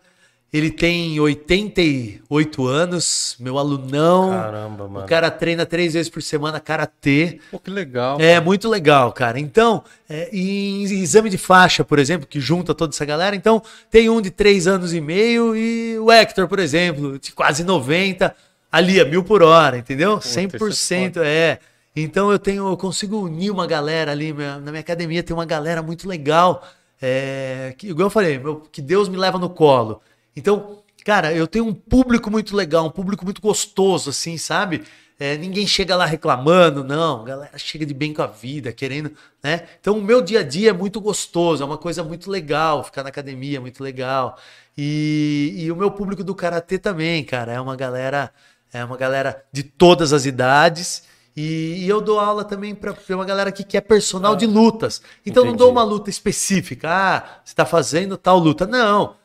Ele tem 88 anos, meu alunão. Caramba, mano. O cara treina três vezes por semana karatê. Pô, que legal. É muito legal, cara. Então, é, em exame de faixa, por exemplo, que junta toda essa galera, então tem um de três anos e meio e o Hector, por exemplo, de quase 90, ali a mil por hora, entendeu? isso é 100% é. Então eu tenho, eu consigo unir uma galera ali minha- na minha academia, tem uma galera muito legal. É, que, igual eu falei, meu, que Deus me leva no colo. Então, cara, eu tenho um público muito legal, um público muito gostoso, assim, sabe? É, ninguém chega lá reclamando, não. A galera chega de bem com a vida, querendo, né? Então, o meu dia a dia é muito gostoso, é uma coisa muito legal. Ficar na academia é muito legal. E, e o meu público do karatê também, cara, é uma galera, é uma galera de todas as idades. E, e eu dou aula também para uma galera que quer personal de lutas. Então, não entendi. dou uma luta específica. Ah, você está fazendo tal luta. Não.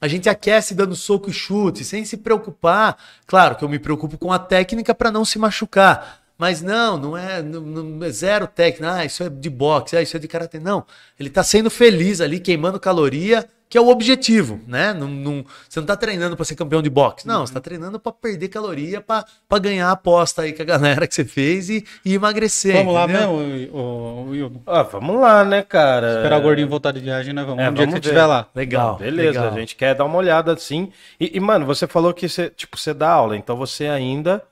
A gente aquece dando soco e chute, sem se preocupar. Claro que eu me preocupo com a técnica para não se machucar. Mas não, não é, não, não é zero técnica. Ah, isso é de boxe, ah, isso é de karatê. Não. Ele tá sendo feliz ali, queimando caloria, que é o objetivo, né? Não, não- você não tá treinando para ser campeão de boxe. Não, você tá treinando para perder caloria, para ganhar a aposta aí com a galera que você fez e, e emagrecer. Vamos lá entendeu? mesmo, o, Will. Ah, vamos lá, né, cara? Esperar o gordinho voltar de viagem, nós vamos. É, um dia que vamos você ver. estiver lá. Legal. Beleza, legal. a gente quer dar uma olhada assim. E, e, mano, você falou que você, tipo, você dá aula, então você ainda,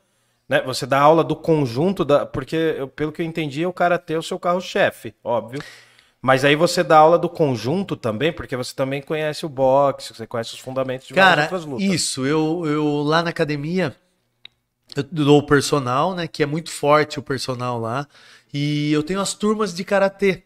né, você dá aula do conjunto da, porque eu- pelo que eu entendi, o karatê é o seu carro-chefe, óbvio. Mas aí você dá aula do conjunto também, porque você também conhece o boxe, você conhece os fundamentos de Cara, outras lutas. isso, eu, eu lá na academia, eu dou o personal, né? Que é muito forte o personal lá. E eu tenho as turmas de karatê,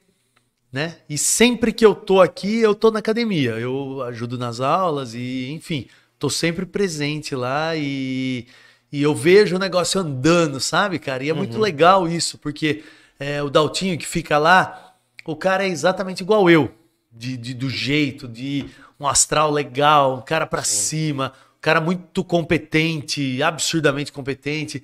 né? E sempre que eu tô aqui, eu tô na academia. Eu ajudo nas aulas e, enfim, tô sempre presente lá e, e eu vejo o negócio andando, sabe, cara? E é muito legal isso, porque é, o Daltinho que fica lá, o cara é exatamente igual eu, de, de- do jeito, de um astral legal, um cara pra cima, um cara muito competente, absurdamente competente.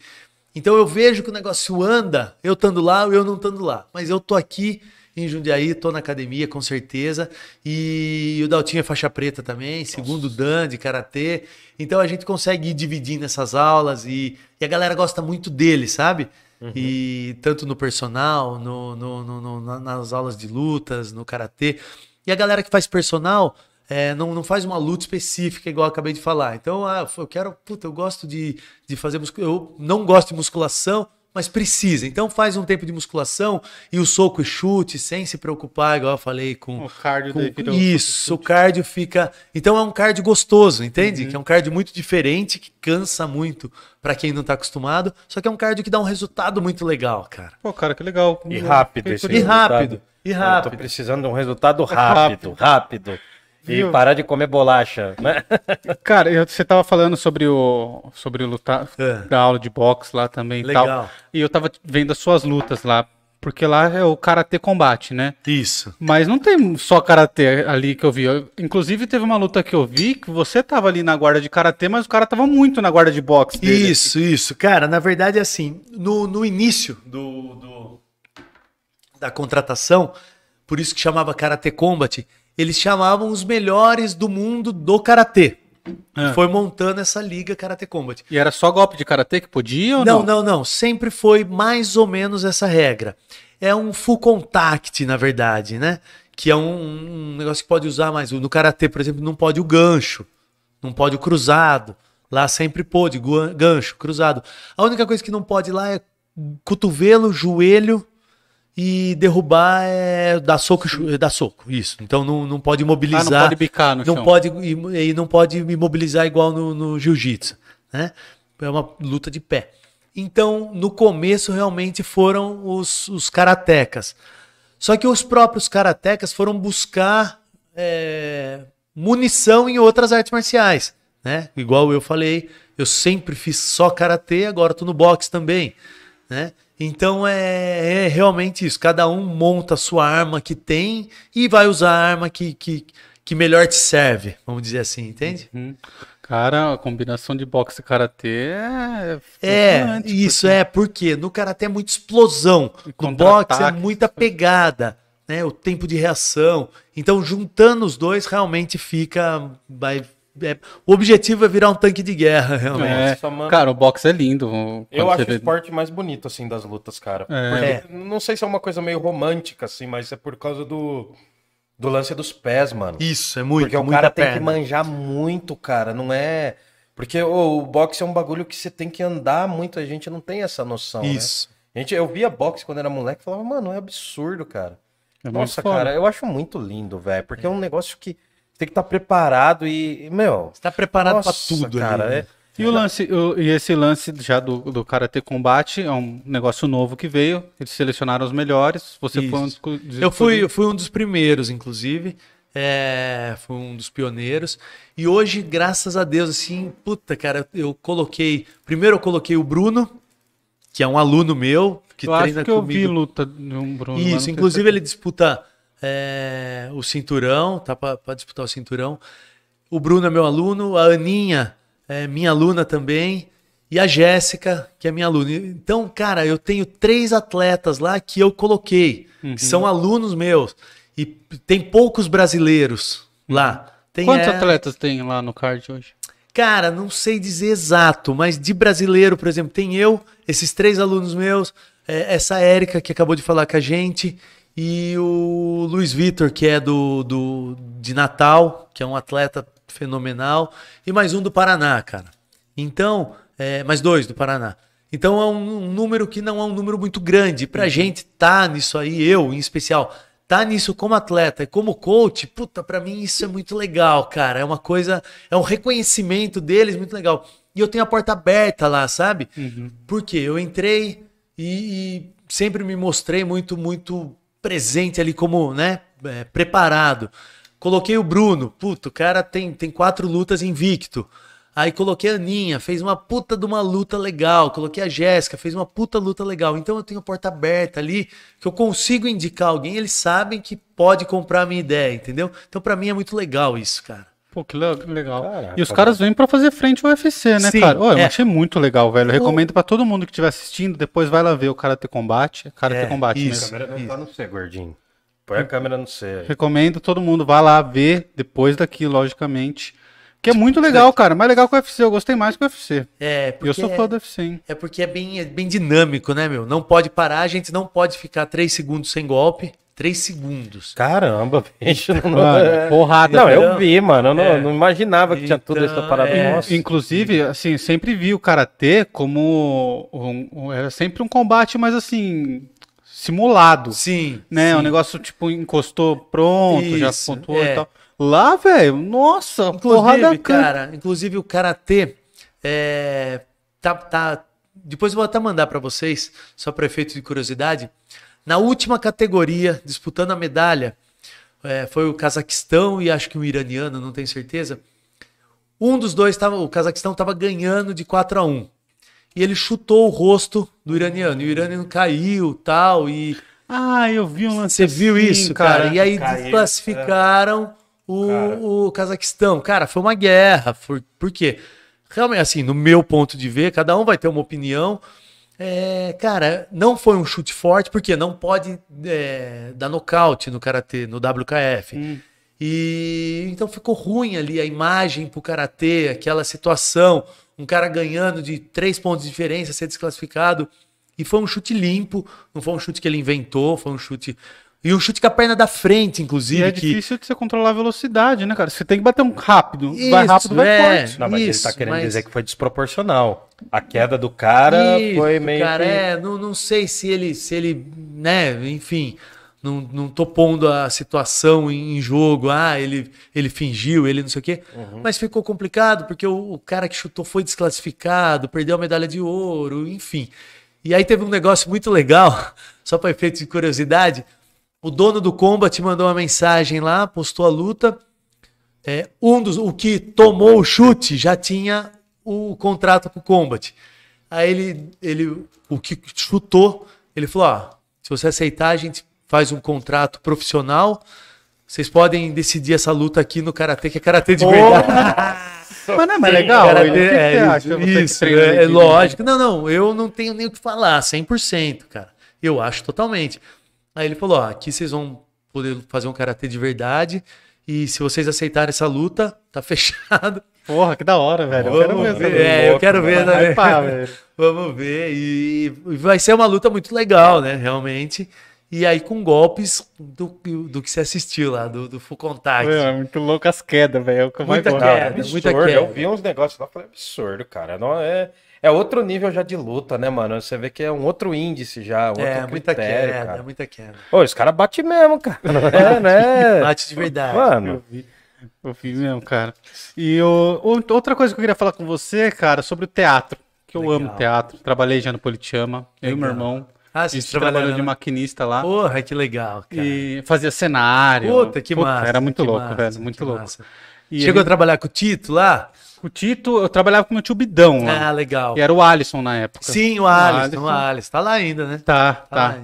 Então eu vejo que o negócio anda, eu estando lá ou eu não estando lá. Mas eu tô aqui em Jundiaí, tô na academia com certeza. E o Daltinho é faixa preta também, segundo Dan de karatê. Então a gente consegue ir dividindo essas aulas e, e a galera gosta muito dele, sabe? E tanto no personal, no, no- no- no- na- nas aulas de lutas, no karatê. E a galera que faz personal é, não, não faz uma luta específica, igual eu acabei de falar. Então, ah, eu quero, puta, eu gosto de, de fazer musculação. Eu não gosto de musculação, mas precisa. Então faz um tempo de musculação e o soco e chute, sem se preocupar, igual eu falei com. O cardio com- o isso, o cardio fica. Então é um cardio gostoso, entende? Que é um cardio muito diferente, que cansa muito pra quem não tá acostumado, só que é um cardio que dá um resultado muito legal, cara. Pô, cara, que legal. E rápido esse E rápido. E Eu tô rápido. precisando de um resultado rápido, rápido. E Viu? parar de comer bolacha, né? Cara, eu- você tava falando sobre o sobre o lutar É. da aula de boxe lá também e Legal. tal. E eu tava vendo as suas lutas lá, porque lá é o karatê combate, né? Isso. Mas não tem só karatê ali que eu vi. Eu- inclusive teve uma luta que eu vi que você tava ali na guarda de karatê, mas o cara tava muito na guarda de boxe. dele. Isso, isso. Cara, na verdade é assim, no, no início do, do- da contratação, por isso que chamava Karate Combat, eles chamavam os melhores do mundo do Karatê. Ah. Foi montando essa liga Karate Combat. E era só golpe de karatê que podia ou Não, não? não, não. Sempre foi mais ou menos essa regra. É um full contact, na verdade, né? Que é um, um negócio que pode usar mais. No karatê, por exemplo, não pode o gancho, não pode o cruzado. Lá sempre pôde, gancho, cruzado. A única coisa que não pode lá é cotovelo, joelho e derrubar é dar soco, chu- dar soco. Isso. Então não, não pode Ah, imobilizar. não pode bicar no Não chão. pode im- e não pode imobilizar igual no, no jiu-jitsu, né? É uma luta de pé. Então, no começo, realmente foram os, os karatecas. Só que os próprios karatecas foram buscar é, munição em outras artes marciais, né? Igual eu falei, eu sempre fiz só karatê, agora tô no boxe também, né? Então é, é realmente isso. Cada um monta a sua arma que tem e vai usar a arma que, que, que melhor te serve, vamos dizer assim, entende? Uhum. Cara, a combinação de boxe e karatê é. É, isso porque- é porque no karatê é muita explosão, no boxe é muita pegada, né? O tempo de reação. Então juntando os dois realmente fica, vai, é- o objetivo é virar um tanque de guerra realmente. É, Nossa, mano. cara, o boxe é lindo. quando Eu acho o vê- esporte mais bonito, assim, das lutas, cara. É. Porque, não sei se é uma coisa meio romântica, assim, mas é por causa do, do lance dos pés, mano. Isso é muito, Porque o cara tem que manjar muito, cara. Não é. Porque o boxe é um bagulho que você tem que andar muito, a gente não tem essa noção. né? Isso. A gente, eu via boxe quando era moleque e falava, mano, é absurdo, cara. É Nossa, cara, eu acho muito lindo, velho. Porque é um negócio que tem que estar preparado e, e, meu. Você tá preparado pra nossa, tudo cara. ali, né? é- E, o lance, o- e esse lance já do, do Karatê Combate é um negócio novo que veio. Eles selecionaram os melhores. Você foi um Isso. dos- dos Eu fui, eu fui um dos primeiros, inclusive. É, fui um dos pioneiros. E hoje, graças a Deus, assim, puta, cara, eu coloquei. Primeiro eu coloquei o Bruno, que é um aluno meu, que eu treina acho que eu comigo. vi luta de um Bruno. Isso, inclusive ele disputa é, o cinturão, tá pra, pra disputar o cinturão. O Bruno é meu aluno, a Aninha é minha aluna também, e a Jéssica, que é minha aluna. Então, cara, eu tenho três atletas lá que eu coloquei, Uhum. que são alunos meus, e tem poucos brasileiros lá. Tem, Quantos é, atletas tem lá no card hoje? Cara, não sei dizer exato, mas de brasileiro, por exemplo, tem eu, esses três alunos meus, é, essa Érica que acabou de falar com a gente, e o Luiz Vitor, que é do, do de Natal, que é um atleta fenomenal, e mais um do Paraná, cara. Então, é, mais dois do Paraná. Então é um, um número que não é um número muito grande. Pra gente tá nisso aí, eu em especial, tá nisso como atleta e como coach, puta, pra mim isso é muito legal, cara. É uma coisa, é um reconhecimento deles muito legal. E eu tenho a porta aberta lá, sabe? Porque eu entrei e, e sempre me mostrei muito, muito presente ali como, né, é, preparado. Coloquei o Bruno, puto, o cara tem, tem quatro lutas invicto. Aí coloquei a Aninha, fez uma puta de uma luta legal. Coloquei a Jéssica, fez uma puta luta legal. Então eu tenho porta aberta ali, que eu consigo indicar alguém, eles sabem que pode comprar a minha ideia, entendeu? Então pra mim é muito legal isso, cara. Pô, que le- legal. Caraca, e os caras vêm pra fazer frente ao UFC, né, Sim, cara? Ô, eu é. achei muito legal, velho. Eu recomendo pra todo mundo que estiver assistindo, depois vai lá ver o Karate Combate. Karate É, Combate isso. mesmo. A câmera não tá no C, gordinho. Põe a câmera no C. Recomendo todo mundo vá lá ver depois daqui, logicamente. Que é muito legal, cara. Mais legal que o UFC. Eu gostei mais que o UFC. É, porque eu sou é- fã do UFC, hein? É porque é bem, é bem dinâmico, né, meu? Não pode parar, a gente não pode ficar três segundos sem golpe. Três segundos. Caramba, bicho. Não, Mano, porrada. não eu vi, mano. Eu não, É. não imaginava que tinha tudo Então, essa parada. é. Nossa. Inclusive, assim, sempre vi o karatê como um- um- era sempre um combate, mas assim simulado, Sim. né? sim. O negócio tipo encostou, pronto, já Isso, pontuou é. e tal. Lá, velho, nossa, porrada Inclusive, can- cara, inclusive o karatê é, tá, tá. Depois eu vou até mandar pra vocês, só para efeito de curiosidade. Na última categoria, disputando a medalha, é, foi o Cazaquistão e acho que o iraniano, não tenho certeza. Um dos dois, tava, o Cazaquistão estava ganhando de 4 a 1 E ele chutou o rosto do iraniano. E o iraniano caiu tal. E Ah, eu vi um lance você viu assim, isso, cara? E aí Caiu, desclassificaram o, Cara. o Cazaquistão. Cara, foi uma guerra. Por, por quê? Realmente, assim, no meu ponto de ver, cada um vai ter uma opinião. É, cara, não foi um chute forte, porque não pode é, dar nocaute no karatê, no WKF. Hum. E então ficou ruim ali a imagem pro karatê, aquela situação, um cara ganhando de três pontos de diferença, ser desclassificado. E foi um chute limpo, não foi um chute que ele inventou, foi um chute. E um chute com a perna da frente, E inclusive. é que... difícil de você controlar a velocidade, né, cara? Você tem que bater um rápido. vai Isso, rápido, vai é. forte. Não, mas Isso, ele tá querendo mas- dizer que foi desproporcional. A queda do cara Isso, foi meio cara, que... é, não, não sei se ele, se ele, né, enfim, não, não tô pondo a situação em, em jogo, ah, ele, ele fingiu, ele não sei o quê, Uhum. mas ficou complicado porque o, o cara que chutou foi desclassificado, perdeu a medalha de ouro, enfim. E aí teve um negócio muito legal, só para efeito de curiosidade, o dono do Combat mandou uma mensagem lá, postou a luta, é, um dos, o que tomou o chute já tinha o contrato com o Combat. Aí ele, ele, o que chutou, ele falou: ó, se você aceitar, a gente faz um contrato profissional. Vocês podem decidir essa luta aqui no Karatê, que é Karatê de verdade. Mas não é mais legal? Que que é, acha? Isso, treina é, aí, lógico. Não, não, eu não tenho nem o que falar, 100%, cara. Eu acho totalmente. Aí ele falou: ó, aqui vocês vão poder fazer um Karatê de verdade. E se vocês aceitarem essa luta, tá fechado. Porra, que da hora, velho. Eu quero Vamos ver essa ver. luta. É, eu quero ver também. pá, velho. Vamos ver. E vai ser uma luta muito legal, né? Realmente. E aí com golpes do, do que se assistiu lá, do, do Full Contact. Meu, É muito louco as quedas, velho. É Muita queda, muita queda. Eu vi uns negócios lá, falei, absurdo, cara. Não, é, é outro nível já de luta, né, mano? Você vê que é um outro índice já, um É, outro muita critério, queda, cara. muita queda. Ô, esse cara bate mesmo, cara. É, né? Bate de verdade. Mano, Eu vi. Eu vi mesmo, cara. E o- outra coisa que eu queria falar com você, cara, sobre o teatro. Que eu Legal. amo teatro. Trabalhei já no Politeama. Eu e meu Legal. irmão. Ah, A você trabalhou de maquinista lá. Porra, que legal, cara. E fazia cenário. Puta, que massa. Era muito louco, massa, velho. Muito louco. massa. E Chegou a ele- trabalhar com o Tito lá? O Tito, eu trabalhava com o meu tio Bidão lá. Ah, legal. E era o Alisson na época. Sim, o Alisson, Alisson. o Alisson. Tá lá ainda, né? Tá, Tá tá.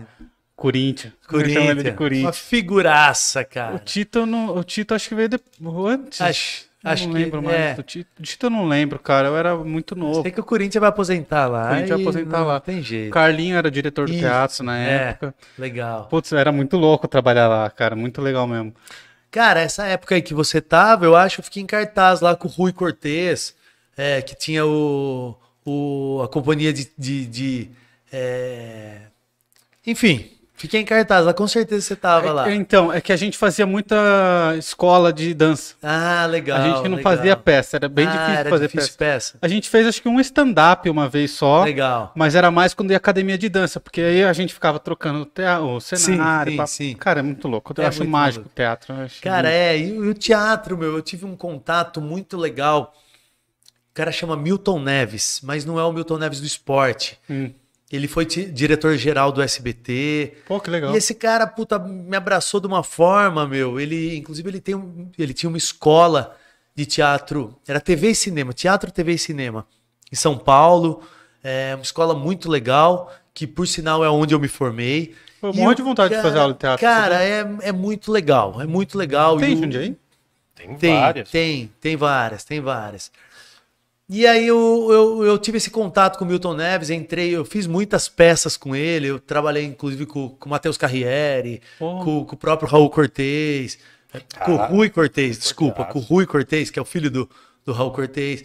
Corinthians. Chamo ele de Corinthians. Uma Corinthians. figuraça, O cara. Tito, eu não, o Tito acho que veio depois. Antes. Acho, acho não que lembro mais. é. do Tito. O Tito eu não lembro, cara. Eu era muito novo. Sei que o Corinthians vai aposentar lá. O Corinthians vai aposentar não lá. Tem O jeito. Carlinho era diretor do Isso, teatro na é. época. Legal. Putz, era muito louco trabalhar lá, cara. Muito legal mesmo. Cara, essa época aí que você tava, eu acho que eu fiquei em cartaz lá com o Rui Cortez, é, que tinha o, o, a companhia de. de, de, é, Enfim, fiquei em cartaz lá, com certeza você tava lá. É- então, é que a gente fazia muita escola de dança. Ah, legal. a gente não legal. fazia peça, era bem Ah, difícil era fazer difícil peça. peça. A gente fez acho que um stand-up uma vez só. Legal. Mas era mais quando ia academia de dança, porque aí a gente ficava trocando o, o cenário. sim, pá. sim. Cara, é muito louco. Eu É acho mágico maluco. o teatro. acho Cara, muito- é, e, o- e o teatro, meu, eu tive um contato muito legal. O cara chama Milton Neves, mas não é o Milton Neves do esporte. Hum. Ele foi diretor-geral do SBT. Pô, que legal. E esse cara, puta, me abraçou de uma forma, meu. Ele, inclusive, ele, tem um, ele tinha uma escola de teatro. Era TV e cinema, teatro, TV e cinema. Em São Paulo. É uma escola muito legal, que por sinal é onde eu me formei. Pô, E morro o de vontade de cara- fazer aula de teatro. Cara, é, é muito legal. É muito legal. Tem o- Jundiaí? tem, tem, várias. tem, tem várias, tem várias. E aí eu, eu, eu tive esse contato com o Milton Neves, entrei, eu fiz muitas peças com ele, eu trabalhei inclusive com, com o Matheus Carriere, com, com o próprio Raul Cortez, com o. Rui Cortez, desculpa, com o Rui Cortez, que é o filho do, do Raul Cortez.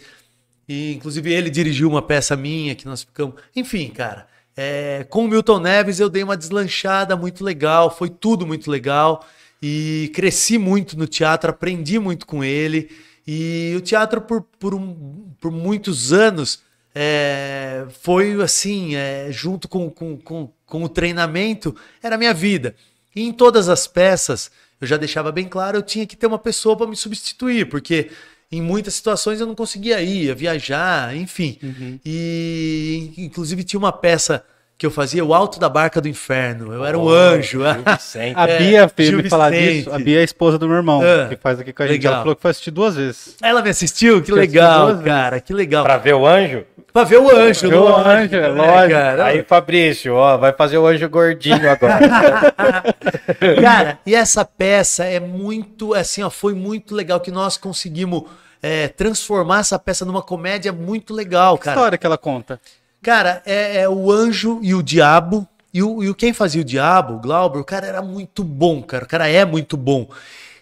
E inclusive ele dirigiu uma peça minha que nós ficamos. Enfim, cara, é, com o Milton Neves eu dei uma deslanchada muito legal, foi tudo muito legal. E cresci muito no teatro, aprendi muito com ele. E o teatro, por, por, um- por muitos anos, é, foi assim, é, junto com, com, com, com o treinamento, era a minha vida. E em todas as peças, eu já deixava bem claro, eu tinha que ter uma pessoa para me substituir, porque em muitas situações eu não conseguia ir, ia viajar, enfim. E inclusive tinha uma peça que eu fazia o alto da barca do inferno. Eu era o anjo. Vicente. A É, Bia fez me falar disso. A Bia é a esposa do meu irmão, Ah, que faz aqui com a gente. legal. Ela falou que foi assistir duas vezes. Ela me assistiu? Que legal, cara. Que legal. Pra ver o anjo? Pra ver o anjo. Ver o anjo, é né, lógico. cara? Aí, Fabrício, ó, vai fazer o anjo gordinho agora. Cara, e essa peça é muito, assim, ó, foi muito legal que nós conseguimos é, transformar essa peça numa comédia muito legal, Que cara. história que ela conta? Cara, é, é o anjo e o diabo. E o, e o quem fazia o diabo, o Glauber, o cara era muito bom, cara. O cara é muito bom.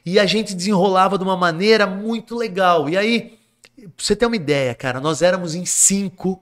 E a gente desenrolava de uma maneira muito legal. E aí, pra você ter uma ideia, cara, nós éramos em cinco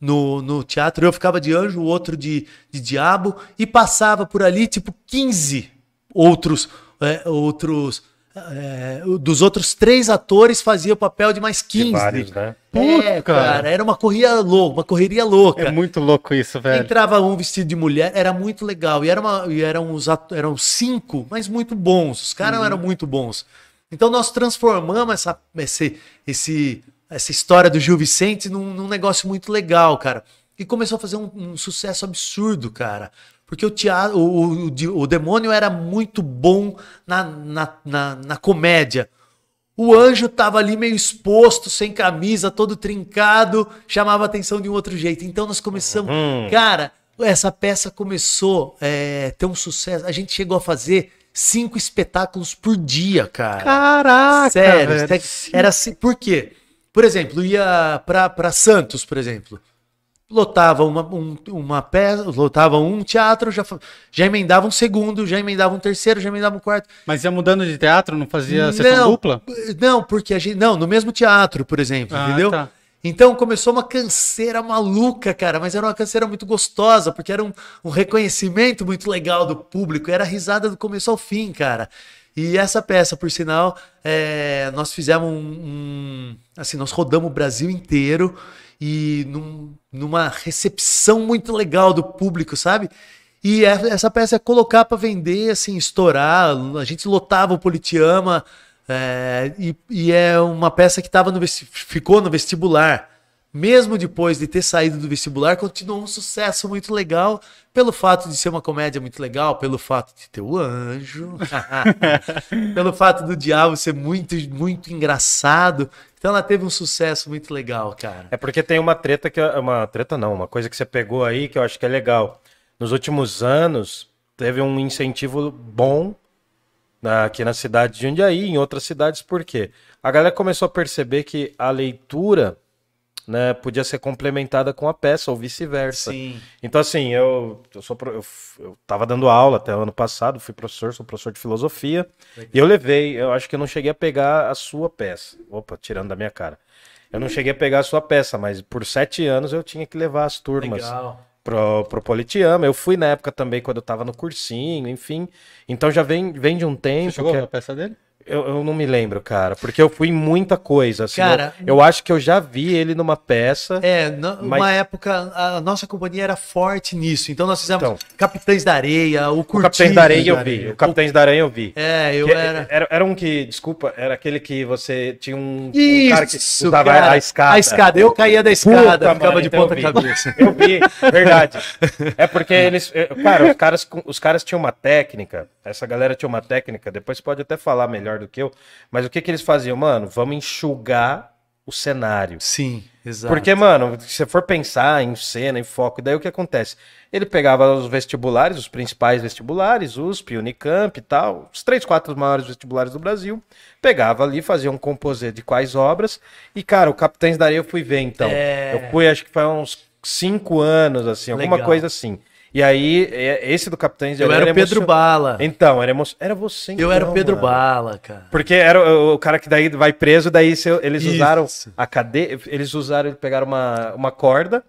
no, no teatro. Eu ficava de anjo, o outro de, de diabo. E passava por ali, tipo, 15 outros. é, outros é, dos outros três atores fazia o papel de mais 15. De vários, né? É, Puta, cara. cara, era uma corrida louca, uma correria louca. É muito louco isso, velho. Entrava um vestido de mulher, era muito legal. E, era uma, e eram, os eram cinco, mas muito bons. Os caras eram muito bons. Então nós transformamos essa, esse, esse, essa história do Gil Vicente num, num negócio muito legal, cara. E começou a fazer um, um sucesso absurdo, cara. Porque o teatro, o, o, o de- o demônio era muito bom na, na, na, na comédia. O anjo tava ali meio exposto, sem camisa, todo trincado, chamava a atenção de um outro jeito. Então nós começamos. Cara, essa peça começou a ter um sucesso. A gente chegou a fazer cinco espetáculos por dia, cara. Caraca, Sério. velho. Era assim. Por quê? Por exemplo, ia pra Santos, por exemplo. Lotava uma, um, uma peça, lotava um teatro, já, já emendava um segundo, já emendava um terceiro, já emendava um quarto. Mas ia mudando de teatro, não fazia sessão dupla? Não, porque a gente. Não, no mesmo teatro, por exemplo, Ah, entendeu? tá. Então começou uma canseira maluca, cara, mas era uma canseira muito gostosa, porque era um, um reconhecimento muito legal do público, era risada do começo ao fim, cara. E essa peça, por sinal, é, nós fizemos um, um- Assim, nós rodamos o Brasil inteiro e num- numa recepção muito legal do público, sabe? E é- essa peça é colocar para vender, assim, estourar. A gente lotava o Politiama. é, e, e é uma peça que tava no, ficou no vestibular. Mesmo depois de ter saído do vestibular, continuou um sucesso muito legal. Pelo fato de ser uma comédia muito legal, pelo fato de ter o anjo, pelo fato do diabo ser muito, muito engraçado. Então ela teve um sucesso muito legal, cara. É porque tem uma treta que. Uma treta não, uma coisa que você pegou aí que eu acho que é legal. Nos últimos anos, teve um incentivo bom na- aqui na cidade de Jundiaí, em outras cidades, por quê? A galera começou a perceber que a leitura né, podia ser complementada com a peça, ou vice-versa. Sim. Então, assim, eu, eu, sou, eu, eu tava dando aula até o ano passado, fui professor, sou professor de filosofia, e eu levei, eu acho que eu não cheguei a pegar a sua peça. Opa, tirando da minha cara. Eu não cheguei a pegar a sua peça, mas por sete anos eu tinha que levar as turmas Legal. pro, pro Politiama. Eu fui na época também, quando eu tava no cursinho, enfim. Então já vem, vem de um Você tempo. chegou que- a peça dele? Eu, eu não me lembro, cara, porque eu fui em muita coisa. Assim, Cara, eu, eu acho que eu já vi ele numa peça. É, na- Mas- uma época a nossa companhia era forte nisso. Então nós fizemos Então. Capitães da Areia, o O Curtido Capitães da Areia eu vi. O Capitães da Areia eu vi. É, eu Que era. era... era um que, desculpa, era aquele que você tinha um, um Isso, cara que usava cara, a escada. A escada, eu caía da escada, Puta, ficava mano, de então eu ponta vi. cabeça. Eu vi, verdade. É porque eles. Cara, os caras, os caras tinham uma técnica. Essa galera tinha uma técnica, depois pode até falar melhor do que eu. Mas o que, que eles faziam? Mano, vamos enxugar o cenário. Sim, exato. Porque, mano, se você for pensar em cena, em foco, daí o que acontece? Ele pegava os vestibulares, os principais vestibulares, USP, Unicamp e tal, os três, quatro maiores vestibulares do Brasil, pegava ali, fazia um composê de quais obras, e, cara, o Capitães da Areia eu fui ver, então. É. Eu fui, acho que foi uns cinco anos, assim, alguma Legal. coisa assim. E aí, esse do Capitães da eu era o Pedro emocion- Bala. Então, era, emo... era você, Eu era o então, Pedro mano. Bala, cara. Porque era o, cara que daí vai preso, daí eles Isso. usaram a cadeia, eles usaram, eles pegaram uma, uma corda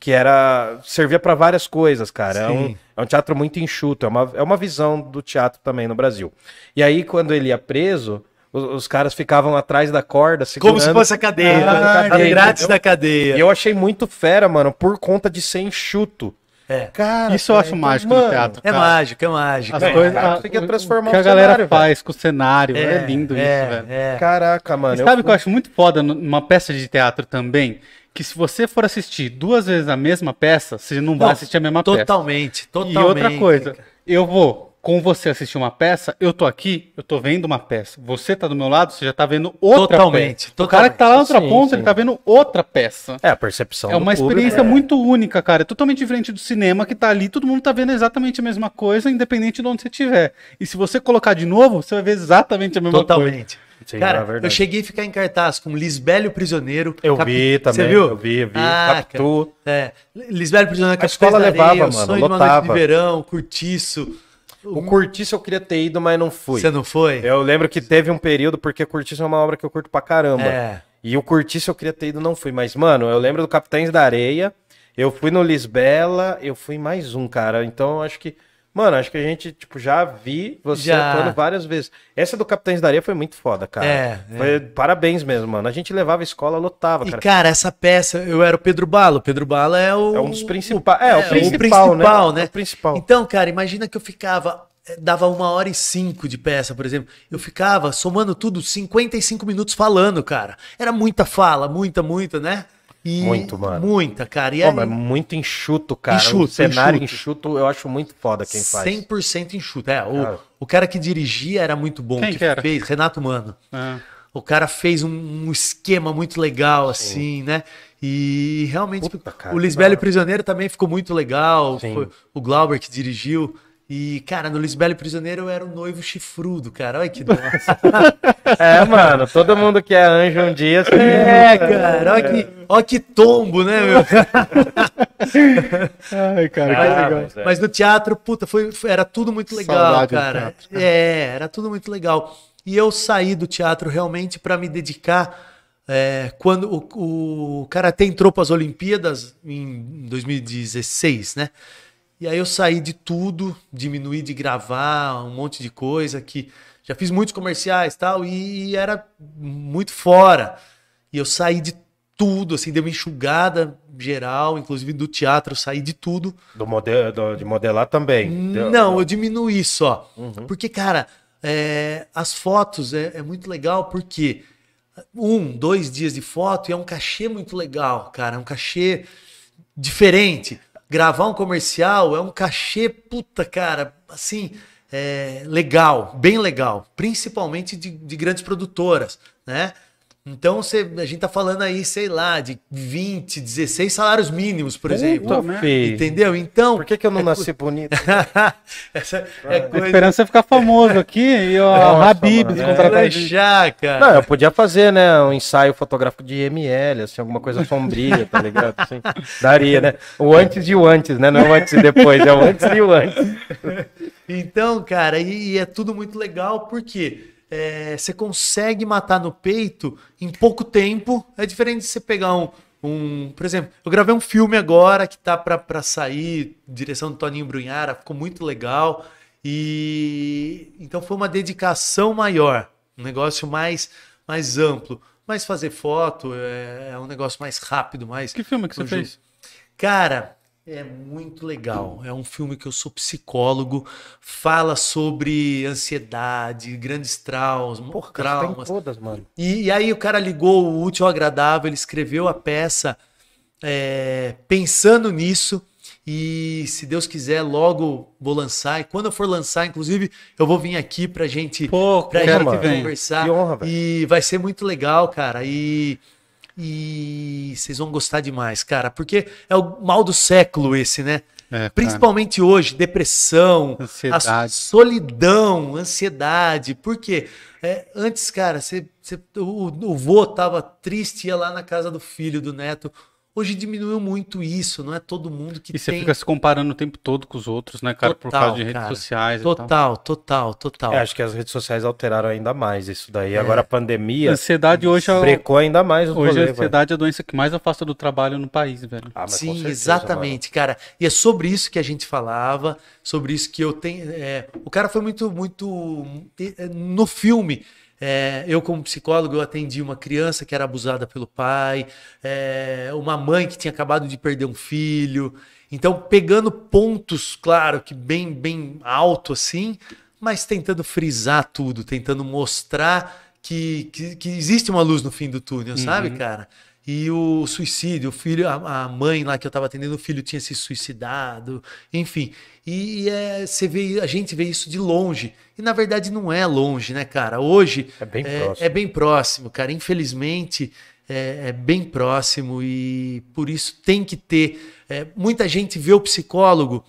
que era servia para várias coisas, cara. É um, é um teatro muito enxuto, é uma, é uma visão do teatro também no Brasil. E aí quando ele ia preso, os, os caras ficavam atrás da corda segurando. Como se fosse a cadeia. Ah, cadeia, grátis da cadeia. E eu achei muito fera, mano, por conta de ser enxuto. É. Cara, Isso eu acho então, mágico mano, no teatro. É cara. mágico, é mágico. As Não, coisas, cara, a- conseguia o- transformar o que a galera cenário, faz com o cenário. É, lindo é, isso, velho. é. Caraca, mano. E eu sabe o fui- que eu acho muito foda nu- numa peça de teatro também? que se você for assistir duas vezes a mesma peça, você não vai Não, assistir a mesma peça. Totalmente, totalmente. E outra coisa, eu vou com você assistir uma peça, eu tô aqui, eu tô vendo uma peça. Você tá do meu lado, você já tá vendo outra Totalmente, peça. O cara que tá lá na outra Sim, ponta, sim. ele tá vendo outra peça. É, a percepção É uma do público, experiência é. muito única, cara. É totalmente diferente do cinema que tá ali, todo mundo tá vendo exatamente a mesma coisa, independente de onde você estiver. E se você colocar de novo, você vai ver exatamente a mesma coisa. Totalmente. Sim, é Cara, verdade. eu cheguei a ficar em cartaz com Lisbélio Prisioneiro. Eu Cap- vi também, Você viu? eu vi, eu vi. Ah, Capitu. É, Lisbélio Prisioneiro, A escola levava, Areia, O mano, Sonho de uma Noite lotava. de Verão, Curtiço. O Curtiço eu queria ter ido, mas não fui. Você não foi? Eu lembro que teve um período, porque Curtiço é uma obra que eu curto pra caramba. É. E o Curtiço eu queria ter ido, não fui. Mas, mano, eu lembro do Capitães da Areia, eu fui no Lisbela, eu fui mais um, cara. Então, eu acho que... Mano, acho que a gente, tipo, já vi você Já. atuando várias vezes. Essa do Capitães da Areia foi muito foda, cara. É, Foi, Parabéns mesmo, mano. A gente levava a escola, lotava, E, cara. cara, essa peça, eu era o Pedro Bala. O Pedro Bala é o. É um dos principais. É, é, o o principal, principal, né? né? É o principal. Então, cara, imagina que eu ficava. eh, Dava uma hora e cinco de peça, por exemplo. Eu ficava, somando tudo, 55 minutos falando, cara. Era muita fala, muita, muita, né? E Muito, mano. Muita, cara. E Pô, aí, mas muito enxuto, cara. Enxuto, o cenário enxuto. enxuto. eu acho muito foda quem faz. 100% enxuto. É, o, Cara. o cara que dirigia era muito bom. Quem que era? fez, Renato Mano. Ah. O cara fez um, um esquema muito legal, assim, né? E realmente Puta, cara, o que Lisbelo. Prisioneiro também ficou muito legal. Sim. Foi o Glauber que dirigiu. E, cara, no Lisbelo Prisioneiro eu era o noivo chifrudo, cara. Olha que dó. É, mano, todo mundo que é anjo um dia. você- É, cara, olha que, olha que tombo, né, meu? Ai, cara, que Ah, legal. mas é. Mas no teatro, puta, foi, foi- era tudo muito legal, Saudade do cara. teatro, cara. É, era tudo muito legal. E eu saí do teatro realmente para me dedicar. é, quando o, o Karatê entrou para as Olimpíadas em 2016, né? E aí eu saí de tudo, diminuí de gravar um monte de coisa que já fiz muitos comerciais e tal, e era muito fora. E eu saí de tudo, assim, dei uma enxugada geral, inclusive do teatro, eu saí de tudo. Do modelo, do- de modelar também. Deu- Não, eu diminuí só. Uhum. Porque, cara, é, as fotos é, é muito legal porque um, dois dias de foto e é um cachê muito legal, cara. É um cachê diferente. Gravar um comercial é um cachê, puta, cara, assim, é, legal, bem legal. Principalmente de, de grandes produtoras, né? Então, você, a gente tá falando aí, sei lá, de 20, 16 salários mínimos, por exemplo. Puta, filho. Entendeu? Então. Por que, que eu não nasci bonito? Essa é A coisa. esperança é ficar famoso aqui e o Nossa, Habib é. contratar a já, cara. Não, eu podia fazer, né, um ensaio fotográfico de IML, assim, alguma coisa sombria, tá ligado? Assim, daria, né? O antes e o antes, né? Não é o antes e depois, é o antes e o antes. Então, cara, e, e é tudo muito legal porque é, você consegue matar no peito em pouco tempo. É diferente de você pegar um. um por exemplo, eu gravei um filme agora que tá pra, pra sair, direção do Toninho Brunhara, ficou muito legal. E então foi uma dedicação maior, um negócio mais, mais amplo. Mas fazer foto é, é um negócio mais rápido, mais. Que filme que você fez? Cara, é muito legal. É um filme que eu sou psicólogo, fala sobre ansiedade, grandes traumas, Porra, cara, você tá traumas. todas, mano. E, e aí o cara ligou o útil ao agradável, ele escreveu a peça é, pensando nisso. E se Deus quiser, logo vou lançar. E quando eu for lançar, inclusive, eu vou vir aqui pra gente, Pô, pra quero gente conversar. Que honra. E vai ser muito legal, cara. E, e vocês vão gostar demais, cara. Porque é o mal do século esse, né? É. Principalmente hoje, depressão, Ansiedade. solidão, ansiedade. Por quê? É, antes, cara, você, você- o, o vô tava triste, ia lá na casa do filho, do neto. Hoje diminuiu muito isso, não é todo mundo que E você tem. fica se comparando o tempo todo com os outros, né, cara? por Total, causa de redes cara. sociais e tal. Total, total, total. É, acho que as redes sociais alteraram ainda mais isso daí. Agora a A pandemia ansiedade hoje é, o- brecou ainda mais os hoje a velho. ansiedade é a doença que mais afasta do trabalho no país, velho. Ah, Sim, certeza, exatamente, cara. E é sobre isso que a gente falava, sobre isso que eu tenho. é, o cara foi muito, muito. é, No filme, é, eu, como psicólogo, eu atendi uma criança que era abusada pelo pai, é, uma mãe que tinha acabado de perder um filho. Então, pegando pontos, claro, que bem, bem alto assim, mas tentando frisar tudo, tentando mostrar que, que, que existe uma luz no fim do túnel, sabe, cara? E o suicídio, o filho, a, a mãe lá que eu tava atendendo, o filho tinha se suicidado, enfim. E, e é, você vê, a gente vê isso de longe. E na verdade não é longe, né, cara? Hoje É bem é, próximo. é bem próximo, cara. Infelizmente é, é bem próximo e por isso tem que ter. é, muita gente vê o psicólogo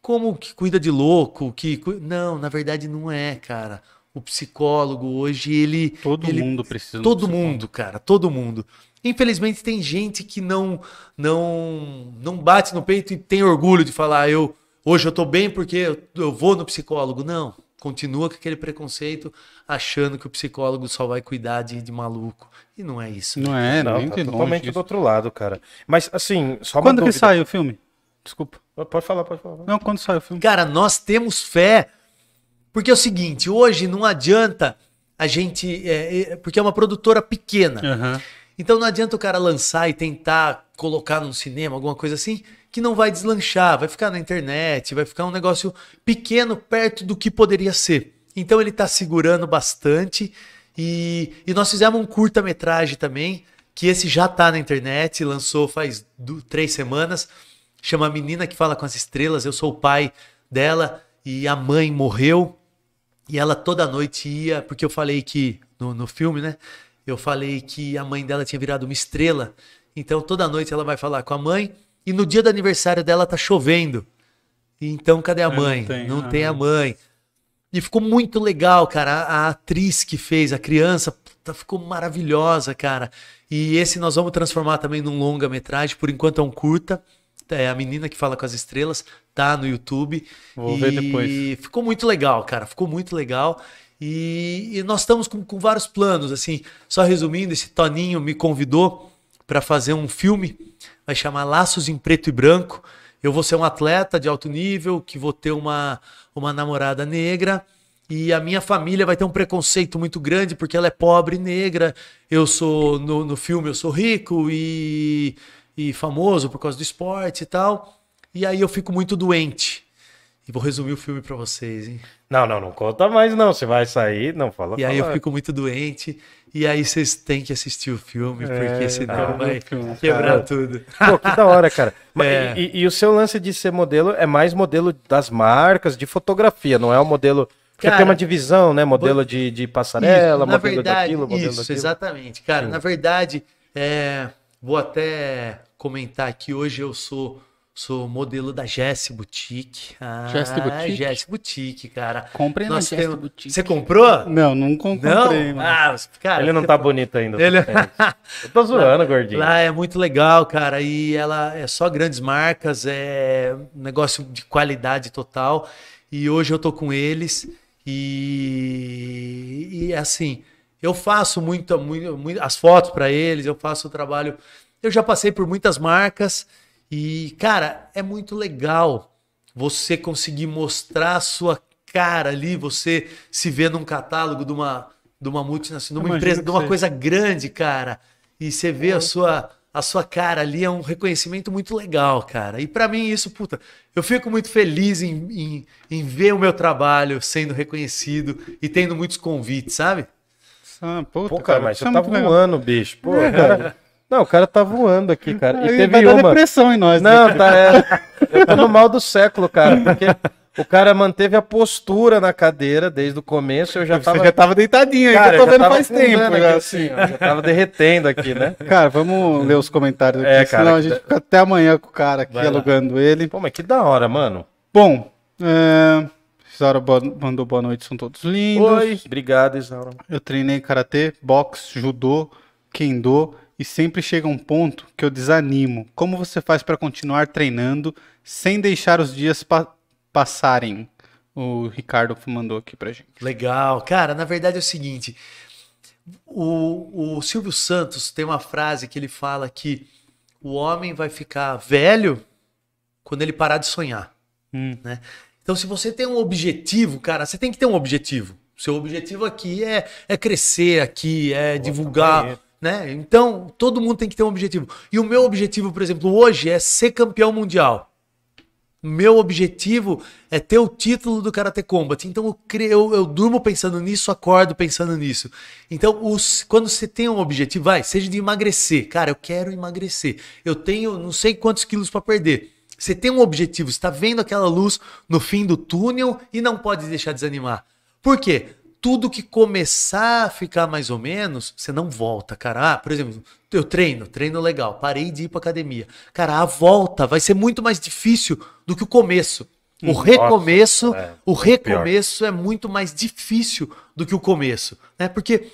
como que cuida de louco, que não, na verdade não é, cara. O psicólogo hoje ele Todo ele- mundo precisa. Todo mundo, cara, todo mundo. Infelizmente tem gente que não não não bate no peito e tem orgulho de falar eu hoje eu tô bem porque eu, eu vou no psicólogo. Não, continua com aquele preconceito achando que o psicólogo só vai cuidar de, de maluco. E não é isso. Não é, Não, nem tá totalmente do outro lado, cara. Mas, assim, só uma Quando que dúvida. sai o filme? Desculpa. Pode falar, pode falar. Não, quando sai o filme? Cara, nós temos fé. Porque é o seguinte, hoje não adianta a gente. é, é, porque é uma produtora pequena. Aham. Então não adianta o cara lançar e tentar colocar num cinema, alguma coisa assim, que não vai deslanchar, vai ficar na internet, vai ficar um negócio pequeno perto do que poderia ser. Então ele tá segurando bastante e, e nós fizemos um curta-metragem também, que esse já tá na internet, lançou faz du- três semanas, chama Menina que Fala com as Estrelas, eu sou o pai dela e a mãe morreu e ela toda noite ia, porque eu falei que, no, no filme, né? Eu falei que a mãe dela tinha virado uma estrela. Então toda noite ela vai falar com a mãe. E no dia do aniversário dela tá chovendo. Então cadê a não mãe? tem, Não ah. tem a mãe. E ficou muito legal, cara. A, a atriz que fez, a criança, puta, ficou maravilhosa, cara. E esse nós vamos transformar também num longa-metragem. Por enquanto é um curta. É a menina que fala com as estrelas, tá no YouTube. Vou e ver depois. ficou muito legal, cara. Ficou muito legal. E, e nós estamos com, com vários planos, assim. Só resumindo, esse Toninho me convidou para fazer um filme. Vai chamar Laços em Preto e Branco. Eu vou ser um atleta de alto nível, que vou ter uma, uma namorada negra. E a minha família vai ter um preconceito muito grande porque ela é pobre e negra. Eu sou, no, no filme, eu sou rico e, e famoso por causa do esporte e tal. E aí eu fico muito doente. E vou resumir o filme pra vocês, hein? Não, não, não conta mais, não. Você vai sair, não fala. E aí eu fala. fico muito doente. E aí vocês têm que assistir o filme, porque É, senão quero ver vai filme, quebrar cara. tudo. Pô, que da hora, cara. É. e, e o seu lance de ser modelo é mais modelo das marcas, de fotografia, não é o modelo. Porque Cara, tem uma divisão, né? Modelo de, de passarela, Isso, modelo verdade, daquilo, modelo isso, daquilo. exatamente. Cara, Sim. na verdade, é, vou até comentar que hoje eu sou sou modelo da Jess Boutique. Ah, Jess Boutique? Jess Boutique, cara. Comprem na Jess temos- Boutique. Você comprou? Não, não com- Não? comprei, mano. Ah, cara, Ele não tá bonito ainda. Ele- Eu tô zoando, gordinho. Lá é muito legal, cara. E ela é só grandes marcas, é um negócio de qualidade total. E hoje eu tô com eles. E, e assim, eu faço muito, muito, muito- as fotos para eles, eu faço o trabalho. Eu já passei por muitas marcas. E, cara, é muito legal você conseguir mostrar a sua cara ali, você se vê num catálogo de uma, de uma multinacional, de uma empresa, de uma seja. coisa grande, cara. E você vê a sua, a sua cara ali, é um reconhecimento muito legal, cara. E pra mim isso, puta, eu fico muito feliz em, em, em ver o meu trabalho sendo reconhecido e tendo muitos convites, sabe? Ah, puta, Pô, cara, mas isso você é muito legal. voando, bicho. Pô, cara. Não, o cara tá voando aqui, cara. E Aí teve vai dar uma. depressão em nós. né? Não, tá. É... Eu tô no mal do século, cara. Porque o cara manteve a postura na cadeira desde o começo. Eu já Você tava. já tava deitadinho aí, Cara, eu tô vendo faz tempo. aqui, assim, ó. Já tava derretendo aqui, né? Cara, vamos ler os comentários aqui, É, cara, senão a gente fica até amanhã com o cara aqui Vai lá. alugando ele. Pô, mas que da hora, mano. Bom, é... Isaura mandou boa noite, são todos lindos. Oi. Obrigado, Isaura. Eu treinei karatê, boxe, judô, kendo e sempre chega um ponto que eu desanimo. Como você faz para continuar treinando sem deixar os dias pa- passarem? O Ricardo mandou aqui pra gente. Legal. Cara, na verdade é o seguinte: o, o Silvio Santos tem uma frase que ele fala que o homem vai ficar velho quando ele parar de sonhar. Hum. né? Então, se você tem um objetivo, cara, você tem que ter um objetivo. Seu objetivo aqui é, é crescer aqui, é divulgar, né? Então, todo mundo tem que ter um objetivo. E o meu objetivo, por exemplo, hoje é ser campeão mundial. Meu objetivo é ter o título do Karate Combat. Então eu, cre- eu, durmo pensando nisso, acordo pensando nisso. Então, os- quando você tem um objetivo, vai, seja de emagrecer. Cara, eu quero emagrecer. Eu tenho não sei quantos quilos para perder. Você tem um objetivo, está vendo aquela luz no fim do túnel e não pode deixar desanimar. Por quê? Tudo que começar a ficar mais ou menos, você não volta, cara. Ah, por exemplo, eu treino, treino legal, parei de ir pra academia. Cara, a volta vai ser muito mais difícil do que o começo. O recomeço, é, o recomeço é muito mais difícil do que o começo, né? Porque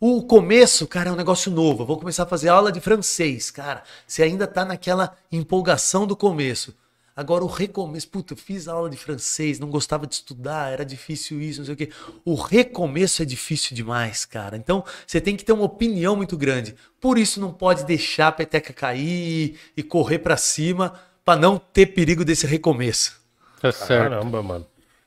o começo, cara, é um negócio novo. Eu vou começar a fazer aula de francês, cara. Você ainda tá naquela empolgação do começo. Agora o recomeço, puta, eu fiz aula de francês, não gostava de estudar, era difícil isso, não sei o quê. O recomeço é difícil demais, cara. Então você tem que ter uma opinião muito grande. Por isso não pode deixar a peteca cair e correr pra cima pra não ter perigo desse recomeço. Tá certo. Caramba, mano.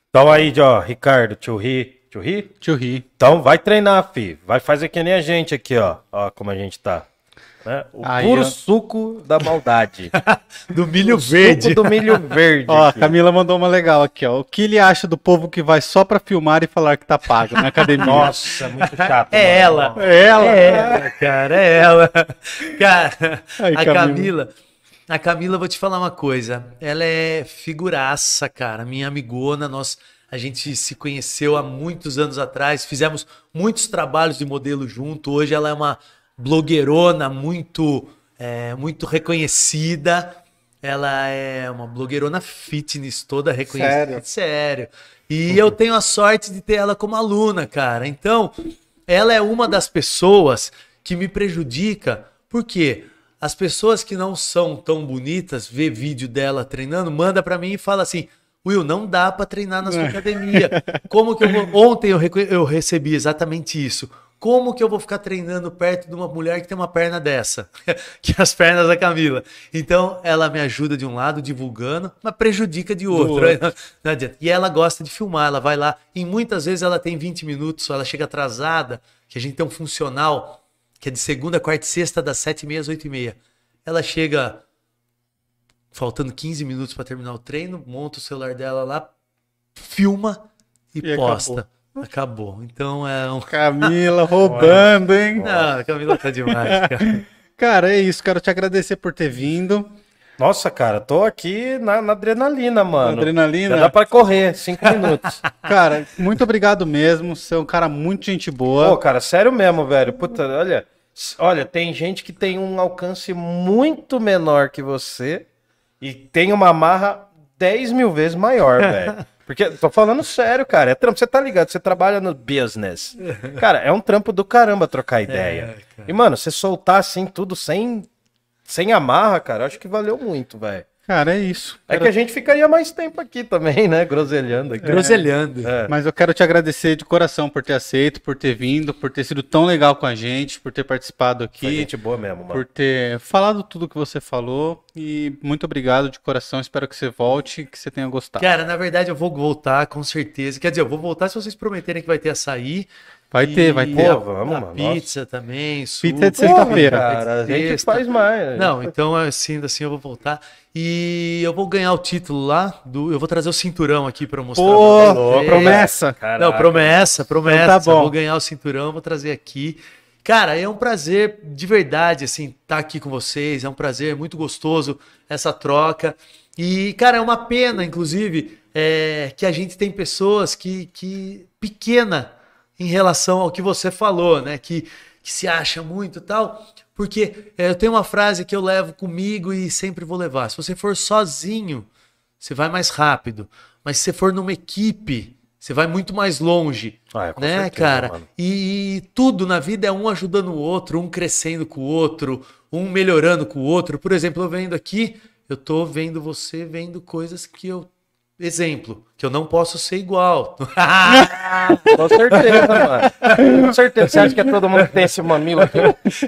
Então aí, ó, Ricardo, tio Ri. Tio Ri? Tio Ri. Então vai treinar, fi. Vai fazer que nem a gente aqui, ó. Ó como a gente tá. Né? O Aí, puro ó. suco da maldade. Do milho Suco do milho verde. Ó, a. Camila mandou uma legal aqui, ó. O que ele acha do povo que vai só pra filmar e falar que tá pago na academia? Nossa, muito chato. É mano. ela. É ela? É ela, cara, é ela. Cara, Aí, a Camila. Camila. A Camila, vou te falar uma coisa. Ela é figuraça, cara. Minha amigona, nós. A gente se conheceu há muitos anos atrás, fizemos muitos trabalhos de modelo junto. Hoje ela é uma blogueirona muito, é, muito reconhecida. Ela é uma blogueirona fitness toda reconhecida. Sério? Sério. E eu tenho a sorte de ter ela como aluna, cara. Então, ela é uma das pessoas que me prejudica, porque as pessoas que não são tão bonitas, vê vídeo dela treinando, manda pra mim e fala assim: Will, não dá pra treinar na sua academia. Como que eu vou. Ontem eu, eu recebi exatamente isso. Como que eu vou ficar treinando perto de uma mulher que tem uma perna dessa? que é as pernas da Camila. Então, ela me ajuda de um lado, divulgando, mas prejudica de outro. outro. Não, não adianta. E ela gosta de filmar, ela vai lá. E muitas vezes ela tem 20 minutos, ela chega atrasada, que a gente tem um funcional que é de segunda, quarta e sexta, das 7h30 às 8h30. Ela chega faltando 15 minutos para terminar o treino, monta o celular dela lá, filma e, E posta. Acabou. Então é um. Camila roubando, hein? Não, a Camila tá demais, cara. Cara, é isso. Quero te agradecer por ter vindo. Nossa, cara, tô aqui na, na adrenalina, mano. Adrenalina. Já dá pra correr, cinco minutos. Cara, muito obrigado mesmo. Você é um cara muito gente boa. Pô, cara, sério mesmo, velho. Puta, olha. Olha, tem gente que tem um alcance muito menor que você e tem uma marra 10 mil vezes maior, velho. Porque, tô falando sério, cara. É trampo. Você tá ligado? Você trabalha no business. Cara, é um trampo do caramba trocar ideia. e, mano, você soltar assim tudo sem, sem amarra, cara, acho que valeu muito, velho. Cara, é isso. É que a gente ficaria mais tempo aqui também, né? Groselhando aqui. Groselhando. É. Mas eu quero te agradecer de coração por ter aceito, por ter vindo, por ter sido tão legal com a gente, por ter participado Foi aqui, gente boa mesmo, mano. por ter falado tudo que você falou. E muito obrigado de coração. Espero que você volte e que você tenha gostado. Cara, na verdade eu vou voltar com certeza. Quer dizer, eu vou voltar se vocês prometerem que vai ter açaí. Vai E ter, vai ter. Pô, vamos, a mano. Pizza também. suco. Pizza é de sexta-feira. Cara, a gente faz mais. Não, então assim, assim eu vou voltar. E eu vou ganhar o título lá. Do, eu vou trazer o cinturão aqui pra mostrar. Pô, pra vocês. promessa. Caraca. Não, promessa, promessa. Então tá bom. Eu Vou ganhar o cinturão, vou trazer aqui. Cara, é um prazer de verdade, assim, estar aqui com vocês. É um prazer muito gostoso essa troca. E, cara, é uma pena, inclusive, é, que a gente tem pessoas que, que pequena em relação ao que você falou, né? Que, que se acha muito e tal. Porque é, eu tenho uma frase que eu levo comigo e sempre vou levar. Se você for sozinho, você vai mais rápido. Mas se você for numa equipe, você vai muito mais longe. Ah, é, né, certeza, cara? mano. E, tudo na vida é um ajudando o outro, um crescendo com o outro, um melhorando com o outro. Por exemplo, eu vendo aqui, eu tô vendo você vendo coisas que eu. Exemplo, que eu não posso ser igual. Com certeza, mano. Com certeza. Você acha que é todo mundo que tem esse mamilo aqui?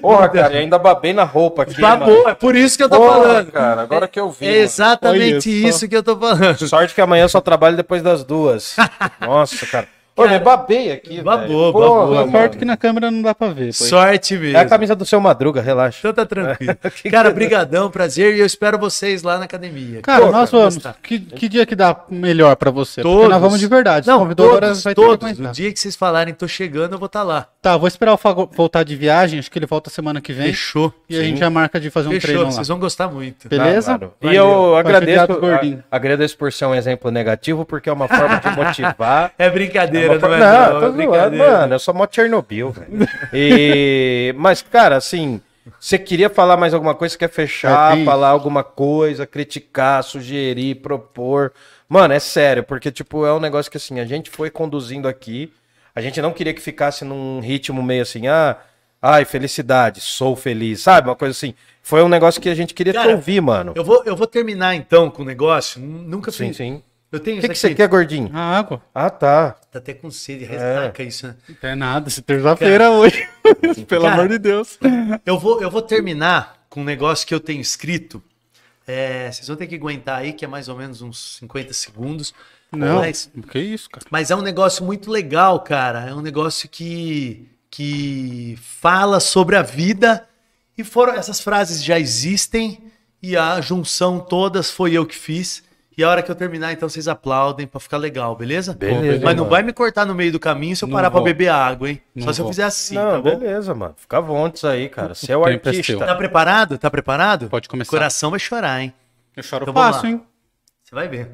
Porra, cara, eu ainda babei na roupa aqui. Babou, mano. é por isso que eu tô Porra, falando. cara, agora que eu vi. É exatamente só. isso que eu tô falando. Sorte que amanhã eu só trabalho depois das duas. Nossa, cara. Ô, me babei aqui, Babou, velho. babou, mano. sorte que na câmera não dá pra ver. pô. Sorte mesmo. É a camisa do seu Madruga, relaxa. Então tá tranquilo. Cara, brigadão, prazer. E eu espero vocês lá na academia. Cara, Pô, nós vai vamos. Que, que dia que dá melhor pra você? Porque Todos. nós vamos de verdade. Não, Convidou todos, agora vai ter que todos. aguentar. O dia que vocês falarem, tô chegando, eu vou estar lá. Tá, vou esperar o Fago voltar de viagem. Acho que ele volta semana que vem. Fechou. E a gente já marca de fazer um Fechou. treino lá. Vocês vão gostar muito. Beleza? Ah, mano. E eu agradeço, a- agradeço por ser um exemplo negativo, porque é uma forma de motivar. É brincadeira, É uma não Não, tô é brincadeira. mano, eu sou mó Chernobyl, velho. E... Mas, cara, assim, você queria falar mais alguma coisa? Você quer fechar, É, falar alguma coisa, criticar, sugerir, propor? Mano, é sério, porque, tipo, é um negócio que, assim, a gente foi conduzindo aqui, a gente não queria que ficasse num ritmo meio assim, ah, ai, felicidade, sou feliz, sabe? Uma coisa assim. Foi um negócio que a gente queria Cara, te ouvir, mano. Eu vou, eu vou terminar então com o negócio. Nunca Sim, fiz. sim. Eu tenho O que, que você quer, gordinho? A água. Ah, tá. Tá até com sede, ressaca isso, né? Não tem nada. Se terça-feira hoje. Pelo Cara, amor de Deus. Eu vou, eu vou terminar com um negócio que eu tenho escrito. É, vocês vão ter que aguentar aí, que é mais ou menos uns 50 segundos. Não. Mas, Que isso, cara. mas é um negócio muito legal, cara. É um negócio que, que fala sobre a vida. E foram essas frases já existem. E a junção todas foi eu que fiz. E a hora que eu terminar, então vocês aplaudem pra ficar legal, beleza? Beleza, Mas não mano. vai me cortar no meio do caminho se eu Não parar pra vou. beber água, hein? Só Não se eu vou. fizer assim, não, tá bom? beleza, mano. Fica à vontade aí, cara. Você é o tempo é artista. seu. Tá preparado? Tá preparado? Pode começar. Coração vai chorar, hein? Eu choro Então fácil, hein? Você vai ver.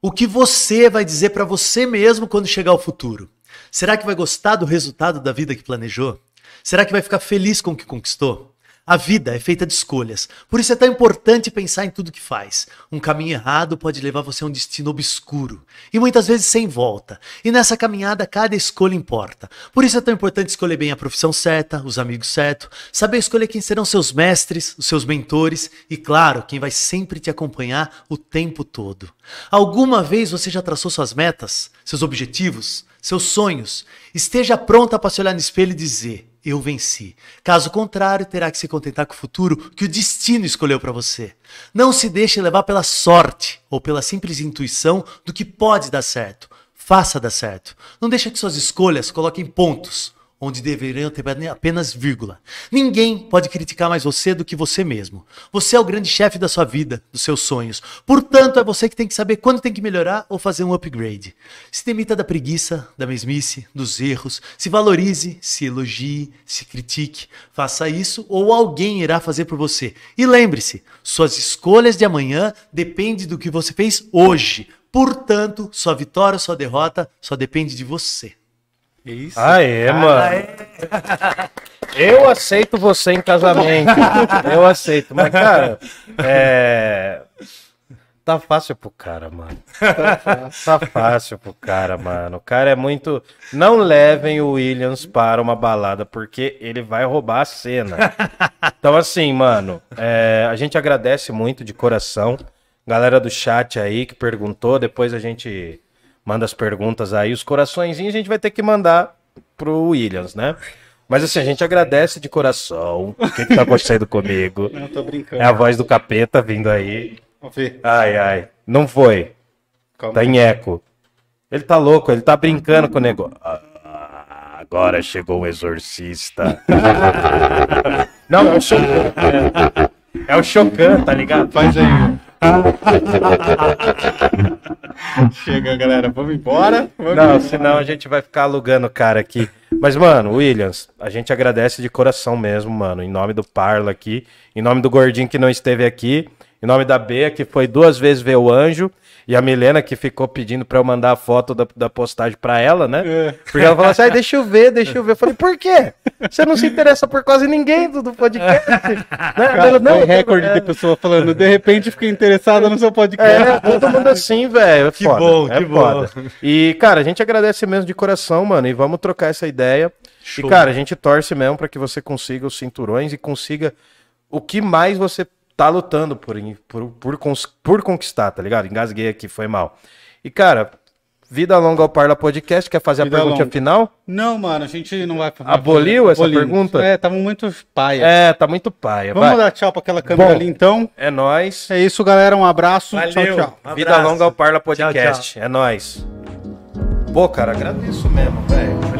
O que você vai dizer pra você mesmo quando chegar o futuro? Será que vai gostar do resultado da vida que planejou? Será que vai ficar feliz com o que conquistou? A vida é feita de escolhas. Por isso é tão importante pensar em tudo que faz. Um caminho errado pode levar você a um destino obscuro e muitas vezes sem volta. E nessa caminhada cada escolha importa. Por isso é tão importante escolher bem a profissão certa, os amigos certos, saber escolher quem serão seus mestres, os seus mentores e, claro, quem vai sempre te acompanhar o tempo todo. Alguma vez você já traçou suas metas, seus objetivos, seus sonhos? Esteja pronta para se olhar no espelho e dizer: eu venci. Caso contrário, terá que se contentar com o futuro que o destino escolheu para você. Não se deixe levar pela sorte ou pela simples intuição do que pode dar certo. Faça dar certo. Não deixe que suas escolhas coloquem pontos onde deveriam ter apenas vírgula. Ninguém pode criticar mais você do que você mesmo. Você é o grande chefe da sua vida, dos seus sonhos. Portanto, é você que tem que saber quando tem que melhorar ou fazer um upgrade. Se demita da preguiça, da mesmice, dos erros. Se valorize, se elogie, se critique. Faça isso ou alguém irá fazer por você. E lembre-se, suas escolhas de amanhã dependem do que você fez hoje. Portanto, sua vitória ou sua derrota só depende de você. Isso. Ah, é, mano. Eu aceito você em casamento. Eu aceito. Mas, cara, é. Tá fácil pro cara, mano. Tá fácil pro cara, mano. O cara é muito. Não levem o Williams para uma balada, porque ele vai roubar a cena. Então, assim, mano, é, a gente agradece muito de coração. Galera do chat aí que perguntou, depois a gente manda as perguntas aí. Os coraçõezinhos a gente vai ter que mandar pro Williams, né? Mas assim, a gente agradece de coração. O que, que tá acontecendo comigo? Não, tô brincando. É a voz do capeta vindo aí. Vamos ver. Ai, ai. Não foi. Calma. Tá em eco. Ele tá louco, ele tá brincando com o negócio. Ah, agora chegou o exorcista. Não, é o Chocan. É, é o Chocan, tá ligado? Faz aí. Chega, galera. Vamos embora. Vamos Não, embora. senão a gente vai ficar alugando o cara aqui. Mas, mano, Williams, a gente agradece de coração mesmo, mano. Em nome do Parla aqui, em nome do Gordinho que não esteve aqui, em nome da Bea, que foi duas vezes ver o anjo, e a Milena, que ficou pedindo pra eu mandar a foto da, da postagem pra ela, né? É. Porque ela falou assim: "Ai, deixa eu ver, deixa eu ver. Eu falei, por quê? Você não se interessa por quase ninguém do, do podcast? né? Cara, Ela, não, recorde é, de pessoa falando. De repente fiquei interessada no seu podcast. é, todo mundo assim, velho. É Que foda, bom, é que foda. E, cara, a gente agradece mesmo de coração, mano. E vamos trocar essa ideia. Show. E, cara, a gente torce mesmo pra que você consiga os cinturões e consiga o que mais você tá lutando por, por, por, por conquistar, tá ligado? Engasguei aqui, foi mal. E, cara, vida longa ao Parla Podcast. Quer fazer Vida a pergunta longa. final? Não, mano, a gente não vai. Aboliu essa Abolimos. pergunta? É, tava muito paia. É, tá muito paia. Vamos vai. dar tchau pra aquela câmera Bom. ali então. É nóis. É isso, galera. Um abraço. Valeu. Tchau, tchau. Um Vida abraço. longa ao Parla Tchau, tchau. Podcast. É nóis. Pô, cara, agradeço mesmo, velho.